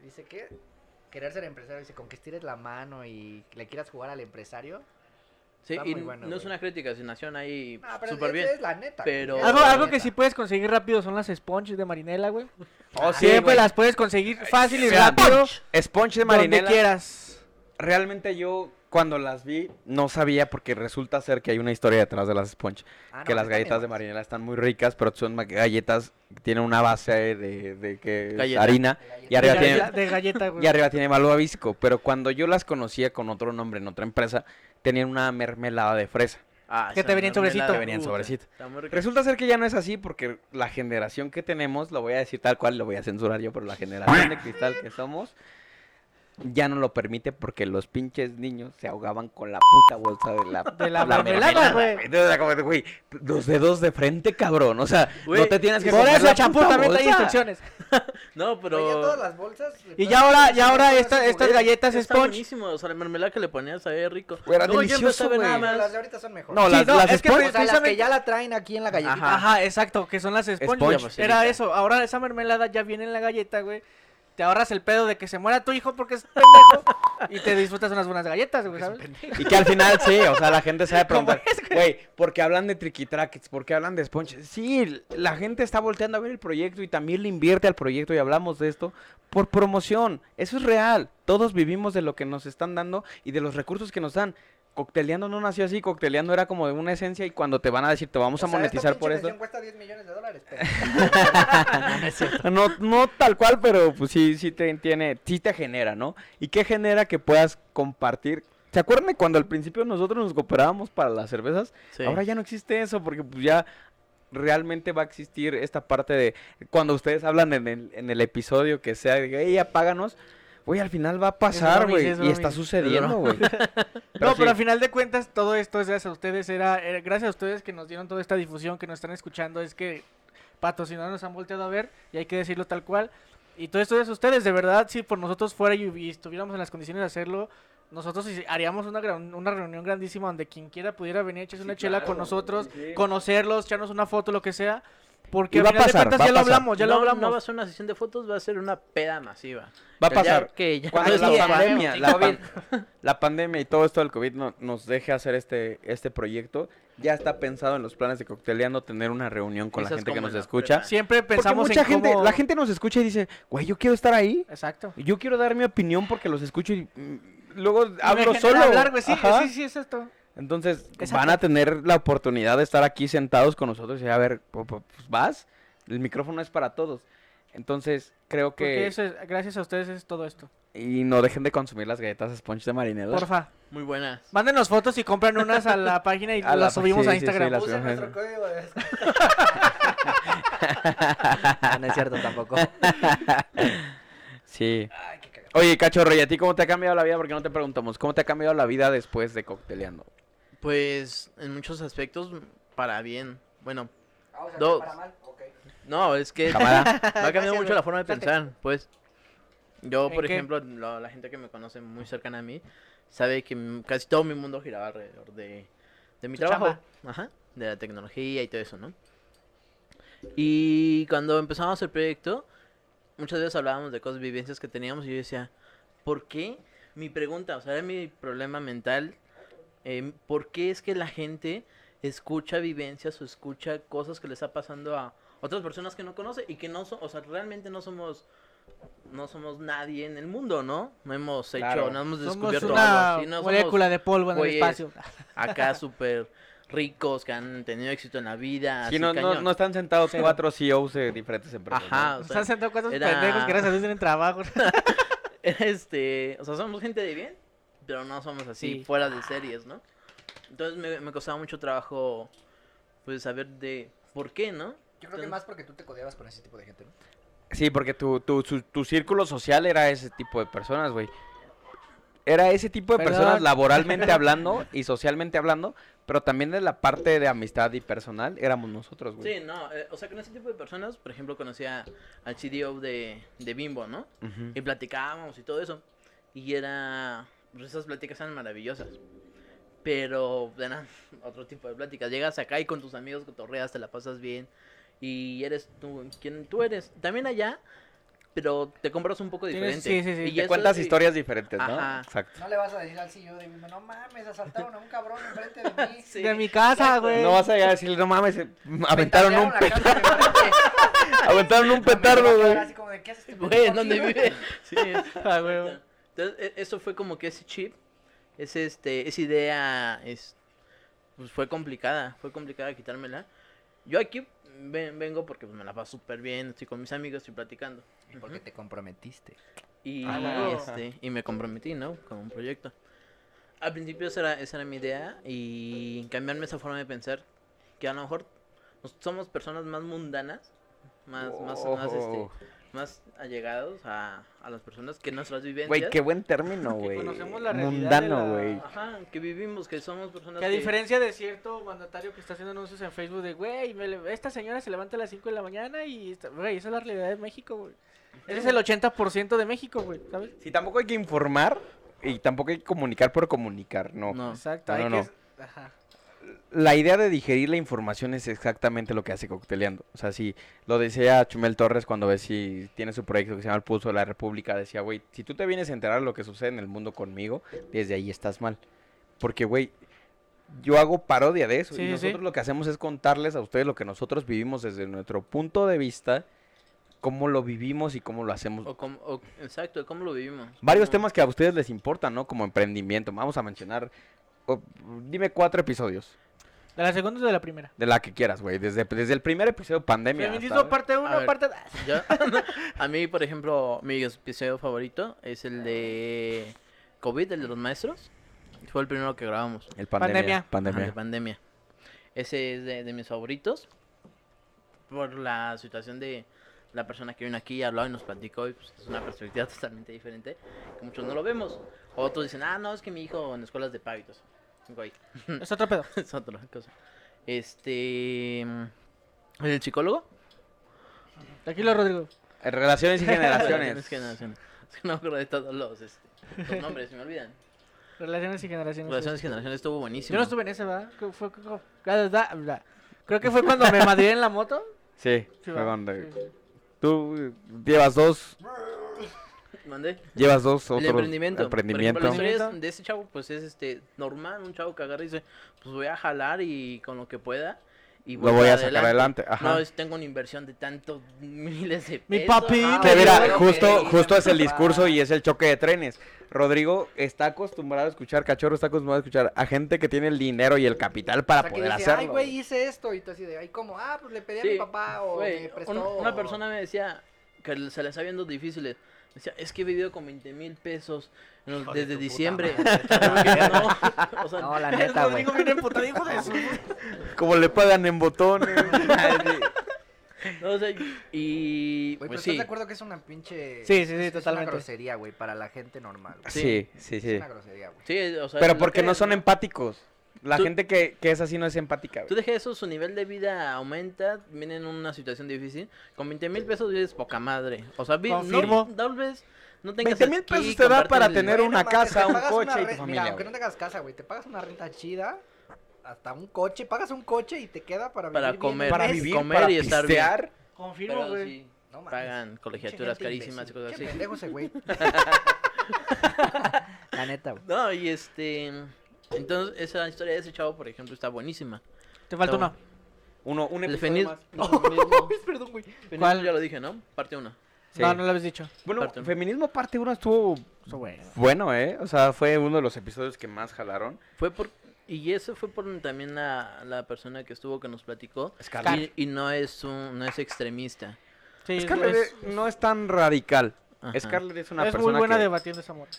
[SPEAKER 1] dice que querer ser empresario, dice, con que estires la mano y le quieras jugar al empresario.
[SPEAKER 2] Sí,
[SPEAKER 1] está
[SPEAKER 2] y
[SPEAKER 1] muy bueno,
[SPEAKER 2] no es una crítica, es nación ahí
[SPEAKER 1] Ah, pero
[SPEAKER 2] súper
[SPEAKER 1] esa
[SPEAKER 2] bien.
[SPEAKER 1] es la neta.
[SPEAKER 2] pero-
[SPEAKER 1] güey,
[SPEAKER 3] Algo,
[SPEAKER 1] es la
[SPEAKER 3] algo que
[SPEAKER 1] neta.
[SPEAKER 3] sí puedes conseguir rápido son las sponges de marinela, güey.
[SPEAKER 4] Oh, [laughs] sí,
[SPEAKER 3] Siempre
[SPEAKER 4] güey.
[SPEAKER 3] las puedes conseguir fácil y
[SPEAKER 4] Mira,
[SPEAKER 3] rápido.
[SPEAKER 4] Sponge de
[SPEAKER 3] Donde
[SPEAKER 4] marinela.
[SPEAKER 3] quieras.
[SPEAKER 4] realmente yo cuando las vi no sabía porque resulta ser que hay una historia detrás de las sponge.
[SPEAKER 1] Ah, no,
[SPEAKER 4] que las galletas de marinela están muy ricas, pero son ma- galletas que tienen una base de, de que es
[SPEAKER 2] Galleta.
[SPEAKER 4] harina y
[SPEAKER 3] De,
[SPEAKER 4] arriba
[SPEAKER 3] galleta-
[SPEAKER 4] tiene
[SPEAKER 3] de galleta, güey.
[SPEAKER 4] y arriba tiene malvavisco, pero cuando yo las conocía con otro nombre en otra empresa, tenían una mermelada de fresa.
[SPEAKER 2] Ah,
[SPEAKER 3] Que te venía en
[SPEAKER 2] mermelada,
[SPEAKER 3] sobrecito.
[SPEAKER 4] Te venía en
[SPEAKER 2] puta,
[SPEAKER 4] sobrecito. Resulta ser que ya no es así porque la generación que tenemos, lo voy a decir tal cual, lo voy a censurar yo, pero la generación de cristal que somos ya no lo permite porque los pinches niños se ahogaban con la puta bolsa de la,
[SPEAKER 3] De la mermelada, güey.
[SPEAKER 4] Entonces era como de, güey, los dedos de frente, cabrón. O sea,
[SPEAKER 2] Güey,
[SPEAKER 4] no te tienes que
[SPEAKER 3] Por eso
[SPEAKER 4] la
[SPEAKER 3] champú también trae
[SPEAKER 4] bolsa.
[SPEAKER 3] instrucciones. [laughs]
[SPEAKER 2] No,
[SPEAKER 1] Pero todas las bolsas.
[SPEAKER 3] Y ya ahora, ya ahora esta- estas galletas
[SPEAKER 2] Está
[SPEAKER 3] sponge.
[SPEAKER 2] buenísimo, o sea, la mermelada que le ponías sabía rico.
[SPEAKER 4] Güey, era
[SPEAKER 2] ya
[SPEAKER 4] delicioso, güey.
[SPEAKER 2] nada
[SPEAKER 1] Pero
[SPEAKER 2] más.
[SPEAKER 1] las de ahorita son mejores.
[SPEAKER 4] No,
[SPEAKER 3] Sí,
[SPEAKER 4] las,
[SPEAKER 3] no,
[SPEAKER 4] las
[SPEAKER 3] es que
[SPEAKER 1] O
[SPEAKER 4] sponge-
[SPEAKER 1] sea, las que
[SPEAKER 3] precisamente-
[SPEAKER 1] ya la traen aquí en la galletita.
[SPEAKER 2] Ajá.
[SPEAKER 3] Ajá, exacto, que son las sponge. Era eso. Ahora esa mermelada ya viene en la galleta, güey. Te ahorras el pedo de que se muera tu hijo porque es pendejo y te disfrutas unas buenas galletas, güey, ¿sabes?
[SPEAKER 4] Y que al final sí, o sea, la gente sabe [laughs]
[SPEAKER 3] ¿Cómo
[SPEAKER 4] preguntar, güey, ¿por qué hablan de triquitraques? ¿Por qué hablan de sponge? Sí, la gente está volteando a ver el proyecto y también le invierte al proyecto y hablamos de esto por promoción. Eso es real. Todos vivimos de lo que nos están dando y de los recursos que nos dan. Cocteleando no nació así, cocteleando era como de una esencia y cuando te van a decir te vamos a
[SPEAKER 1] O sea,
[SPEAKER 4] monetizar
[SPEAKER 1] esta
[SPEAKER 4] por esto.
[SPEAKER 1] cuesta 10 millones de dólares. pero- [laughs]
[SPEAKER 4] No, no tal cual, pero pues sí, sí te tiene, sí te genera, ¿no? ¿Y qué genera que puedas compartir? ¿Se acuerdan de cuando al principio nosotros nos cooperábamos para las cervezas?
[SPEAKER 2] Sí.
[SPEAKER 4] Ahora ya no existe eso porque pues ya realmente va a existir esta parte de cuando ustedes hablan en el, en el episodio que sea de, hey, apáganos, güey, al final va a pasar, güey,
[SPEAKER 3] es
[SPEAKER 4] y está sucediendo, güey. [laughs]
[SPEAKER 3] no,
[SPEAKER 4] sí.
[SPEAKER 3] pero al final de cuentas todo esto es gracias a ustedes, era, era gracias a ustedes que nos dieron toda esta difusión, que nos están escuchando, es que patrocinados nos han volteado a ver y hay que decirlo tal cual. Y todo esto es ustedes, de verdad, si por nosotros fuera y, y estuviéramos en las condiciones de hacerlo, nosotros haríamos una, gran- una reunión grandísima donde quien quiera pudiera venir, echarse una chela con nosotros, conocerlos, echarnos una foto, lo que sea. Porque
[SPEAKER 4] Y va a pasar,
[SPEAKER 3] cuentas
[SPEAKER 4] va a
[SPEAKER 3] ya lo hablamos, ya
[SPEAKER 2] no,
[SPEAKER 3] lo hablamos.
[SPEAKER 2] No va a ser una sesión de fotos, va a ser una peda masiva.
[SPEAKER 4] Va a pasar.
[SPEAKER 2] Que ya
[SPEAKER 4] Cuando la pandemia, la, pan- [laughs] la pandemia y todo esto del COVID no- nos deje hacer este, este proyecto, ya está pensado en los planes de Cocteleando tener una reunión con
[SPEAKER 2] Esas
[SPEAKER 4] la gente que nos escucha.
[SPEAKER 3] Siempre
[SPEAKER 4] Porque
[SPEAKER 3] pensamos
[SPEAKER 4] mucha
[SPEAKER 3] en
[SPEAKER 4] gente,
[SPEAKER 3] cómo-
[SPEAKER 4] la gente nos escucha y dice, güey, yo quiero estar ahí.
[SPEAKER 3] Exacto.
[SPEAKER 4] Yo quiero dar mi opinión porque los escucho y mm, luego hablo solo.
[SPEAKER 3] hablar, güey, sí, sí, sí, es esto.
[SPEAKER 4] Entonces
[SPEAKER 3] Exacto.
[SPEAKER 4] van a tener la oportunidad de estar aquí sentados con nosotros y a ver, pu- pu- pues vas, el micrófono es para todos. Entonces creo
[SPEAKER 3] Porque
[SPEAKER 4] que...
[SPEAKER 3] eso es, gracias a ustedes es todo esto.
[SPEAKER 4] Y no dejen de consumir las galletas sponge de marinela.
[SPEAKER 3] Porfa,
[SPEAKER 2] Muy buenas.
[SPEAKER 3] mándenos fotos y compran unas a la página y [laughs]
[SPEAKER 4] A
[SPEAKER 3] las subimos
[SPEAKER 4] sí,
[SPEAKER 3] a
[SPEAKER 4] sí, sí,
[SPEAKER 3] Instagram.
[SPEAKER 4] las-
[SPEAKER 1] Usen
[SPEAKER 4] subimos.
[SPEAKER 1] nuestro código de [laughs] descuento. no es cierto tampoco.
[SPEAKER 4] Sí.
[SPEAKER 1] Ay, qué cagado.
[SPEAKER 4] Oye, cachorro, ¿y a ti cómo te ha cambiado la vida? Porque no te preguntamos, ¿cómo te ha cambiado la vida después de cocteleando?
[SPEAKER 2] Pues en muchos aspectos para bien. Bueno,
[SPEAKER 1] Ah, o sea,
[SPEAKER 2] Dos.
[SPEAKER 1] para mal, ok.
[SPEAKER 2] no, es que me ha cambiado mucho la forma de pensar, pues. Yo,
[SPEAKER 3] ¿En
[SPEAKER 2] por
[SPEAKER 3] qué?
[SPEAKER 2] ejemplo, lo- la gente que me conoce muy cercana a mí sabe que casi todo mi mundo giraba alrededor de, de mi trabajo.
[SPEAKER 3] chamba.
[SPEAKER 2] Ajá, de la tecnología y todo eso, ¿no? Y cuando empezamos el proyecto, muchas veces hablábamos de cosas, vivencias que teníamos y yo decía, ¿por qué? Mi pregunta, o sea, era mi problema mental, eh, ¿por qué es que la gente escucha vivencias o escucha cosas que le está pasando a otras personas que no conoce y que no son, o sea, realmente no somos no somos nadie en el mundo, ¿no? No hemos hecho,
[SPEAKER 4] Claro.
[SPEAKER 2] no hemos
[SPEAKER 3] Somos
[SPEAKER 2] descubierto
[SPEAKER 3] una
[SPEAKER 2] algo así, no somos
[SPEAKER 3] molécula de polvo en el espacio. [laughs]
[SPEAKER 2] acá súper ricos que han tenido éxito en la vida.
[SPEAKER 4] Sí,
[SPEAKER 2] así
[SPEAKER 4] no, no,
[SPEAKER 2] cañón.
[SPEAKER 4] no están sentados
[SPEAKER 3] Cero.
[SPEAKER 4] cuatro CEOs de diferentes empresas. ¿no?
[SPEAKER 2] Ajá, o sea,
[SPEAKER 3] Están sentados cuantos
[SPEAKER 2] era-
[SPEAKER 3] pendejos que gracias a Dios tienen trabajo. [laughs]
[SPEAKER 2] este, o sea, somos gente de bien, pero no somos así
[SPEAKER 3] Sí.
[SPEAKER 2] fuera de series, ¿no? Entonces me, me costaba mucho trabajo, pues, saber de por qué, ¿no?
[SPEAKER 1] Yo creo que más porque tú te codeabas con ese tipo de gente, ¿no?
[SPEAKER 4] Sí, porque tu, tu, su- tu círculo social era ese tipo de personas, güey. Era ese tipo de
[SPEAKER 3] Perdón.
[SPEAKER 4] personas laboralmente [laughs] hablando y socialmente hablando, pero también de la parte de amistad y personal éramos nosotros, güey.
[SPEAKER 2] Sí, no, eh, o sea, con ese tipo de personas, por ejemplo, conocía al CDO de, de Bimbo, ¿no? Y platicábamos y todo eso. Y era. Esas pláticas eran maravillosas. Pero eran [laughs] otro tipo de pláticas. Llegas acá y con tus amigos cotorreas, te la pasas bien. Y eres tú quien tú eres. También allá, pero te compras un poco diferente.
[SPEAKER 3] sí, sí, sí.
[SPEAKER 2] Y
[SPEAKER 4] Te cuentas historias diferentes, ¿no?
[SPEAKER 2] Ajá.
[SPEAKER 4] Exacto.
[SPEAKER 1] No le vas a decir al CEO de no mames, asaltaron a un cabrón enfrente de mí. [laughs]
[SPEAKER 2] Sí.
[SPEAKER 3] De mi casa,
[SPEAKER 2] exacto.
[SPEAKER 3] güey.
[SPEAKER 4] No vas a llegar a decirle, no mames, aventaron un,
[SPEAKER 1] la
[SPEAKER 4] pe-
[SPEAKER 1] casa de enfrente. [laughs]
[SPEAKER 4] aventaron un petardo, güey.
[SPEAKER 1] así como de, ¿qué haces
[SPEAKER 2] Güey,
[SPEAKER 1] pendejo
[SPEAKER 2] ¿en dónde vive? Sí.
[SPEAKER 3] Ah, güey.
[SPEAKER 2] Entonces, e- eso fue como que ese chip, ese, este, esa idea, es, pues fue complicada, fue complicada quitármela. Yo aquí ven- vengo porque pues, me la paso súper bien, estoy con mis amigos, estoy platicando.
[SPEAKER 1] Porque te comprometiste.
[SPEAKER 2] Y,
[SPEAKER 3] Ah,
[SPEAKER 2] este, y me comprometí, ¿no? Con un proyecto. Al principio esa era, esa era mi idea y cambiarme esa forma de pensar que a lo mejor nos- somos personas más mundanas, más, más, más, este,
[SPEAKER 4] Oh.
[SPEAKER 2] Más allegados a, a las personas que nuestras vivencias.
[SPEAKER 4] Güey, qué buen término,
[SPEAKER 3] Que
[SPEAKER 4] güey.
[SPEAKER 3] conocemos la realidad
[SPEAKER 4] Mundano,
[SPEAKER 3] la-
[SPEAKER 4] güey.
[SPEAKER 2] Ajá, que vivimos, que somos personas
[SPEAKER 3] Que a diferencia de cierto mandatario que está haciendo anuncios en Facebook de, güey, le- esta señora se levanta a las 5 de la mañana y, güey, esa es la realidad de México, güey. Ese es el 80% de México, güey, ¿sabes?
[SPEAKER 4] Sí, tampoco hay que informar y tampoco hay que comunicar por comunicar, no.
[SPEAKER 2] No.
[SPEAKER 3] Exacto,
[SPEAKER 4] No,
[SPEAKER 3] hay
[SPEAKER 4] no,
[SPEAKER 3] que... Ajá.
[SPEAKER 4] La idea de digerir la información es exactamente lo que hace Cocteleando. O sea, si lo decía Chumel Torres cuando ve si tiene su proyecto que se llama El Pulso de la República, decía, güey, si tú te vienes a enterar de lo que sucede en el mundo conmigo, desde ahí estás mal. Porque, güey, yo hago parodia de eso.
[SPEAKER 3] Sí,
[SPEAKER 4] y nosotros
[SPEAKER 3] sí.
[SPEAKER 4] lo que hacemos es contarles a ustedes lo que nosotros vivimos desde nuestro punto de vista, cómo lo vivimos y cómo lo hacemos.
[SPEAKER 2] O como- o- exacto, ¿cómo lo vivimos?
[SPEAKER 4] Varios
[SPEAKER 2] ¿Cómo-
[SPEAKER 4] temas que a ustedes les importan, ¿no? Como emprendimiento. Vamos a mencionar, o, dime cuatro episodios.
[SPEAKER 3] ¿De la segunda o de la primera?
[SPEAKER 4] De la que quieras, güey. Desde, desde el primer episodio pandemia.
[SPEAKER 3] Feminismo
[SPEAKER 4] hasta-
[SPEAKER 3] parte
[SPEAKER 2] A
[SPEAKER 3] 1,
[SPEAKER 2] ver.
[SPEAKER 3] parte 2. [laughs]
[SPEAKER 2] Yo- [laughs] a mí, por ejemplo, mi episodio favorito es el de COVID, el de los maestros. Fue el primero que grabamos.
[SPEAKER 4] El
[SPEAKER 3] Pandemia.
[SPEAKER 4] pandemia.
[SPEAKER 2] Ajá,
[SPEAKER 4] Pandemia.
[SPEAKER 2] de pandemia. Ese es de, de mis favoritos. Por la situación de la persona que vino aquí y habló y nos platicó. Y pues, es una perspectiva [laughs] totalmente diferente. Que muchos no lo vemos. Otros dicen, ah, no, es que mi hijo en escuelas de pávitos. Güey, [laughs]
[SPEAKER 3] Es otro pedo. [laughs]
[SPEAKER 2] es otra cosa. Este. El psicólogo.
[SPEAKER 3] Tranquilo, Rodrigo.
[SPEAKER 4] Eh, Relaciones y [laughs] generaciones.
[SPEAKER 2] Es que no, es que no- me acuerdo de todos los, este, los nombres, se me olvidan.
[SPEAKER 3] Relaciones y generaciones.
[SPEAKER 2] Relaciones y generaciones estuvo buenísimo.
[SPEAKER 3] Yo no estuve en ese, ¿verdad? Creo- Fue, creo- que fue cuando me madré en la moto.
[SPEAKER 4] Sí,
[SPEAKER 3] Sí,
[SPEAKER 4] fue cuando-
[SPEAKER 3] Sí, sí.
[SPEAKER 4] Tú llevas dos,
[SPEAKER 2] ¿Mandé?
[SPEAKER 4] llevas dos
[SPEAKER 2] El
[SPEAKER 4] otros
[SPEAKER 2] emprendimiento.
[SPEAKER 4] emprendimiento.
[SPEAKER 2] Por ejemplo, la historia
[SPEAKER 3] Emprendimiento.
[SPEAKER 2] es- de ese chavo, pues es este normal, un chavo que agarra y dice, pues voy a jalar y con lo que pueda. Y
[SPEAKER 4] Lo voy a sacar adelante, ajá.
[SPEAKER 2] No, es- tengo una inversión de tantos [laughs] miles de pesos.
[SPEAKER 3] Mi papi,
[SPEAKER 2] ajá,
[SPEAKER 4] Que mira, justo,
[SPEAKER 1] que
[SPEAKER 4] justo es el discurso y es el choque de trenes. Rodrigo está acostumbrado a escuchar, Cachorro está acostumbrado a escuchar a gente que tiene el dinero y el capital para
[SPEAKER 1] O sea, que
[SPEAKER 4] poder
[SPEAKER 1] dice,
[SPEAKER 4] hacerlo.
[SPEAKER 1] Ay, güey, hice esto. Y tú así de, ay, ¿cómo? Ah, pues le pedí a mi papá o me prestó.
[SPEAKER 2] un- una
[SPEAKER 1] o-
[SPEAKER 2] persona me decía que se le está viendo difíciles. Decía, es que he vivido con 20 mil pesos los-
[SPEAKER 1] Hijo de
[SPEAKER 2] desde diciembre.
[SPEAKER 1] madre. [laughs]
[SPEAKER 2] no, o sea,
[SPEAKER 1] No, la neta, güey.
[SPEAKER 3] Rodrigo viene emputado, hijo de su...
[SPEAKER 4] Como le pagan en botones. [laughs]
[SPEAKER 2] no, o sea, y
[SPEAKER 1] Güey, pero
[SPEAKER 2] pues
[SPEAKER 1] ¿estás
[SPEAKER 2] sí.
[SPEAKER 1] de acuerdo que es una pinche...
[SPEAKER 3] Sí, sí, sí,
[SPEAKER 1] es- es
[SPEAKER 3] totalmente.
[SPEAKER 1] una grosería, güey, para la gente normal. güey.
[SPEAKER 4] sí, sí,
[SPEAKER 1] Es
[SPEAKER 4] sí.
[SPEAKER 1] una grosería, güey.
[SPEAKER 2] Sí, o sea,
[SPEAKER 4] Pero porque no
[SPEAKER 2] crees,
[SPEAKER 4] son empáticos. La
[SPEAKER 2] Tú-
[SPEAKER 4] gente que, que es así no es empática. güey.
[SPEAKER 2] Tú dejes eso, su nivel de vida aumenta, viene en una situación difícil. Con 20 mil pesos vives poca madre. O sea, vi-
[SPEAKER 3] Confirmo.
[SPEAKER 2] no, tal vez no tengas
[SPEAKER 4] 20 mil
[SPEAKER 2] aquí,
[SPEAKER 4] pesos te da para tener una casa, un coche
[SPEAKER 1] una
[SPEAKER 4] y tu familia,
[SPEAKER 1] Mira, aunque
[SPEAKER 4] güey.
[SPEAKER 1] no tengas casa, güey, te pagas una renta chida, hasta un coche, pagas un coche y te queda para vivir
[SPEAKER 2] Para
[SPEAKER 1] bien
[SPEAKER 2] comer.
[SPEAKER 1] un
[SPEAKER 4] Para vivir,
[SPEAKER 2] comer
[SPEAKER 4] para
[SPEAKER 2] y estar bien.
[SPEAKER 3] Confirmo, güey.
[SPEAKER 2] sí,
[SPEAKER 1] No
[SPEAKER 2] pagan colegiaturas carísimas y cosas
[SPEAKER 1] Qué
[SPEAKER 2] así.
[SPEAKER 1] pendejo ese güey. [laughs] La neta, güey.
[SPEAKER 2] No, y este... Entonces, esa historia de ese chavo, por ejemplo, está buenísima.
[SPEAKER 3] Te falta
[SPEAKER 2] No.
[SPEAKER 3] uno.
[SPEAKER 4] Uno, un episodio
[SPEAKER 2] feminismo...
[SPEAKER 4] más. [laughs] [laughs]
[SPEAKER 1] Perdón, güey.
[SPEAKER 2] ¿Cuál? Ya lo dije, ¿no? Parte 1.
[SPEAKER 4] Sí.
[SPEAKER 3] No, no lo habéis dicho.
[SPEAKER 4] Bueno,
[SPEAKER 2] Parte uno.
[SPEAKER 4] Feminismo parte 1 estuvo bueno, ¿eh? O sea, fue uno de los episodios que más jalaron.
[SPEAKER 2] Fue por... Y eso fue por también la, la persona que estuvo que nos platicó.
[SPEAKER 4] Scarlett.
[SPEAKER 2] Y, y no es un, no es extremista.
[SPEAKER 3] Sí,
[SPEAKER 4] Scarlett
[SPEAKER 3] es,
[SPEAKER 4] no es tan radical.
[SPEAKER 2] Ajá.
[SPEAKER 4] Scarlett es una
[SPEAKER 3] es
[SPEAKER 4] persona
[SPEAKER 3] muy buena
[SPEAKER 4] que...
[SPEAKER 3] debatiendo esa moto.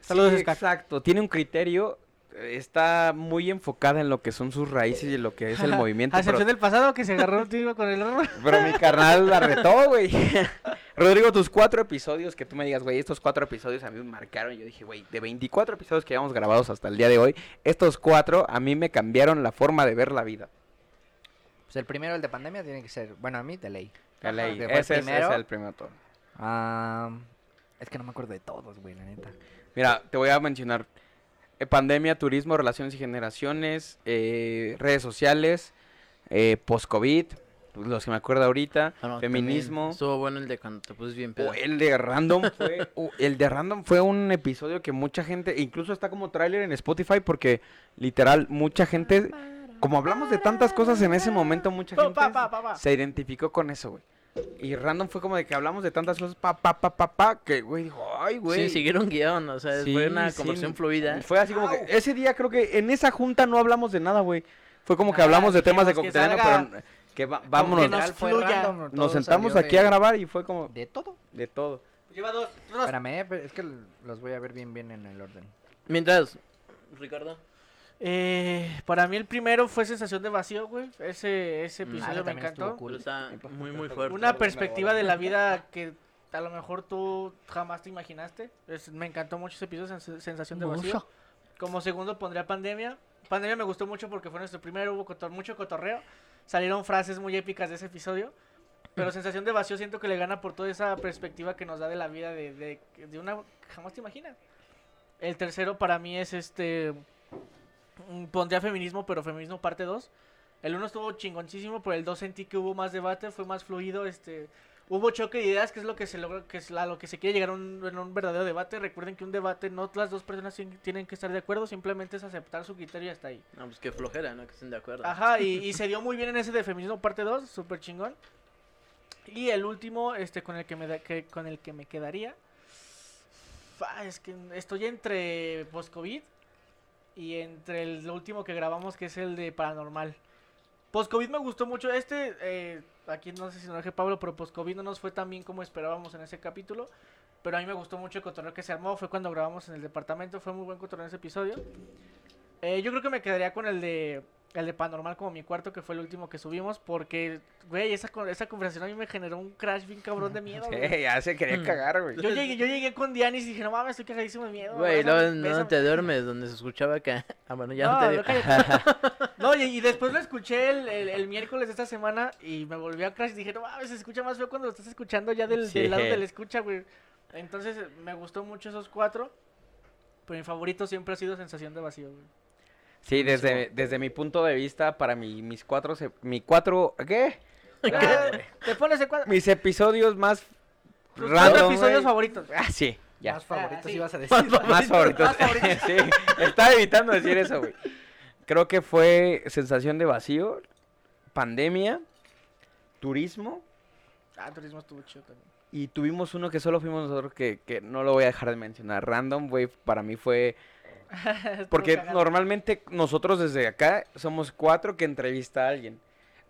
[SPEAKER 3] Saludos,
[SPEAKER 4] Sí, exacto. Tiene un criterio, está muy enfocada en lo que son sus raíces y en lo que es el movimiento.
[SPEAKER 3] A
[SPEAKER 4] pero-
[SPEAKER 3] excepción del pasado que se agarró un con el error.
[SPEAKER 4] Pero mi carnal la retó, güey. [laughs] Rodrigo, tus cuatro episodios, que tú me digas, güey, estos cuatro episodios a mí me marcaron. Yo dije, güey, de 24 episodios que llevamos grabados hasta el día de hoy, estos cuatro a mí me cambiaron la forma de ver la vida.
[SPEAKER 1] Pues el primero, el de pandemia, tiene que ser, bueno, a mí, de ley.
[SPEAKER 4] La ley.
[SPEAKER 1] fue el
[SPEAKER 4] Ese es, ese
[SPEAKER 1] primero.
[SPEAKER 4] es el primero todo.
[SPEAKER 1] Ah, es que no me acuerdo de todos, güey, la neta.
[SPEAKER 4] Mira, te voy a mencionar pandemia, turismo, relaciones y generaciones, eh, redes sociales, eh, post-COVID, los que me acuerdo ahorita,
[SPEAKER 2] Ah, no,
[SPEAKER 4] feminismo.
[SPEAKER 2] Estuvo bueno el de cuando te bien pedo.
[SPEAKER 4] O el de Random fue, uh, [laughs] el de Random fue un episodio que mucha gente, incluso está como tráiler en Spotify porque literal mucha gente, como hablamos de tantas cosas en ese momento, mucha gente
[SPEAKER 3] pa, pa, pa, pa.
[SPEAKER 4] se identificó con eso, güey. Y random fue como de que hablamos de tantas cosas, pa, pa, pa, pa, pa, que, güey, dijo, ay, güey.
[SPEAKER 2] Sí, siguieron guion, o sea,
[SPEAKER 4] Sí,
[SPEAKER 2] fue una
[SPEAKER 4] sí,
[SPEAKER 2] conversación fluida.
[SPEAKER 4] Fue así como que, ese día creo que en esa junta no hablamos de nada, güey. Fue como que
[SPEAKER 3] Ah,
[SPEAKER 4] hablamos de temas de
[SPEAKER 3] salga
[SPEAKER 4] pero que va- vámonos.
[SPEAKER 3] que nos fluya.
[SPEAKER 1] random,
[SPEAKER 4] Nos sentamos
[SPEAKER 1] salió
[SPEAKER 4] aquí
[SPEAKER 1] de-
[SPEAKER 4] a grabar y fue como
[SPEAKER 1] De todo.
[SPEAKER 4] de todo.
[SPEAKER 3] Lleva dos. dos.
[SPEAKER 1] Espérame, pero es que los voy a ver bien bien en el orden.
[SPEAKER 2] Mientras, Ricardo.
[SPEAKER 3] Eh, para mí el primero fue sensación de vacío, güey. Ese, ese
[SPEAKER 2] Mm.
[SPEAKER 3] episodio me encantó.
[SPEAKER 1] cool.
[SPEAKER 2] Está muy, muy fuerte.
[SPEAKER 3] Una perspectiva de la vida que a lo mejor tú jamás te imaginaste. Es- me encantó mucho ese episodio, sens- sensación de vacío. Como segundo pondría Pandemia. Pandemia me gustó mucho porque fue nuestro primero, hubo cotor- mucho cotorreo. Salieron frases muy épicas de ese episodio. Pero sensación de vacío siento que le gana por toda esa perspectiva que nos da de la vida de, de, de una jamás te imaginas. El tercero para mí es este... Pondría feminismo, pero feminismo parte 2. El uno estuvo chingoncísimo, pero el 2 sentí que hubo más debate, fue más fluido, este... Hubo choque de ideas, que es lo que se logra, que es a lo que se quiere llegar a un, en un verdadero debate. Recuerden que un debate no las dos personas tien- tienen que estar de acuerdo, simplemente es aceptar su criterio y hasta ahí.
[SPEAKER 2] No, pues qué flojera, ¿no? Que estén de acuerdo.
[SPEAKER 3] Ajá, y, y [laughs] se dio muy bien en ese de feminismo parte 2, súper chingón. Y el último, este, con el que me da- que, con el que me quedaría. es que estoy entre post-COVID y entre el último que grabamos, que es el de paranormal. Post-COVID me gustó mucho. Este, eh, aquí no sé si nos deje Pablo, pero post-COVID no nos fue tan bien como esperábamos en ese capítulo. Pero a mí me gustó mucho el cotorreo que se armó. Fue cuando grabamos en el departamento. Fue muy buen cotorreo en ese episodio. Eh, yo creo que me quedaría con el de el de Paranormal como mi cuarto, que fue el último que subimos. Porque, güey, esa, con- esa conversación a mí me generó un crash bien cabrón de miedo. güey.
[SPEAKER 4] Sí, ya se quería
[SPEAKER 2] Mm.
[SPEAKER 4] cagar, güey.
[SPEAKER 3] Yo llegué, yo llegué con Dianis y dije, no mames, estoy cagadísimo de miedo.
[SPEAKER 2] Güey, no
[SPEAKER 3] bésame".
[SPEAKER 2] te duermes donde se escuchaba que... [laughs] Ah, bueno, ya no,
[SPEAKER 3] No,
[SPEAKER 2] te
[SPEAKER 3] no. [laughs] No, y, y después lo escuché el, el- el miércoles de esta semana y me volví a crash y dije, no mames, se escucha más feo cuando lo estás escuchando ya del,
[SPEAKER 4] Sí.
[SPEAKER 3] del lado de la escucha, güey. Entonces me gustó mucho esos cuatro, pero mi favorito siempre ha sido Sensación de Vacío, güey.
[SPEAKER 4] Sí, desde, desde mi punto de vista, para mi, mis cuatro, se- mi cuatro, ¿qué? [laughs]
[SPEAKER 3] Ah, Te pones el cuadro.
[SPEAKER 4] Mis episodios más
[SPEAKER 3] Tus
[SPEAKER 4] random,
[SPEAKER 3] cuatro episodios
[SPEAKER 4] güey.
[SPEAKER 3] favoritos.
[SPEAKER 4] Ah, sí, ya.
[SPEAKER 1] Más favoritos
[SPEAKER 3] Ah, sí.
[SPEAKER 1] ibas a decir. [laughs]
[SPEAKER 4] Más favoritos.
[SPEAKER 3] Más favoritos. [laughs]
[SPEAKER 4] sí, estaba evitando decir eso, güey. Creo que fue sensación de vacío, pandemia, turismo
[SPEAKER 3] Ah, turismo estuvo chido también.
[SPEAKER 4] y tuvimos uno que solo fuimos nosotros que, que no lo voy a dejar de mencionar. Random, güey, para mí fue... [laughs] Porque normalmente nosotros desde acá somos cuatro que entrevista a alguien.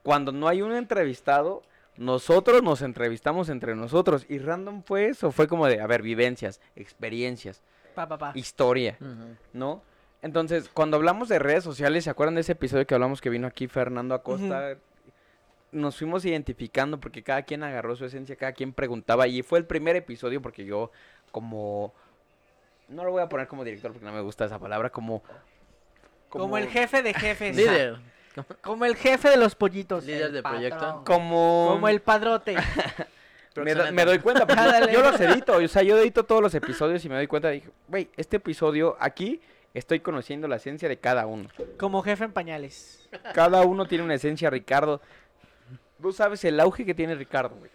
[SPEAKER 4] Cuando no hay un entrevistado, nosotros nos entrevistamos entre nosotros. Y random fue eso, fue como de, a ver, vivencias, experiencias,
[SPEAKER 3] Pa, pa, pa.
[SPEAKER 4] historia. ¿no? Entonces, cuando hablamos de redes sociales, ¿se acuerdan de ese episodio que hablamos que vino aquí Fernando Acosta? Nos fuimos identificando porque cada quien agarró su esencia, cada quien preguntaba. Y fue el primer episodio porque yo, como. No lo voy a poner como director porque no me gusta esa palabra, como.
[SPEAKER 3] Como el jefe de jefes.
[SPEAKER 2] Líder. [laughs]
[SPEAKER 3] Como el jefe de los pollitos.
[SPEAKER 2] Líder
[SPEAKER 1] El
[SPEAKER 2] de proyecto.
[SPEAKER 4] Como.
[SPEAKER 3] Como el padrote. [laughs]
[SPEAKER 4] Me, do-
[SPEAKER 2] Proxeneta.
[SPEAKER 4] me doy cuenta, porque yo los edito, o sea, yo edito todos los episodios y me doy cuenta, dije, güey, este episodio aquí estoy conociendo la esencia de cada uno.
[SPEAKER 3] Como jefe en pañales.
[SPEAKER 4] Cada uno tiene una esencia, Ricardo. Tú sabes el auge que tiene Ricardo, güey.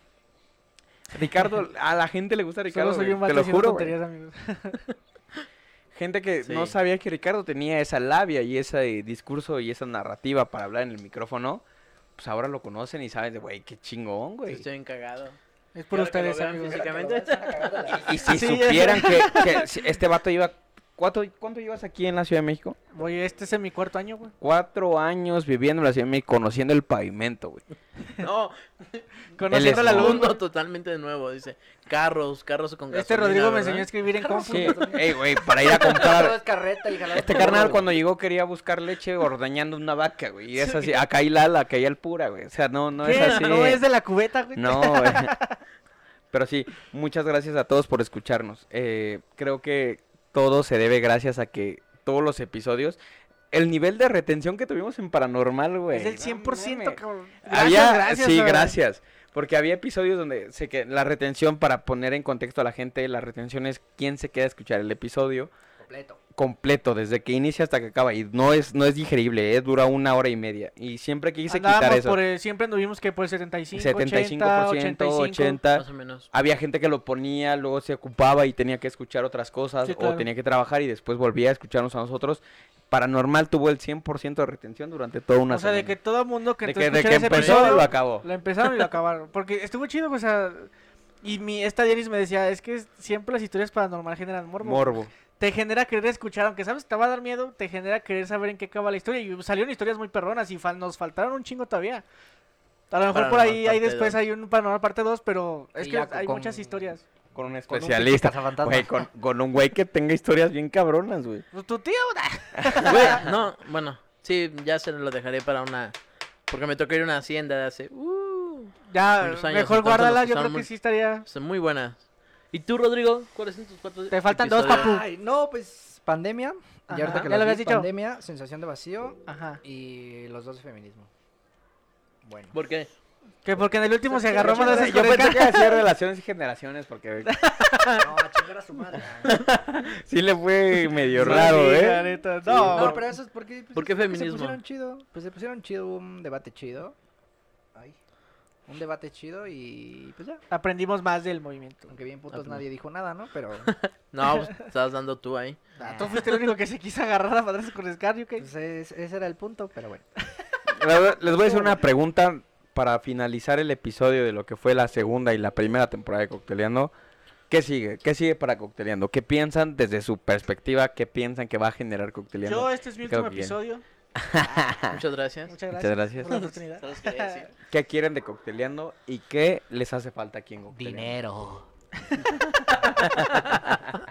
[SPEAKER 4] Ricardo, a la gente le gusta Ricardo,
[SPEAKER 3] Solo soy un
[SPEAKER 4] te lo juro, güey.
[SPEAKER 3] tonterías, amigos. [laughs]
[SPEAKER 4] Gente que no
[SPEAKER 2] Sí.
[SPEAKER 4] sabía que Ricardo tenía esa labia y ese discurso y esa narrativa para hablar en el micrófono, pues ahora lo conocen y saben de, güey, qué chingón, güey.
[SPEAKER 2] Estoy bien cagado.
[SPEAKER 3] Es por ustedes, amigos.
[SPEAKER 2] físicamente. [laughs]
[SPEAKER 4] Y si
[SPEAKER 3] Sí,
[SPEAKER 4] supieran que, que este vato lleva... ¿cuánto, ¿Cuánto llevas aquí en la Ciudad de México?
[SPEAKER 3] Voy, este es en mi cuarto año, güey.
[SPEAKER 4] Cuatro años viviendo en la Ciudad de México, conociendo el pavimento, güey. [laughs]
[SPEAKER 2] No, [laughs]
[SPEAKER 3] Conociendo la luz.
[SPEAKER 2] un mundo totalmente nuevo, dice. Carros, carros con gasolina,
[SPEAKER 3] Este Rodrigo me enseñó a escribir en compu.
[SPEAKER 4] Sí, ey, güey, para ir a comprar... Este carnal cuando llegó quería buscar leche ordeñando una vaca, güey. Y es así, acá hay Lala, acá hay el pura, güey. O sea, no, no es así.
[SPEAKER 3] No es de la cubeta, güey.
[SPEAKER 4] No, güey. [laughs] Pero sí, muchas gracias a todos por escucharnos. Eh, creo que todo se debe gracias a que todos los episodios, el nivel de retención que tuvimos en Paranormal, güey.
[SPEAKER 3] Es
[SPEAKER 4] no
[SPEAKER 3] 100%,
[SPEAKER 4] mames.
[SPEAKER 3] cabrón.
[SPEAKER 4] Había,
[SPEAKER 3] gracias,
[SPEAKER 4] sí,
[SPEAKER 3] güey.
[SPEAKER 4] gracias. Porque había episodios donde sé que la retención, para poner en contexto a la gente, la retención es quién se queda a escuchar el episodio
[SPEAKER 1] Completo.
[SPEAKER 4] Completo, desde que inicia hasta que acaba. Y no es, no es digerible, eh, dura una hora y media. Y siempre quise quitar
[SPEAKER 3] Andábamos
[SPEAKER 4] eso.
[SPEAKER 3] por el- siempre anduvimos que por el 75,
[SPEAKER 4] 75%,
[SPEAKER 3] 80, 85.
[SPEAKER 4] 80.
[SPEAKER 2] Más o menos.
[SPEAKER 4] Había gente que lo ponía, luego se ocupaba y tenía que escuchar otras cosas
[SPEAKER 3] Sí,
[SPEAKER 4] o tenía que trabajar y después volvía a escucharnos a nosotros. Paranormal tuvo el 100% de retención durante toda una
[SPEAKER 3] O sea, de
[SPEAKER 4] semana.
[SPEAKER 3] que todo el mundo que
[SPEAKER 4] De que, de que
[SPEAKER 3] ese
[SPEAKER 4] empezó,
[SPEAKER 3] episodio,
[SPEAKER 4] lo acabó.
[SPEAKER 3] lo empezaron y lo acabaron. Porque estuvo chido, o sea... Y mi, esta Denise me decía, es que siempre las historias paranormales generan morbo.
[SPEAKER 4] Morbo.
[SPEAKER 3] Te genera querer escuchar, aunque sabes te va a dar miedo, te genera querer saber en qué acaba la historia. Y salieron historias muy perronas y fal- nos faltaron un chingo todavía. A lo mejor por ahí hay
[SPEAKER 2] parte
[SPEAKER 3] después
[SPEAKER 2] dos.
[SPEAKER 3] hay un paranormal parte 2, pero es
[SPEAKER 1] Sí,
[SPEAKER 3] que hay
[SPEAKER 1] con-
[SPEAKER 3] muchas historias.
[SPEAKER 4] Con un
[SPEAKER 1] Con un
[SPEAKER 4] especialista. Güey, con, con un güey que tenga historias bien cabronas, güey.
[SPEAKER 3] Pues tu tío, [laughs]
[SPEAKER 2] Güey, no, bueno, sí, ya se lo dejaré para una. Porque me tocó ir a una hacienda de hace. Uh,
[SPEAKER 3] ya,
[SPEAKER 2] años,
[SPEAKER 3] mejor guárdala, yo creo que
[SPEAKER 2] muy-
[SPEAKER 3] sí estaría...
[SPEAKER 2] son muy buenas. ¿Y tú, Rodrigo? ¿Cuáles son tus cuatro
[SPEAKER 3] Te faltan dos, papu.
[SPEAKER 1] Ay, no, pues pandemia.
[SPEAKER 3] Ajá.
[SPEAKER 1] Y ahorita que
[SPEAKER 3] Ya
[SPEAKER 1] lo
[SPEAKER 3] habías
[SPEAKER 1] vi,
[SPEAKER 3] dicho.
[SPEAKER 1] pandemia, sensación de vacío
[SPEAKER 3] Ajá.
[SPEAKER 1] y los dos de feminismo. Bueno.
[SPEAKER 2] ¿Por qué?
[SPEAKER 3] Que porque en el último se agarró más
[SPEAKER 1] pensé-
[SPEAKER 4] Yo pensé que hacía relaciones y generaciones porque [laughs]
[SPEAKER 1] No, a chingar a su madre. [laughs]
[SPEAKER 4] sí le fue medio raro, ¿eh?
[SPEAKER 3] No,
[SPEAKER 1] No, pero eso es porque. pues,
[SPEAKER 2] ¿Por qué feminismo?
[SPEAKER 1] Se pusieron chido. Pues se pusieron chido un debate chido. Un debate chido y pues ya.
[SPEAKER 3] aprendimos más del movimiento.
[SPEAKER 1] Aunque bien putos nadie dijo nada, ¿no? Pero. [laughs]
[SPEAKER 2] No, pues, estabas dando tú ahí.
[SPEAKER 3] Ah, Tú fuiste el único que se quiso agarrar a madrazo con Scar, ¿ok?
[SPEAKER 1] Pues es- ese era el punto, pero bueno.
[SPEAKER 4] Les voy a hacer una pregunta para finalizar el episodio de lo que fue la segunda y la primera temporada de Cocteleando. ¿Qué sigue? ¿Qué sigue para Cocteleando? ¿Qué piensan desde su perspectiva? ¿Qué piensan que va a generar Cocteleando?
[SPEAKER 3] Yo, este es mi último
[SPEAKER 4] que bien. [laughs]
[SPEAKER 2] Muchas gracias.
[SPEAKER 3] Muchas gracias.
[SPEAKER 4] Muchas gracias.
[SPEAKER 3] por la oportunidad.
[SPEAKER 2] Solo os quería decir. [laughs]
[SPEAKER 4] ¿Qué quieren de Cocteleando y qué les hace falta aquí en Cocteleando?
[SPEAKER 1] Dinero. [laughs]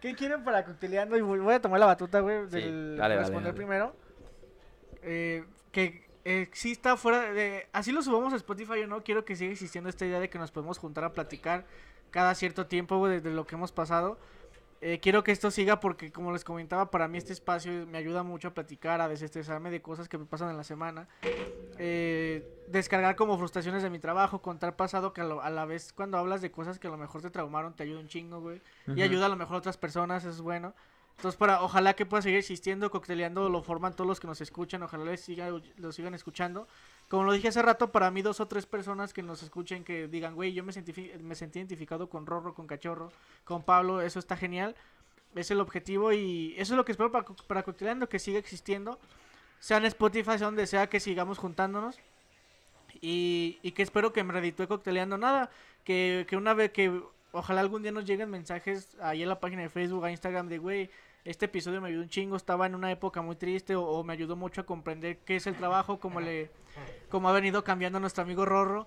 [SPEAKER 3] ¿Qué quieren para cocteleando? Y voy a tomar la batuta, güey,
[SPEAKER 4] Sí,
[SPEAKER 3] del
[SPEAKER 4] dale, dale,
[SPEAKER 3] responder
[SPEAKER 4] dale.
[SPEAKER 3] primero. Eh, que exista fuera de... Así lo subamos a Spotify o no, quiero que siga existiendo esta idea de que nos podemos juntar a platicar cada cierto tiempo, güey, de, de lo que hemos pasado. Eh, quiero que esto siga porque, como les comentaba, para mí este espacio me ayuda mucho a platicar, a desestresarme de cosas que me pasan en la semana. Eh, descargar como frustraciones de mi trabajo, contar pasado, que a, lo- a la vez cuando hablas de cosas que a lo mejor te traumaron, te ayuda un chingo, güey y ayuda a lo mejor a otras personas, eso es bueno. Entonces, para, ojalá que pueda seguir existiendo, cocteleando, lo forman todos los que nos escuchan, ojalá les siga, lo sigan escuchando. Como lo dije hace rato, para mí dos o tres personas que nos escuchen, que digan, güey, yo me sentí, me sentí identificado con Rorro, con Cachorro, con Pablo, eso está genial. Es el objetivo y eso es lo que espero para, para Cocteleando, que siga existiendo. Sea en Spotify, sea donde sea, que sigamos juntándonos. Y, y que espero que me reditúe cocteleando nada. Que, que una vez que ojalá algún día nos lleguen mensajes ahí en la página de Facebook, Instagram de güey, este episodio me ayudó un chingo, estaba en una época muy triste o, me ayudó mucho a comprender qué es el trabajo, cómo le cómo ha venido cambiando nuestro amigo Rorro.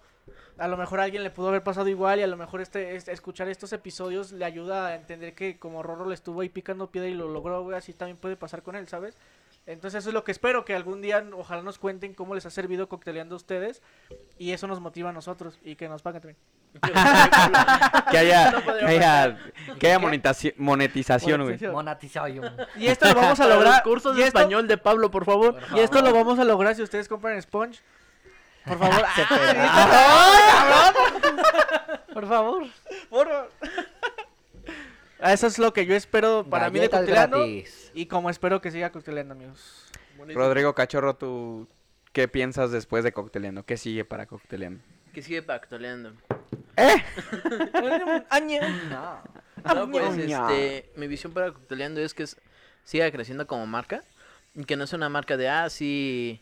[SPEAKER 3] A lo mejor a alguien le pudo haber pasado igual y a lo mejor este, este- escuchar estos episodios le ayuda a entender que como Rorro le estuvo ahí picando piedra y lo logró, así también puede pasar con él, ¿sabes? Entonces eso es lo que espero, que algún día ojalá nos cuenten cómo les ha servido cocteleando a ustedes y eso nos motiva a nosotros y que nos paguen también. [laughs]
[SPEAKER 4] Que haya,
[SPEAKER 2] No
[SPEAKER 4] que haya, que haya monetizaci- monetización, güey.
[SPEAKER 3] Monetización.
[SPEAKER 1] Monetización.
[SPEAKER 3] Y esto lo vamos a [laughs] lograr.
[SPEAKER 2] cursos
[SPEAKER 3] y
[SPEAKER 2] de
[SPEAKER 3] esto-
[SPEAKER 2] español de Pablo, por favor.
[SPEAKER 3] Y esto lo vamos a lograr si ustedes compran Sponge. Por [laughs] favor. ¡Ah. Por favor. Por favor. Eso es lo que yo espero para mí de
[SPEAKER 1] Galletas
[SPEAKER 3] cocteleando.
[SPEAKER 1] gratis.
[SPEAKER 3] Y como espero que siga cocteleando, amigos.
[SPEAKER 4] Rodrigo Cachorro, ¿tú qué piensas después de Cocteleando? ¿Qué sigue para Cocteleando?
[SPEAKER 2] Que sigue pactoleando. [laughs]
[SPEAKER 1] No.
[SPEAKER 2] No, pues este, mi visión para Cocteleando es que es- siga creciendo como marca y que no sea una marca de, ah, sí,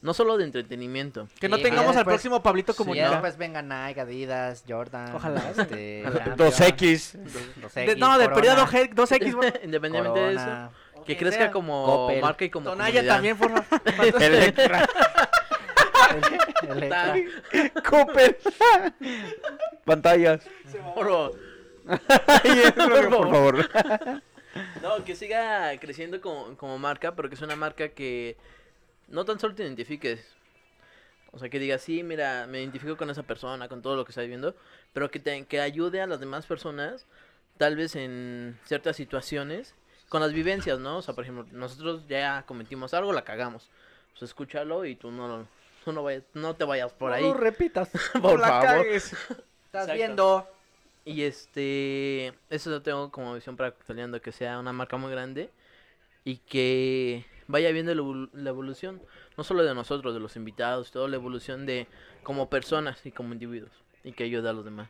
[SPEAKER 2] no solo de entretenimiento.
[SPEAKER 3] Que no
[SPEAKER 1] Sí,
[SPEAKER 3] tengamos
[SPEAKER 1] ya
[SPEAKER 3] al
[SPEAKER 1] después-
[SPEAKER 3] próximo Pablito
[SPEAKER 2] sí,
[SPEAKER 1] Ya
[SPEAKER 2] ¿no?
[SPEAKER 1] después vengan Nike, Adidas, Jordan.
[SPEAKER 3] Ojalá.
[SPEAKER 1] Este, Champion,
[SPEAKER 4] 2X.
[SPEAKER 1] 2X,
[SPEAKER 3] De- no, de periodo G, 2X, bueno. [laughs]
[SPEAKER 2] Independientemente de eso, que
[SPEAKER 3] quien
[SPEAKER 2] crezca
[SPEAKER 3] sea.
[SPEAKER 2] como
[SPEAKER 1] Coppel.
[SPEAKER 2] marca y como
[SPEAKER 3] Tonaya
[SPEAKER 2] comunidad.
[SPEAKER 3] también, por favor.
[SPEAKER 4] Electra.
[SPEAKER 1] Electra.
[SPEAKER 4] Coppel. Pantallas. [laughs]
[SPEAKER 2] Oro.
[SPEAKER 4] Por favor.
[SPEAKER 2] No, que siga creciendo como, como marca, pero que es una marca que no tan solo te identifiques. O sea, que digas, sí, mira, me identifico con esa persona, con todo lo que está viviendo, pero que, te, que ayude a las demás personas, tal vez en ciertas situaciones, con las vivencias, ¿no? O sea, por ejemplo, nosotros ya cometimos algo, la cagamos. Pues escúchalo y tú no, tú no, vayas, no te vayas por ahí.
[SPEAKER 1] No lo repitas. [laughs]
[SPEAKER 2] por
[SPEAKER 3] la
[SPEAKER 2] favor.
[SPEAKER 3] cagues.
[SPEAKER 1] Estás
[SPEAKER 2] Exacto.
[SPEAKER 1] viendo.
[SPEAKER 2] Y este, eso lo tengo como visión para Cocteleando, que sea una marca muy grande y que vaya viendo la evol- la evolución, no solo de nosotros, de los invitados, toda la evolución de como personas y como individuos y que ayude a los demás.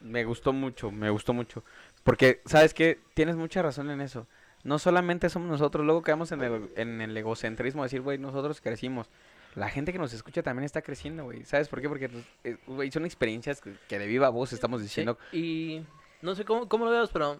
[SPEAKER 4] Me gustó mucho, me gustó mucho. Porque, ¿sabes qué? Tienes mucha razón en eso. no solamente somos nosotros, luego quedamos en el, en el egocentrismo, de decir, güey, nosotros crecimos. La gente que nos escucha también está creciendo, güey. ¿Sabes por qué? Porque, eh, güey, son experiencias que, de viva voz estamos
[SPEAKER 2] Sí,
[SPEAKER 4] diciendo.
[SPEAKER 2] Y no sé cómo, cómo lo veas, pero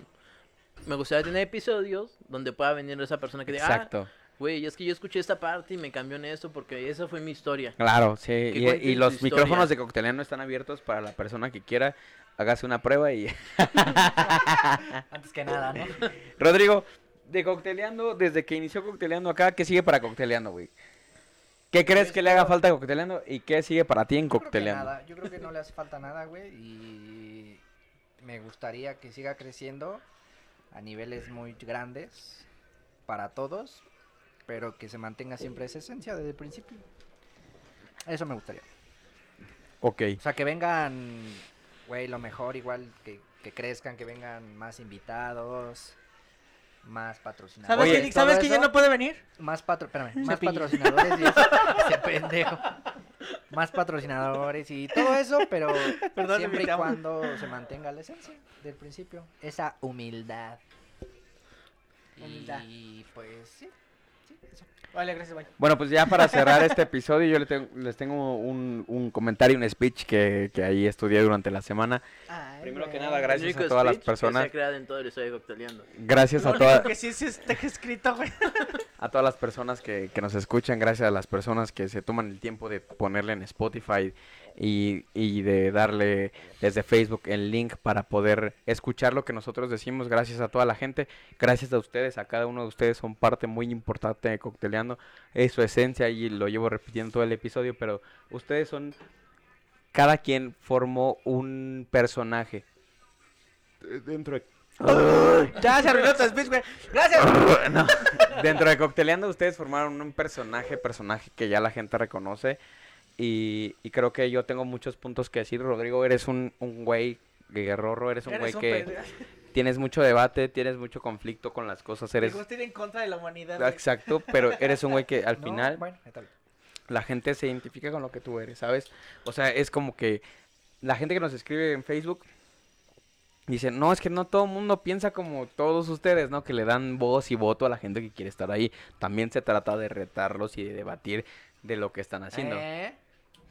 [SPEAKER 2] me gustaría tener episodios donde pueda venir esa persona que diga, ah,
[SPEAKER 4] Exacto.
[SPEAKER 2] Güey, es que yo escuché esta parte y me cambió en esto porque esa fue mi historia.
[SPEAKER 4] Claro, sí. Y, y los
[SPEAKER 2] historia.
[SPEAKER 4] micrófonos de Cocteleano están abiertos para la persona que quiera. Hágase una prueba y... [laughs]
[SPEAKER 1] Antes que nada, ¿no? [laughs]
[SPEAKER 4] Rodrigo, de Cocteleando, desde que inició Cocteleando acá, ¿qué sigue para Cocteleando, güey? ¿Qué crees que le haga falta a Cocteleando y qué sigue para ti en
[SPEAKER 1] Yo creo que
[SPEAKER 4] Cocteleando?
[SPEAKER 1] nada, yo creo que no le hace falta nada, güey, y me gustaría que siga creciendo a niveles muy grandes para todos, pero que se mantenga siempre esa esencia desde el principio. Eso me gustaría.
[SPEAKER 4] Ok.
[SPEAKER 1] O sea, que vengan, güey, lo mejor, igual que, que crezcan, que vengan más invitados, más patrocinadores.
[SPEAKER 3] ¿Sabes,
[SPEAKER 4] Oye,
[SPEAKER 3] quién,
[SPEAKER 1] todo
[SPEAKER 3] ¿sabes quién ya no puede venir?
[SPEAKER 1] Más, patro... espérame, [laughs] más patrocinadores y eso, [laughs] ese pendejo. Más patrocinadores y todo eso, pero [laughs]
[SPEAKER 3] Perdón,
[SPEAKER 1] siempre y cuando se mantenga la esencia del principio. Esa humildad.
[SPEAKER 3] Humildad.
[SPEAKER 1] Y pues sí.
[SPEAKER 3] Vale, gracias, bye.
[SPEAKER 4] Bueno, pues ya para cerrar este [laughs] episodio, yo le tengo- les tengo un, un comentario, un speech que, que ahí estudié durante la semana. Primero que nada, gracias
[SPEAKER 2] único
[SPEAKER 4] a todas las
[SPEAKER 2] speech que se
[SPEAKER 4] personas.
[SPEAKER 2] ha creado en todo el estudio de Cocteleando.
[SPEAKER 4] Gracias a todas.
[SPEAKER 3] único que sí, sí está escrito, güey. [laughs]
[SPEAKER 4] a todas las personas que, que nos escuchan, gracias a las personas que se toman el tiempo de ponerle en Spotify y, y de darle desde Facebook el link para poder escuchar lo que nosotros decimos. Gracias a toda la gente, gracias a ustedes, a cada uno de ustedes son parte muy importante de Cocteleando. Es su esencia y lo llevo repitiendo todo el episodio, pero ustedes son, cada quien formó un personaje. Eh, Dentro de
[SPEAKER 3] Ya se arruinó tu speech, güey. Gracias. [laughs]
[SPEAKER 4] no. Dentro de Cocteleando ustedes formaron un personaje, personaje que ya la gente reconoce. Y, y creo que yo tengo muchos puntos que decir. Rodrigo, eres un, un güey guerrorro, eres un güey
[SPEAKER 3] un
[SPEAKER 4] que tienes mucho debate, tienes mucho conflicto con las cosas. Eres
[SPEAKER 3] ir en contra de la humanidad. güey.
[SPEAKER 4] exacto, pero eres un güey que al [laughs]
[SPEAKER 1] No,
[SPEAKER 4] final
[SPEAKER 1] bueno,
[SPEAKER 4] la gente se identifica con lo que tú eres, ¿sabes? O sea, es como que la gente que nos escribe en Facebook dice, no, es que no todo el mundo piensa como todos ustedes, ¿no? Que le dan voz y voto a la gente que quiere estar ahí. También se trata de retarlos y de debatir de lo que están haciendo.
[SPEAKER 1] Eh,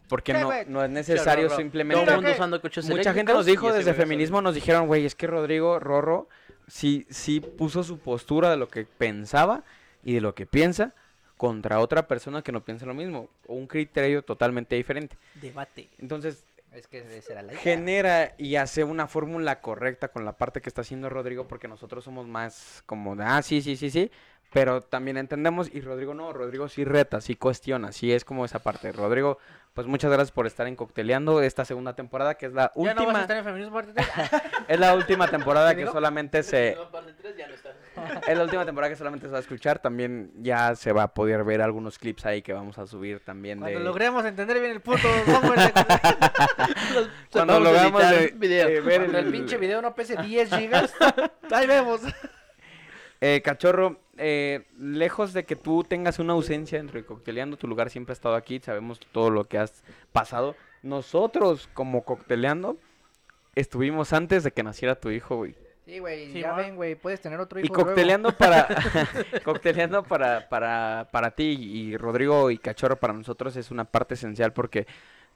[SPEAKER 4] Porque
[SPEAKER 1] ¿Qué,
[SPEAKER 4] no, no es necesario
[SPEAKER 2] Todo el
[SPEAKER 4] simplemente...
[SPEAKER 2] mundo
[SPEAKER 3] que
[SPEAKER 2] usando coches
[SPEAKER 4] Mucha gente nos dijo desde feminismo, nos dijeron, güey, es que Rodrigo Rorro sí, sí puso su postura de lo que pensaba y de lo que piensa contra otra persona que no piensa lo mismo, o un criterio totalmente diferente.
[SPEAKER 3] Debate.
[SPEAKER 4] Entonces,
[SPEAKER 1] es que esa era la idea.
[SPEAKER 4] genera y hace una fórmula correcta con la parte que está haciendo Rodrigo, porque nosotros somos más como de, ah, sí, sí, sí, sí, pero también entendemos, y Rodrigo no, Rodrigo sí reta, sí cuestiona, sí es como esa parte. Rodrigo, pues muchas gracias por estar en Cocteleando esta segunda temporada, que es la
[SPEAKER 3] Ya no vas a
[SPEAKER 4] última,
[SPEAKER 3] estar en feminismo parte tres? [laughs]
[SPEAKER 4] es la última temporada
[SPEAKER 1] ¿Qué
[SPEAKER 4] que solamente se, [laughs]
[SPEAKER 2] No, parte tres ya no está. [laughs]
[SPEAKER 4] es la última temporada que solamente se va a escuchar, también ya se va a poder ver algunos clips ahí que vamos a subir también
[SPEAKER 3] Cuando
[SPEAKER 4] de...
[SPEAKER 3] logremos entender bien el puto software de-
[SPEAKER 4] Cuando
[SPEAKER 2] Sepamos
[SPEAKER 4] logramos de-
[SPEAKER 2] video.
[SPEAKER 4] ver
[SPEAKER 1] Cuando el
[SPEAKER 4] el-
[SPEAKER 1] pinche video no pese 10 gigas.
[SPEAKER 3] Ahí vemos.
[SPEAKER 4] Eh, cachorro, eh, lejos de que tú tengas una ausencia dentro de Cocteleando, tu lugar siempre ha estado aquí, sabemos todo lo que has pasado. Nosotros, como Cocteleando, estuvimos antes de que naciera tu hijo, güey.
[SPEAKER 1] Sí, güey,
[SPEAKER 3] Sí,
[SPEAKER 1] ya ven, güey, puedes tener otro
[SPEAKER 4] Y
[SPEAKER 1] hijo luego.
[SPEAKER 4] cocteleando para [laughs] [laughs] cocteleando para, para, para ti y Rodrigo y Cachorro para nosotros es una parte esencial porque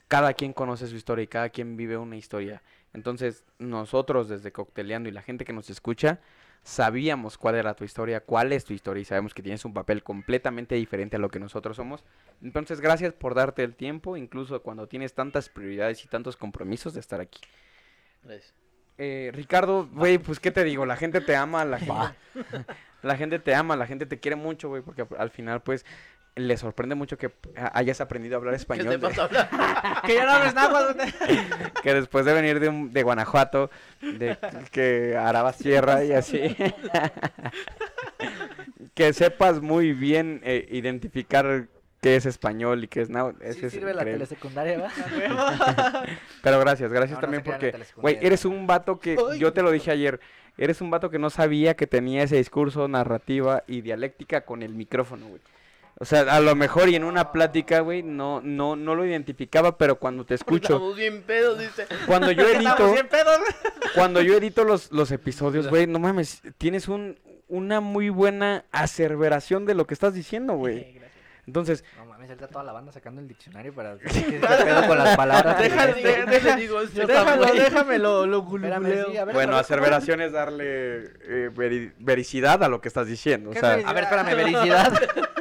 [SPEAKER 4] cada quien conoce su historia y cada quien vive una historia. Entonces, nosotros desde Cocteleando y la gente que nos escucha, sabíamos cuál era tu historia, cuál es tu historia y sabemos que tienes un papel completamente diferente a lo que nosotros somos. Entonces, gracias por darte el tiempo, incluso cuando tienes tantas prioridades y tantos compromisos de estar aquí.
[SPEAKER 2] Gracias.
[SPEAKER 4] Eh, Ricardo, güey, pues qué te digo, la gente te ama, la gente, la gente te ama, la gente te quiere mucho, güey, porque al final, pues, le sorprende mucho que hayas aprendido a hablar [laughs]
[SPEAKER 2] ¿Qué te
[SPEAKER 4] español,
[SPEAKER 2] pasa a hablar? [laughs]
[SPEAKER 3] Que ya no hables nada, [laughs]
[SPEAKER 4] que después de venir de, un- de Guanajuato, de que araba sierra y así, que sepas muy bien eh, identificar qué es español y qué es no,
[SPEAKER 1] Sí
[SPEAKER 4] es
[SPEAKER 1] sirve la
[SPEAKER 4] increíble.
[SPEAKER 1] telesecundaria, ¿va?
[SPEAKER 4] Pero gracias, gracias
[SPEAKER 1] No,
[SPEAKER 4] también porque,
[SPEAKER 1] la
[SPEAKER 4] güey, eres un vato que, yo te lo dije ayer, eres un vato que no sabía que tenía ese discurso, narrativa y dialéctica con el micrófono, güey. O sea, a lo mejor y en una plática, güey, no, no, no lo identificaba, pero cuando te escucho,
[SPEAKER 2] Estamos bien pedos, dice.
[SPEAKER 4] cuando yo [laughs] edito,
[SPEAKER 3] Estamos bien pedos,
[SPEAKER 4] cuando yo edito los, los episodios, güey, no mames, tienes un, una muy buena aseveración de lo que estás diciendo, güey. Entonces,
[SPEAKER 1] No mames, ahorita toda la banda sacando el diccionario para... [laughs] ¿Qué, qué pedo con las palabras?
[SPEAKER 3] Déjalo,
[SPEAKER 1] Sí,
[SPEAKER 3] de- deja-
[SPEAKER 2] digo, sí,
[SPEAKER 3] déjalo,
[SPEAKER 2] güey.
[SPEAKER 3] déjame lo,
[SPEAKER 1] sí, ver,
[SPEAKER 4] bueno, aseveración es darle eh, veri- vericidad a lo que estás diciendo.
[SPEAKER 1] A ver, espérame, vericidad. [laughs]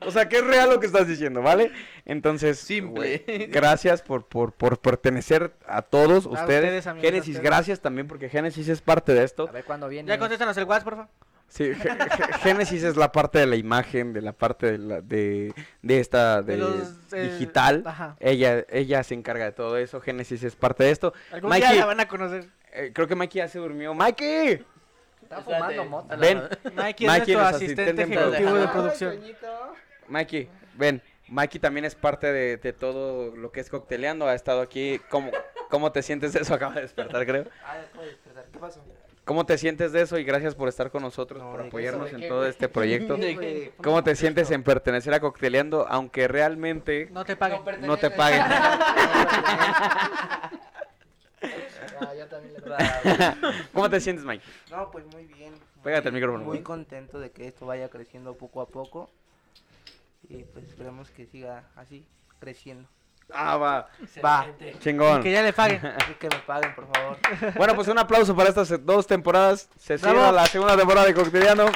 [SPEAKER 4] o sea, que es real lo que estás diciendo, ¿vale? Entonces,
[SPEAKER 2] Simple.
[SPEAKER 4] gracias por, por, por pertenecer a todos
[SPEAKER 3] A
[SPEAKER 4] ustedes.
[SPEAKER 3] ustedes,
[SPEAKER 4] Génesis,
[SPEAKER 3] ustedes.
[SPEAKER 4] gracias también porque Génesis es parte de esto.
[SPEAKER 1] A ver cuándo viene.
[SPEAKER 3] Ya contéstanos el WhatsApp, por favor.
[SPEAKER 4] Sí, Gé- Gé- Génesis es la parte de la imagen, de la parte de, la, de, de esta
[SPEAKER 3] De
[SPEAKER 4] de
[SPEAKER 3] los, eh,
[SPEAKER 4] digital. Ella, ella se encarga de todo eso. Génesis es parte de esto.
[SPEAKER 3] Algún
[SPEAKER 4] Mikey.
[SPEAKER 3] día la van a conocer.
[SPEAKER 4] Eh, creo que Mikey ya se durmió. ¡Mikey!
[SPEAKER 1] Está fumando mota.
[SPEAKER 4] Ven.
[SPEAKER 3] Mikey es
[SPEAKER 4] Mikey,
[SPEAKER 3] nuestro asistente
[SPEAKER 4] asistente en
[SPEAKER 3] ejecutivo de
[SPEAKER 2] producción.
[SPEAKER 4] Mikey, ven. Mikey también es parte de, de todo lo que es cocteleando. Ha estado aquí. ¿Cómo, cómo te sientes de eso? Acaba de despertar, creo.
[SPEAKER 1] ¿Qué pasó?
[SPEAKER 4] ¿Cómo te sientes de eso? Y gracias por estar con nosotros,
[SPEAKER 1] No,
[SPEAKER 4] por
[SPEAKER 1] ¿de
[SPEAKER 4] apoyarnos
[SPEAKER 1] ¿Sobre
[SPEAKER 4] en
[SPEAKER 1] qué,
[SPEAKER 4] todo
[SPEAKER 1] güey?
[SPEAKER 4] este proyecto.
[SPEAKER 2] ¿De qué?
[SPEAKER 4] ¿Cómo te sientes en pertenecer a Cocteleando? Aunque realmente
[SPEAKER 3] No te paguen.
[SPEAKER 4] no te paguen.
[SPEAKER 5] Ah, yo también le [laughs]
[SPEAKER 4] ¿Cómo te sientes, Mike?
[SPEAKER 5] No, pues muy bien.
[SPEAKER 4] Pégate el micrófono.
[SPEAKER 5] Muy contento de que esto vaya creciendo poco a poco. Y pues esperemos que siga así, creciendo.
[SPEAKER 4] Ah, va.
[SPEAKER 5] Va,
[SPEAKER 4] Chingón.
[SPEAKER 3] Que ya le paguen. [laughs]
[SPEAKER 5] y que me paguen, por favor.
[SPEAKER 4] Bueno, pues un aplauso para estas dos temporadas. Se cierra la segunda temporada de Cocteleando.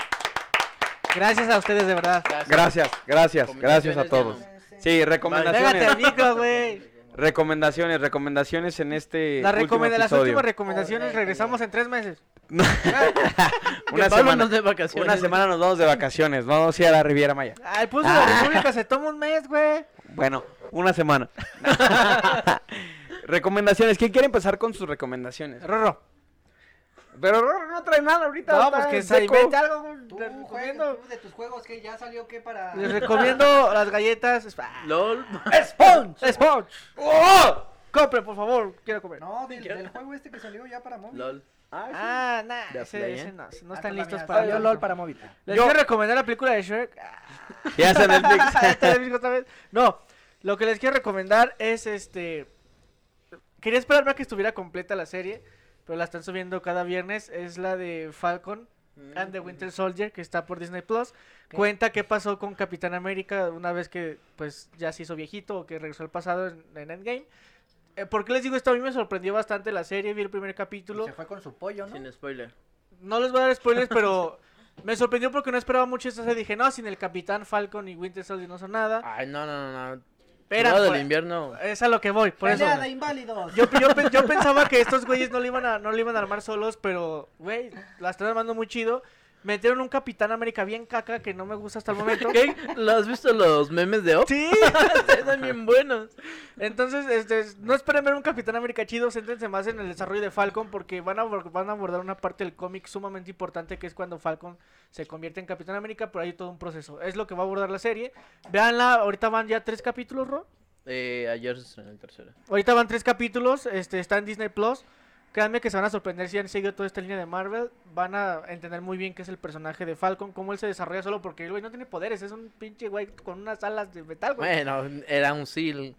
[SPEAKER 3] Gracias a ustedes, de verdad.
[SPEAKER 4] Gracias, gracias, gracias a todos. Sí,
[SPEAKER 3] Pégate
[SPEAKER 4] recomendaciones.
[SPEAKER 3] al micro, güey. [laughs]
[SPEAKER 4] Recomendaciones, recomendaciones en este
[SPEAKER 3] Las,
[SPEAKER 4] último
[SPEAKER 3] recomenda- las últimas recomendaciones regresamos en tres meses. [laughs]
[SPEAKER 4] Una semana,
[SPEAKER 2] nos dé vacaciones.
[SPEAKER 4] una semana nos vamos de vacaciones. Vamos a ir a la Riviera Maya.
[SPEAKER 3] Ay, puso la República, se toma un mes, güey.
[SPEAKER 4] Bueno, una semana. [laughs] [laughs] recomendaciones. ¿Quién quiere empezar con sus recomendaciones?
[SPEAKER 3] Rorro.
[SPEAKER 4] Pero Rorro no trae nada ahorita.
[SPEAKER 3] No,
[SPEAKER 4] está
[SPEAKER 3] pues que se invente algo.
[SPEAKER 1] Tú,
[SPEAKER 3] Les recomiendo,
[SPEAKER 1] de tus juegos que ya salió que para...
[SPEAKER 3] les recomiendo [laughs] las galletas. Ah,
[SPEAKER 2] LOL.
[SPEAKER 3] Sponge. [laughs] Sponge.
[SPEAKER 4] ¡Oh!
[SPEAKER 3] Compre, por favor. Quiero comer.
[SPEAKER 1] No, del, del juego este que salió ya para móvil.
[SPEAKER 2] LOL.
[SPEAKER 3] Ah, nah.
[SPEAKER 2] De
[SPEAKER 3] Ese,
[SPEAKER 2] Play,
[SPEAKER 3] ese
[SPEAKER 2] ¿eh?
[SPEAKER 3] no. No
[SPEAKER 1] Ah,
[SPEAKER 3] están
[SPEAKER 1] tú
[SPEAKER 3] listos para
[SPEAKER 1] Salió
[SPEAKER 3] verlo.
[SPEAKER 1] LOL para móvil.
[SPEAKER 3] Les
[SPEAKER 4] Yo-
[SPEAKER 3] quiero recomendar la película de Shrek. Ah, [laughs]
[SPEAKER 4] Ya está en Netflix.
[SPEAKER 3] está en Netflix otra vez. No, lo que les quiero recomendar es este. Quería esperar para que estuviera completa la serie, pero la están subiendo cada viernes. Es la de Falcon and the Winter Soldier, que está por Disney Plus. Cuenta qué pasó con Capitán América una vez que pues ya se hizo viejito o que regresó al pasado en, en Endgame. Eh, ¿Por qué les digo esto? A mí me sorprendió bastante la serie, vi el primer capítulo.
[SPEAKER 1] Se fue con su pollo, ¿no?
[SPEAKER 2] Sin spoiler.
[SPEAKER 3] No les voy a dar spoilers, pero [laughs] me sorprendió porque no esperaba mucho esta serie. Dije, no, sin el Capitán Falcon y Winter Soldier no son nada.
[SPEAKER 2] Ay, no, no, no. no.
[SPEAKER 3] Espera,
[SPEAKER 2] Juego
[SPEAKER 3] pues,
[SPEAKER 2] del invierno.
[SPEAKER 3] es a lo que voy, por eso.
[SPEAKER 1] Pelea de inválidos.
[SPEAKER 3] Yo, yo, yo pensaba que estos güeyes no le iban a, no le iban a armar solos, pero, güey, la están armando muy chido. Metieron un Capitán América bien caca que no me gusta hasta el momento. [laughs]
[SPEAKER 2] ¿Qué? ¿Lo has visto los memes de Op?
[SPEAKER 3] Sí, [laughs]
[SPEAKER 2] Están bien buenos.
[SPEAKER 3] entonces, este, no esperen ver un Capitán América chido, céntrense más en el desarrollo de Falcon porque van a, abor- van a abordar una parte del cómic sumamente importante que es cuando Falcon se convierte en Capitán América, pero hay todo un proceso. Es lo que va a abordar la serie. Véanla, ahorita van ya tres capítulos, Ro.
[SPEAKER 2] Eh, ayer se estrenó el tercero.
[SPEAKER 3] Ahorita van tres capítulos, este, está en Disney Plus. Créanme que se van a sorprender si han seguido toda esta línea de Marvel. Van a entender muy bien qué es el personaje de Falcon, cómo él se desarrolla solo porque el güey no tiene poderes, es un pinche güey con unas alas de metal, güey.
[SPEAKER 2] Bueno, era un seal.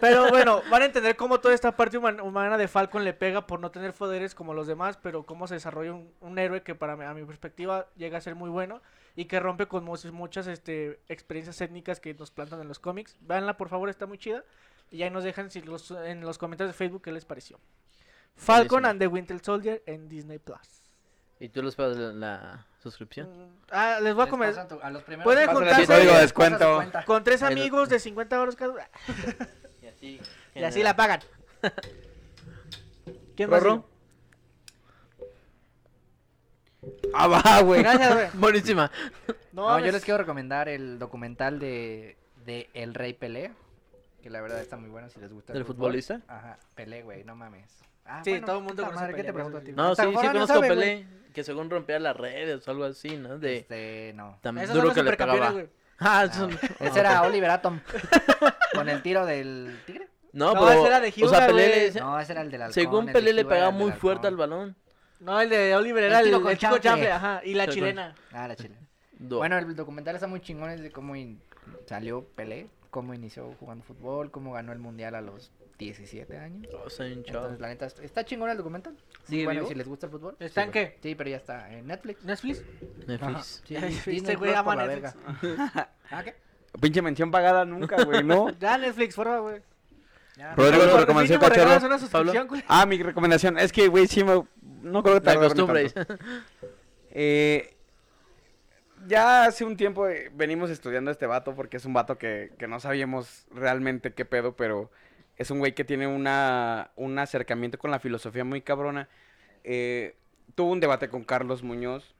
[SPEAKER 3] Pero bueno, [laughs] van a entender cómo toda esta parte human- humana de Falcon le pega por no tener poderes como los demás, pero cómo se desarrolla un, un héroe que para mí- a mi perspectiva llega a ser muy bueno y que rompe con mu- muchas este, experiencias étnicas que nos plantan en los cómics. Véanla, por favor, está muy chida. Y ahí nos dejan si los, en los comentarios de Facebook qué les pareció. Falcon and the Winter Soldier en Disney Plus.
[SPEAKER 2] ¿Y tú les pagas la, la suscripción?
[SPEAKER 3] Mm, Ah, les voy a
[SPEAKER 1] Les
[SPEAKER 3] comer.
[SPEAKER 1] pasan tu- a los primeros
[SPEAKER 3] Pueden juntarse-
[SPEAKER 4] código descuento.
[SPEAKER 3] Con tres
[SPEAKER 2] los-
[SPEAKER 3] amigos de 50 euros cada uno. [laughs]
[SPEAKER 2] Y así.
[SPEAKER 3] Y así la pagan. [laughs] ¿Quién más?
[SPEAKER 2] ¿Rorro?
[SPEAKER 4] Ah, va, güey.
[SPEAKER 3] Gracias, güey. [laughs]
[SPEAKER 2] Buenísima.
[SPEAKER 3] No,
[SPEAKER 1] No, yo
[SPEAKER 3] ves-
[SPEAKER 1] les quiero recomendar el documental de, de El Rey Pelé. Que la verdad está muy bueno si les gusta. el
[SPEAKER 2] ¿Del
[SPEAKER 1] fútbol.
[SPEAKER 2] futbolista?
[SPEAKER 1] Ajá, Pelé, güey, no mames. Ah,
[SPEAKER 3] Sí, todo el mundo
[SPEAKER 1] puta
[SPEAKER 3] conoce
[SPEAKER 1] madre,
[SPEAKER 3] a
[SPEAKER 1] ¿qué te pregunto a ti?
[SPEAKER 2] No, sí, sí
[SPEAKER 1] no
[SPEAKER 2] conozco
[SPEAKER 1] sabe,
[SPEAKER 2] a. Pelé. Que según rompía las redes o algo así, ¿no? De
[SPEAKER 1] Este, no.
[SPEAKER 3] Esos son
[SPEAKER 2] duro que le
[SPEAKER 3] güey. [laughs]
[SPEAKER 2] Ah,
[SPEAKER 1] Ah, Ese era [laughs] Oliver Atom. Con el tiro del tigre.
[SPEAKER 2] No,
[SPEAKER 3] No,
[SPEAKER 2] pero.
[SPEAKER 3] ese era de
[SPEAKER 2] o sea, Pelé le
[SPEAKER 1] No, ese era el del halcón.
[SPEAKER 2] Según
[SPEAKER 1] el
[SPEAKER 2] Pelé
[SPEAKER 1] de
[SPEAKER 2] le pegaba muy fuerte al balón.
[SPEAKER 3] No, el de Oliver
[SPEAKER 1] El
[SPEAKER 3] era el, el chico
[SPEAKER 1] chanfle,
[SPEAKER 3] ajá. Y la
[SPEAKER 2] Sí,
[SPEAKER 3] chilena.
[SPEAKER 1] Ah, la chile.
[SPEAKER 2] Do-
[SPEAKER 1] Bueno, el documental está muy chingón, es de cómo salió Pelé, cómo inició jugando fútbol, cómo ganó el mundial a los 17 años.
[SPEAKER 2] Oh.
[SPEAKER 1] Entonces, la neta, est- está chingón el documental.
[SPEAKER 2] ¿Sigue
[SPEAKER 1] bueno,
[SPEAKER 2] vivo?
[SPEAKER 1] si les gusta el fútbol.
[SPEAKER 3] ¿Está en
[SPEAKER 1] sí,
[SPEAKER 3] qué?
[SPEAKER 1] Sí, pero ya está en Netflix.
[SPEAKER 3] ¿Netflix?
[SPEAKER 2] Netflix.
[SPEAKER 1] Sí, [laughs]
[SPEAKER 3] Este
[SPEAKER 1] Disney
[SPEAKER 3] güey
[SPEAKER 1] Plus
[SPEAKER 3] ama
[SPEAKER 1] por la
[SPEAKER 3] Netflix.
[SPEAKER 1] verga. [laughs] ¿Ah, qué?
[SPEAKER 4] Pinche mención pagada nunca, güey, ¿no? [laughs]
[SPEAKER 3] Ya Netflix, porfa, güey.
[SPEAKER 4] Rodrigo,
[SPEAKER 3] Por
[SPEAKER 4] tu recomendación, cachorro. Ah, mi recomendación. Es que, güey, sí me... No creo que
[SPEAKER 2] costumbre.
[SPEAKER 4] tanto. Eh, ya hace un tiempo eh, venimos estudiando a este vato porque es un vato que, que no sabíamos realmente qué pedo, pero es un güey que tiene una, un acercamiento con la filosofía muy cabrona. Eh, tuvo un debate con Carlos Muñoz.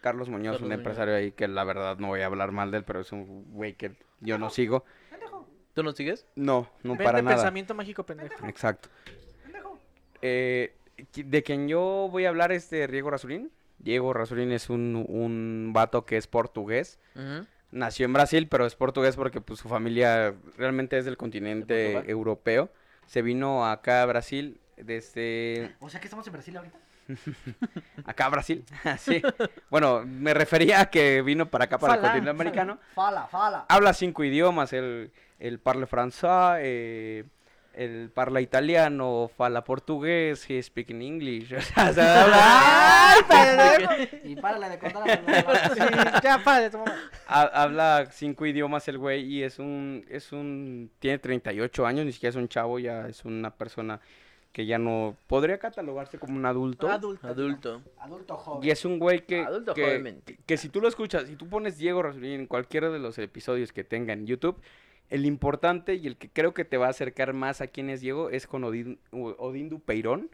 [SPEAKER 4] Carlos Muñoz,
[SPEAKER 2] Carlos
[SPEAKER 4] un
[SPEAKER 2] Muñoz.
[SPEAKER 4] empresario ahí que la verdad no voy a hablar mal de él, pero es un güey que yo no sigo.
[SPEAKER 2] ¿Tú no sigues?
[SPEAKER 4] No, no
[SPEAKER 3] Vende
[SPEAKER 4] para nada.
[SPEAKER 3] pensamiento mágico pendejo.
[SPEAKER 4] Exacto. Eh, de quien yo voy a hablar es de Diego Razulín. Diego Razulín es un, un vato que es portugués. Nació en Brasil, pero es portugués porque pues, su familia realmente es del continente europeo. Se vino acá a Brasil desde... [gasps]
[SPEAKER 1] O sea que estamos en Brasil ahorita. [laughs]
[SPEAKER 4] Acá a Brasil, [laughs] sí. Bueno, me refería a que vino para acá, para el continente americano. [laughs]
[SPEAKER 1] Fala, fala.
[SPEAKER 4] Habla cinco idiomas, el, el parla francés, eh, el parla italiano, fala portugués, he speak in English. [laughs] O sea, o sea, habla, [laughs]
[SPEAKER 3] ¡Ay, [laughs] pendejo!
[SPEAKER 1] Y párale de contar a los demás.
[SPEAKER 3] Sí, ya,
[SPEAKER 4] ha- habla cinco idiomas el güey y es un, es un, tiene 38 años, ni siquiera es un chavo, ya es una persona que ya no podría catalogarse como un adulto.
[SPEAKER 3] Adulto.
[SPEAKER 2] Adulto.
[SPEAKER 1] Adulto joven.
[SPEAKER 4] Y es un güey que,
[SPEAKER 2] Adulto
[SPEAKER 4] que,
[SPEAKER 2] jovenmente.
[SPEAKER 4] que si tú lo escuchas, si tú pones Diego Rasulín en cualquiera de los episodios que tenga en YouTube, el importante y el que creo que te va a acercar más a quién es Diego es con Odín, Odín Dupeirón.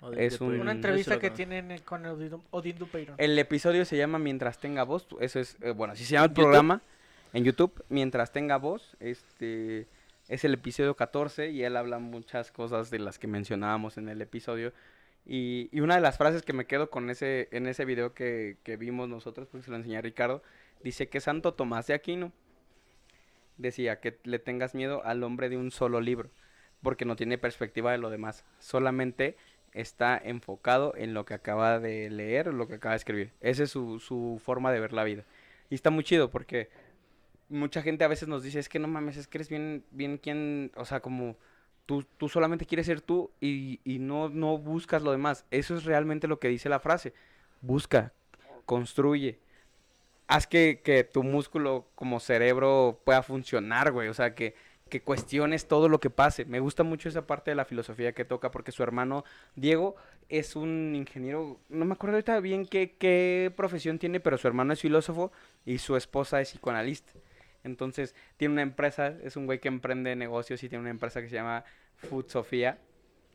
[SPEAKER 2] Odín
[SPEAKER 4] Es un-
[SPEAKER 3] Una entrevista que tienen eh, con Odín Odín Dupeirón.
[SPEAKER 4] El episodio se llama Mientras tenga voz, eso es, eh, bueno, así se llama el
[SPEAKER 2] ¿YouTube?
[SPEAKER 4] programa en YouTube, Mientras tenga voz, este es el episodio 14 y él habla muchas cosas de las que mencionábamos en el episodio. Y, y una de las frases que me quedo con ese, en ese video que, que vimos nosotros, porque se lo enseñé a Ricardo, dice que Santo Tomás de Aquino decía que le tengas miedo al hombre de un solo libro, porque no tiene perspectiva de lo demás, solamente está enfocado en lo que acaba de leer o lo que acaba de escribir. Esa es su, su forma de ver la vida. Y está muy chido porque mucha gente a veces nos dice, es que no mames, es que eres bien, bien quien, o sea, como tú, tú solamente quieres ser tú y, y no, no buscas lo demás. Eso es realmente lo que dice la frase. Busca, construye. Haz que, que tu músculo como cerebro pueda funcionar, güey. O sea, que, que cuestiones todo lo que pase. Me gusta mucho esa parte de la filosofía que toca porque su hermano Diego es un ingeniero, no me acuerdo ahorita bien qué, qué profesión tiene, pero su hermano es filósofo y su esposa es psicoanalista. Entonces, tiene una empresa, es un güey que emprende negocios y tiene una empresa que se llama Food Sofía,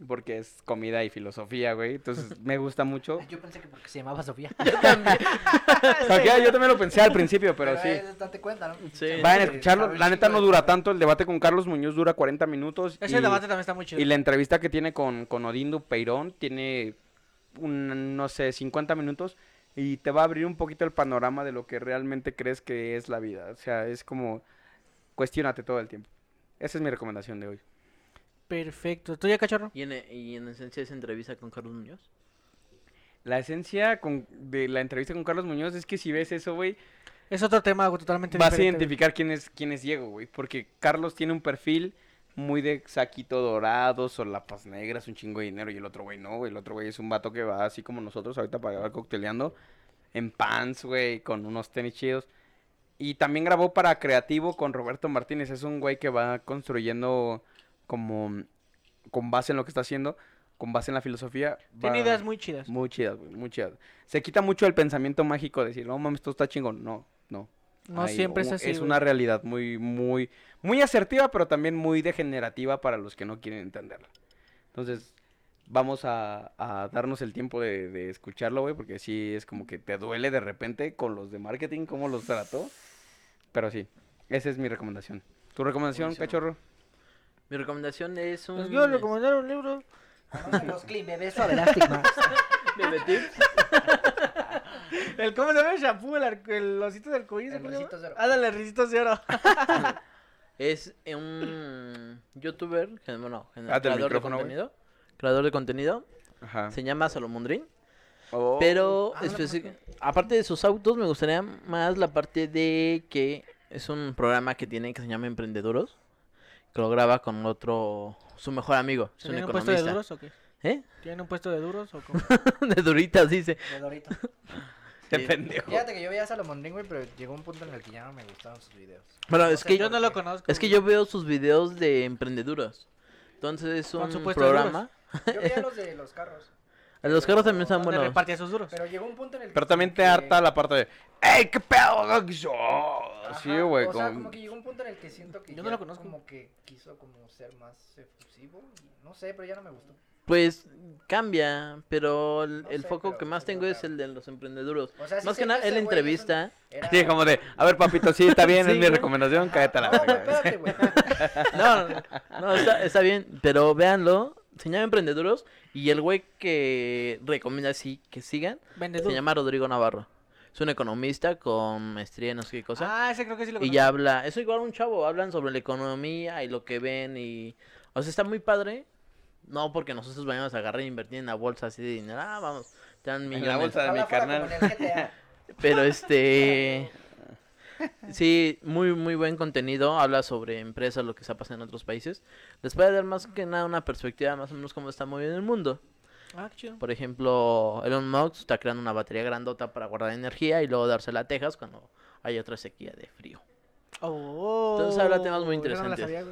[SPEAKER 4] porque es comida y filosofía, güey. Entonces, [laughs] me gusta mucho.
[SPEAKER 1] Yo pensé que porque se llamaba Sofía. [laughs]
[SPEAKER 4] Sofía, [laughs] yo también lo pensé al principio, pero sí.
[SPEAKER 1] eh, date cuenta, ¿no?
[SPEAKER 2] Sí.
[SPEAKER 4] Vayan a escucharlo. La neta no dura tanto. El debate con Carlos Muñoz dura 40 minutos.
[SPEAKER 3] Ese
[SPEAKER 4] y,
[SPEAKER 3] debate también está muy chido.
[SPEAKER 4] y la entrevista que tiene con, con Odindo Peirón tiene, un, no sé, 50 minutos. Y te va a abrir un poquito el panorama de lo que realmente crees que es la vida. O sea, es como, cuestiónate todo el tiempo. Esa es mi recomendación de hoy.
[SPEAKER 3] Perfecto. ¿Tú ya, cachorro?
[SPEAKER 2] ¿Y en, y en esencia esa entrevista con Carlos Muñoz?
[SPEAKER 4] La esencia con- de la entrevista con Carlos Muñoz es que si ves eso, güey,
[SPEAKER 3] Es otro tema güey, totalmente
[SPEAKER 4] vas a
[SPEAKER 3] güey.
[SPEAKER 4] identificar quién es, quién es Diego, güey. Porque Carlos tiene un perfil muy de saquito dorado, solapas negras, un chingo de dinero. Y el otro güey no, güey. El otro güey es un vato que va así como nosotros ahorita para acabar cocteleando. En pants, güey, con unos tenis chidos. Y también grabó para Creativo con Roberto Martínez. Es un güey que va construyendo como con base en lo que está haciendo, con base en la filosofía.
[SPEAKER 3] Tiene
[SPEAKER 4] va-
[SPEAKER 3] ideas muy chidas.
[SPEAKER 4] muy chidas, güey, muy chidas. Se quita mucho el pensamiento mágico de decir, no mames, esto está chingón. No, no.
[SPEAKER 3] No
[SPEAKER 4] Hay
[SPEAKER 3] siempre es así.
[SPEAKER 4] Es
[SPEAKER 3] güey.
[SPEAKER 4] una realidad muy, muy, muy asertiva, pero también muy degenerativa para los que no quieren entenderla. Entonces, vamos a, a darnos el tiempo de, de escucharlo, güey, porque sí es como que te duele de repente con los de marketing, cómo los trató. Pero sí, esa es mi recomendación. ¿Tu recomendación,
[SPEAKER 2] Buenísimo.
[SPEAKER 4] cachorro?
[SPEAKER 2] Mi recomendación es un...
[SPEAKER 3] Les quiero recomendar un libro.
[SPEAKER 1] Los clean bebés suave.
[SPEAKER 2] Bebé Tips. [laughs]
[SPEAKER 3] El, ¿Cómo se llama el shampoo? El, arco- el osito del arcoíris.
[SPEAKER 1] El. Risito Cero.
[SPEAKER 3] Ándale, el risito cero. [laughs]
[SPEAKER 2] Es un youtuber, bueno,
[SPEAKER 4] Date el
[SPEAKER 2] creador de contenido. Creador de contenido.
[SPEAKER 4] Ajá.
[SPEAKER 2] Se llama Salomondrín.
[SPEAKER 4] Oh.
[SPEAKER 2] Pero,
[SPEAKER 1] Ah, no
[SPEAKER 2] especi- aparte de sus autos, me gustaría más la parte de que es un programa que tiene que se llama Emprendeduros. Que lo graba con otro, su mejor amigo, es un
[SPEAKER 3] ¿Tienen un puesto de
[SPEAKER 2] economista.
[SPEAKER 3] duros o qué?
[SPEAKER 2] ¿Eh?
[SPEAKER 3] ¿Tienen un puesto de duros o cómo? [laughs]
[SPEAKER 2] de duritas, dice.
[SPEAKER 1] De Dorito. [laughs]
[SPEAKER 4] Te
[SPEAKER 2] Sí.
[SPEAKER 4] pendejo.
[SPEAKER 1] Fíjate que yo veía a Salomondrín, güey, pero llegó un punto en el que ya no me gustaban sus videos.
[SPEAKER 2] Bueno,
[SPEAKER 1] No
[SPEAKER 2] es que
[SPEAKER 3] Yo no lo conozco.
[SPEAKER 2] Es que yo veo sus videos de emprendeduras. Entonces es un programa. [laughs]
[SPEAKER 1] Yo veía los de los carros.
[SPEAKER 2] Los carros también están buenos.
[SPEAKER 3] repartía sus duros.
[SPEAKER 1] Pero llegó un punto en el que.
[SPEAKER 4] Pero también te
[SPEAKER 1] que-
[SPEAKER 4] harta la parte de, ¡Ey, qué pedo! Yo!
[SPEAKER 1] Ajá,
[SPEAKER 4] Sí, güey.
[SPEAKER 1] O sea,
[SPEAKER 4] como-
[SPEAKER 1] como que llegó un punto en el que siento que.
[SPEAKER 3] Yo no lo conozco.
[SPEAKER 1] Como que quiso como ser más efusivo. y no sé, pero ya no me gustó.
[SPEAKER 2] Pues cambia, pero el,
[SPEAKER 1] No
[SPEAKER 2] el
[SPEAKER 1] sé,
[SPEAKER 2] foco
[SPEAKER 1] pero
[SPEAKER 2] que más tengo es el de los emprendeduros.
[SPEAKER 1] O sea,
[SPEAKER 2] Más que nada,
[SPEAKER 1] es un-
[SPEAKER 2] entrevista.
[SPEAKER 1] era-
[SPEAKER 4] Sí, como de, a ver, papito, sí, está bien,
[SPEAKER 2] Sí,
[SPEAKER 4] es mi recomendación, cállate a la
[SPEAKER 1] No, espérate. [laughs]
[SPEAKER 2] No, no, no, está, está bien, pero véanlo. Se llama Emprendeduros y el güey que recomienda así que sigan se llama Rodrigo Navarro. Es un economista con maestría en no sé qué cosa.
[SPEAKER 3] Ah, ese creo que sí lo
[SPEAKER 2] y
[SPEAKER 3] conozco.
[SPEAKER 2] ya habla, eso igual un chavo, hablan sobre la economía y lo que ven y... O sea, está muy padre. No porque nosotros vayamos a agarrar e invertir en la bolsa así de dinero. Ah, vamos, te dan
[SPEAKER 4] En
[SPEAKER 2] millones.
[SPEAKER 4] la bolsa de mi carnal. [laughs]
[SPEAKER 2] Pero este. [laughs] Sí, muy, muy buen contenido. Habla sobre empresas, lo que está pasando en otros países. Les puede dar más que nada una perspectiva más o menos cómo está moviendo el mundo.
[SPEAKER 3] Ah, chido.
[SPEAKER 2] Por ejemplo, Elon Musk está creando una batería grandota para guardar energía y luego dársela a Texas cuando hay otra sequía de frío.
[SPEAKER 3] Oh,
[SPEAKER 2] Entonces habla temas muy
[SPEAKER 3] no la
[SPEAKER 2] interesantes.
[SPEAKER 3] sabía.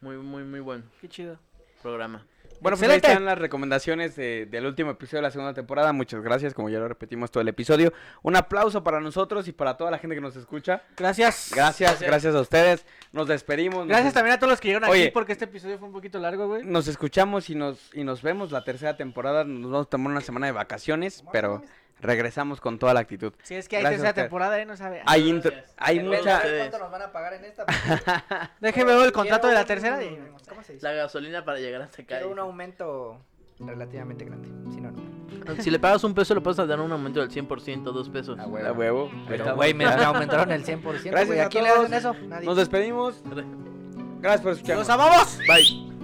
[SPEAKER 2] Muy, muy, muy buen
[SPEAKER 3] Qué chido.
[SPEAKER 2] programa.
[SPEAKER 4] Bueno, pues ahí están las recomendaciones de- del último episodio de la segunda temporada. Muchas gracias, como ya lo repetimos todo el episodio. Un aplauso para nosotros y para toda la gente que nos escucha.
[SPEAKER 3] Gracias.
[SPEAKER 4] Gracias, gracias a ustedes. Nos despedimos.
[SPEAKER 3] Gracias también a todos los que llegaron
[SPEAKER 4] Oye.
[SPEAKER 3] aquí porque este episodio fue un poquito largo, güey.
[SPEAKER 4] Nos escuchamos y nos, y nos vemos la tercera temporada. Nos vamos a tomar una semana de vacaciones, pero regresamos con toda la actitud.
[SPEAKER 3] Si es que hay
[SPEAKER 4] a
[SPEAKER 3] tercera temporada, ¿eh? No sabe.
[SPEAKER 4] Hay, intro- hay mucha...
[SPEAKER 1] ¿Cuánto nos van a pagar en esta? [laughs] [laughs]
[SPEAKER 3] Déjeme ver el contrato de la tercera. y-
[SPEAKER 1] ¿Cómo se dice?
[SPEAKER 2] La gasolina para llegar hasta acá.
[SPEAKER 1] Quiero un aumento relativamente grande. Si no, no. [laughs]
[SPEAKER 2] Si le pagas un peso, le puedes dar un aumento del 100%, dos pesos.
[SPEAKER 1] A
[SPEAKER 4] A
[SPEAKER 1] huevo.
[SPEAKER 4] huevo. Ahí
[SPEAKER 1] Pero, güey, me, me aumentaron el 100%.
[SPEAKER 4] Gracias
[SPEAKER 1] güey.
[SPEAKER 4] a
[SPEAKER 1] ¿A quién le hacen eso? Nadie.
[SPEAKER 4] Nos despedimos. Gracias por escucharnos.
[SPEAKER 3] ¡Los amamos!
[SPEAKER 2] Bye.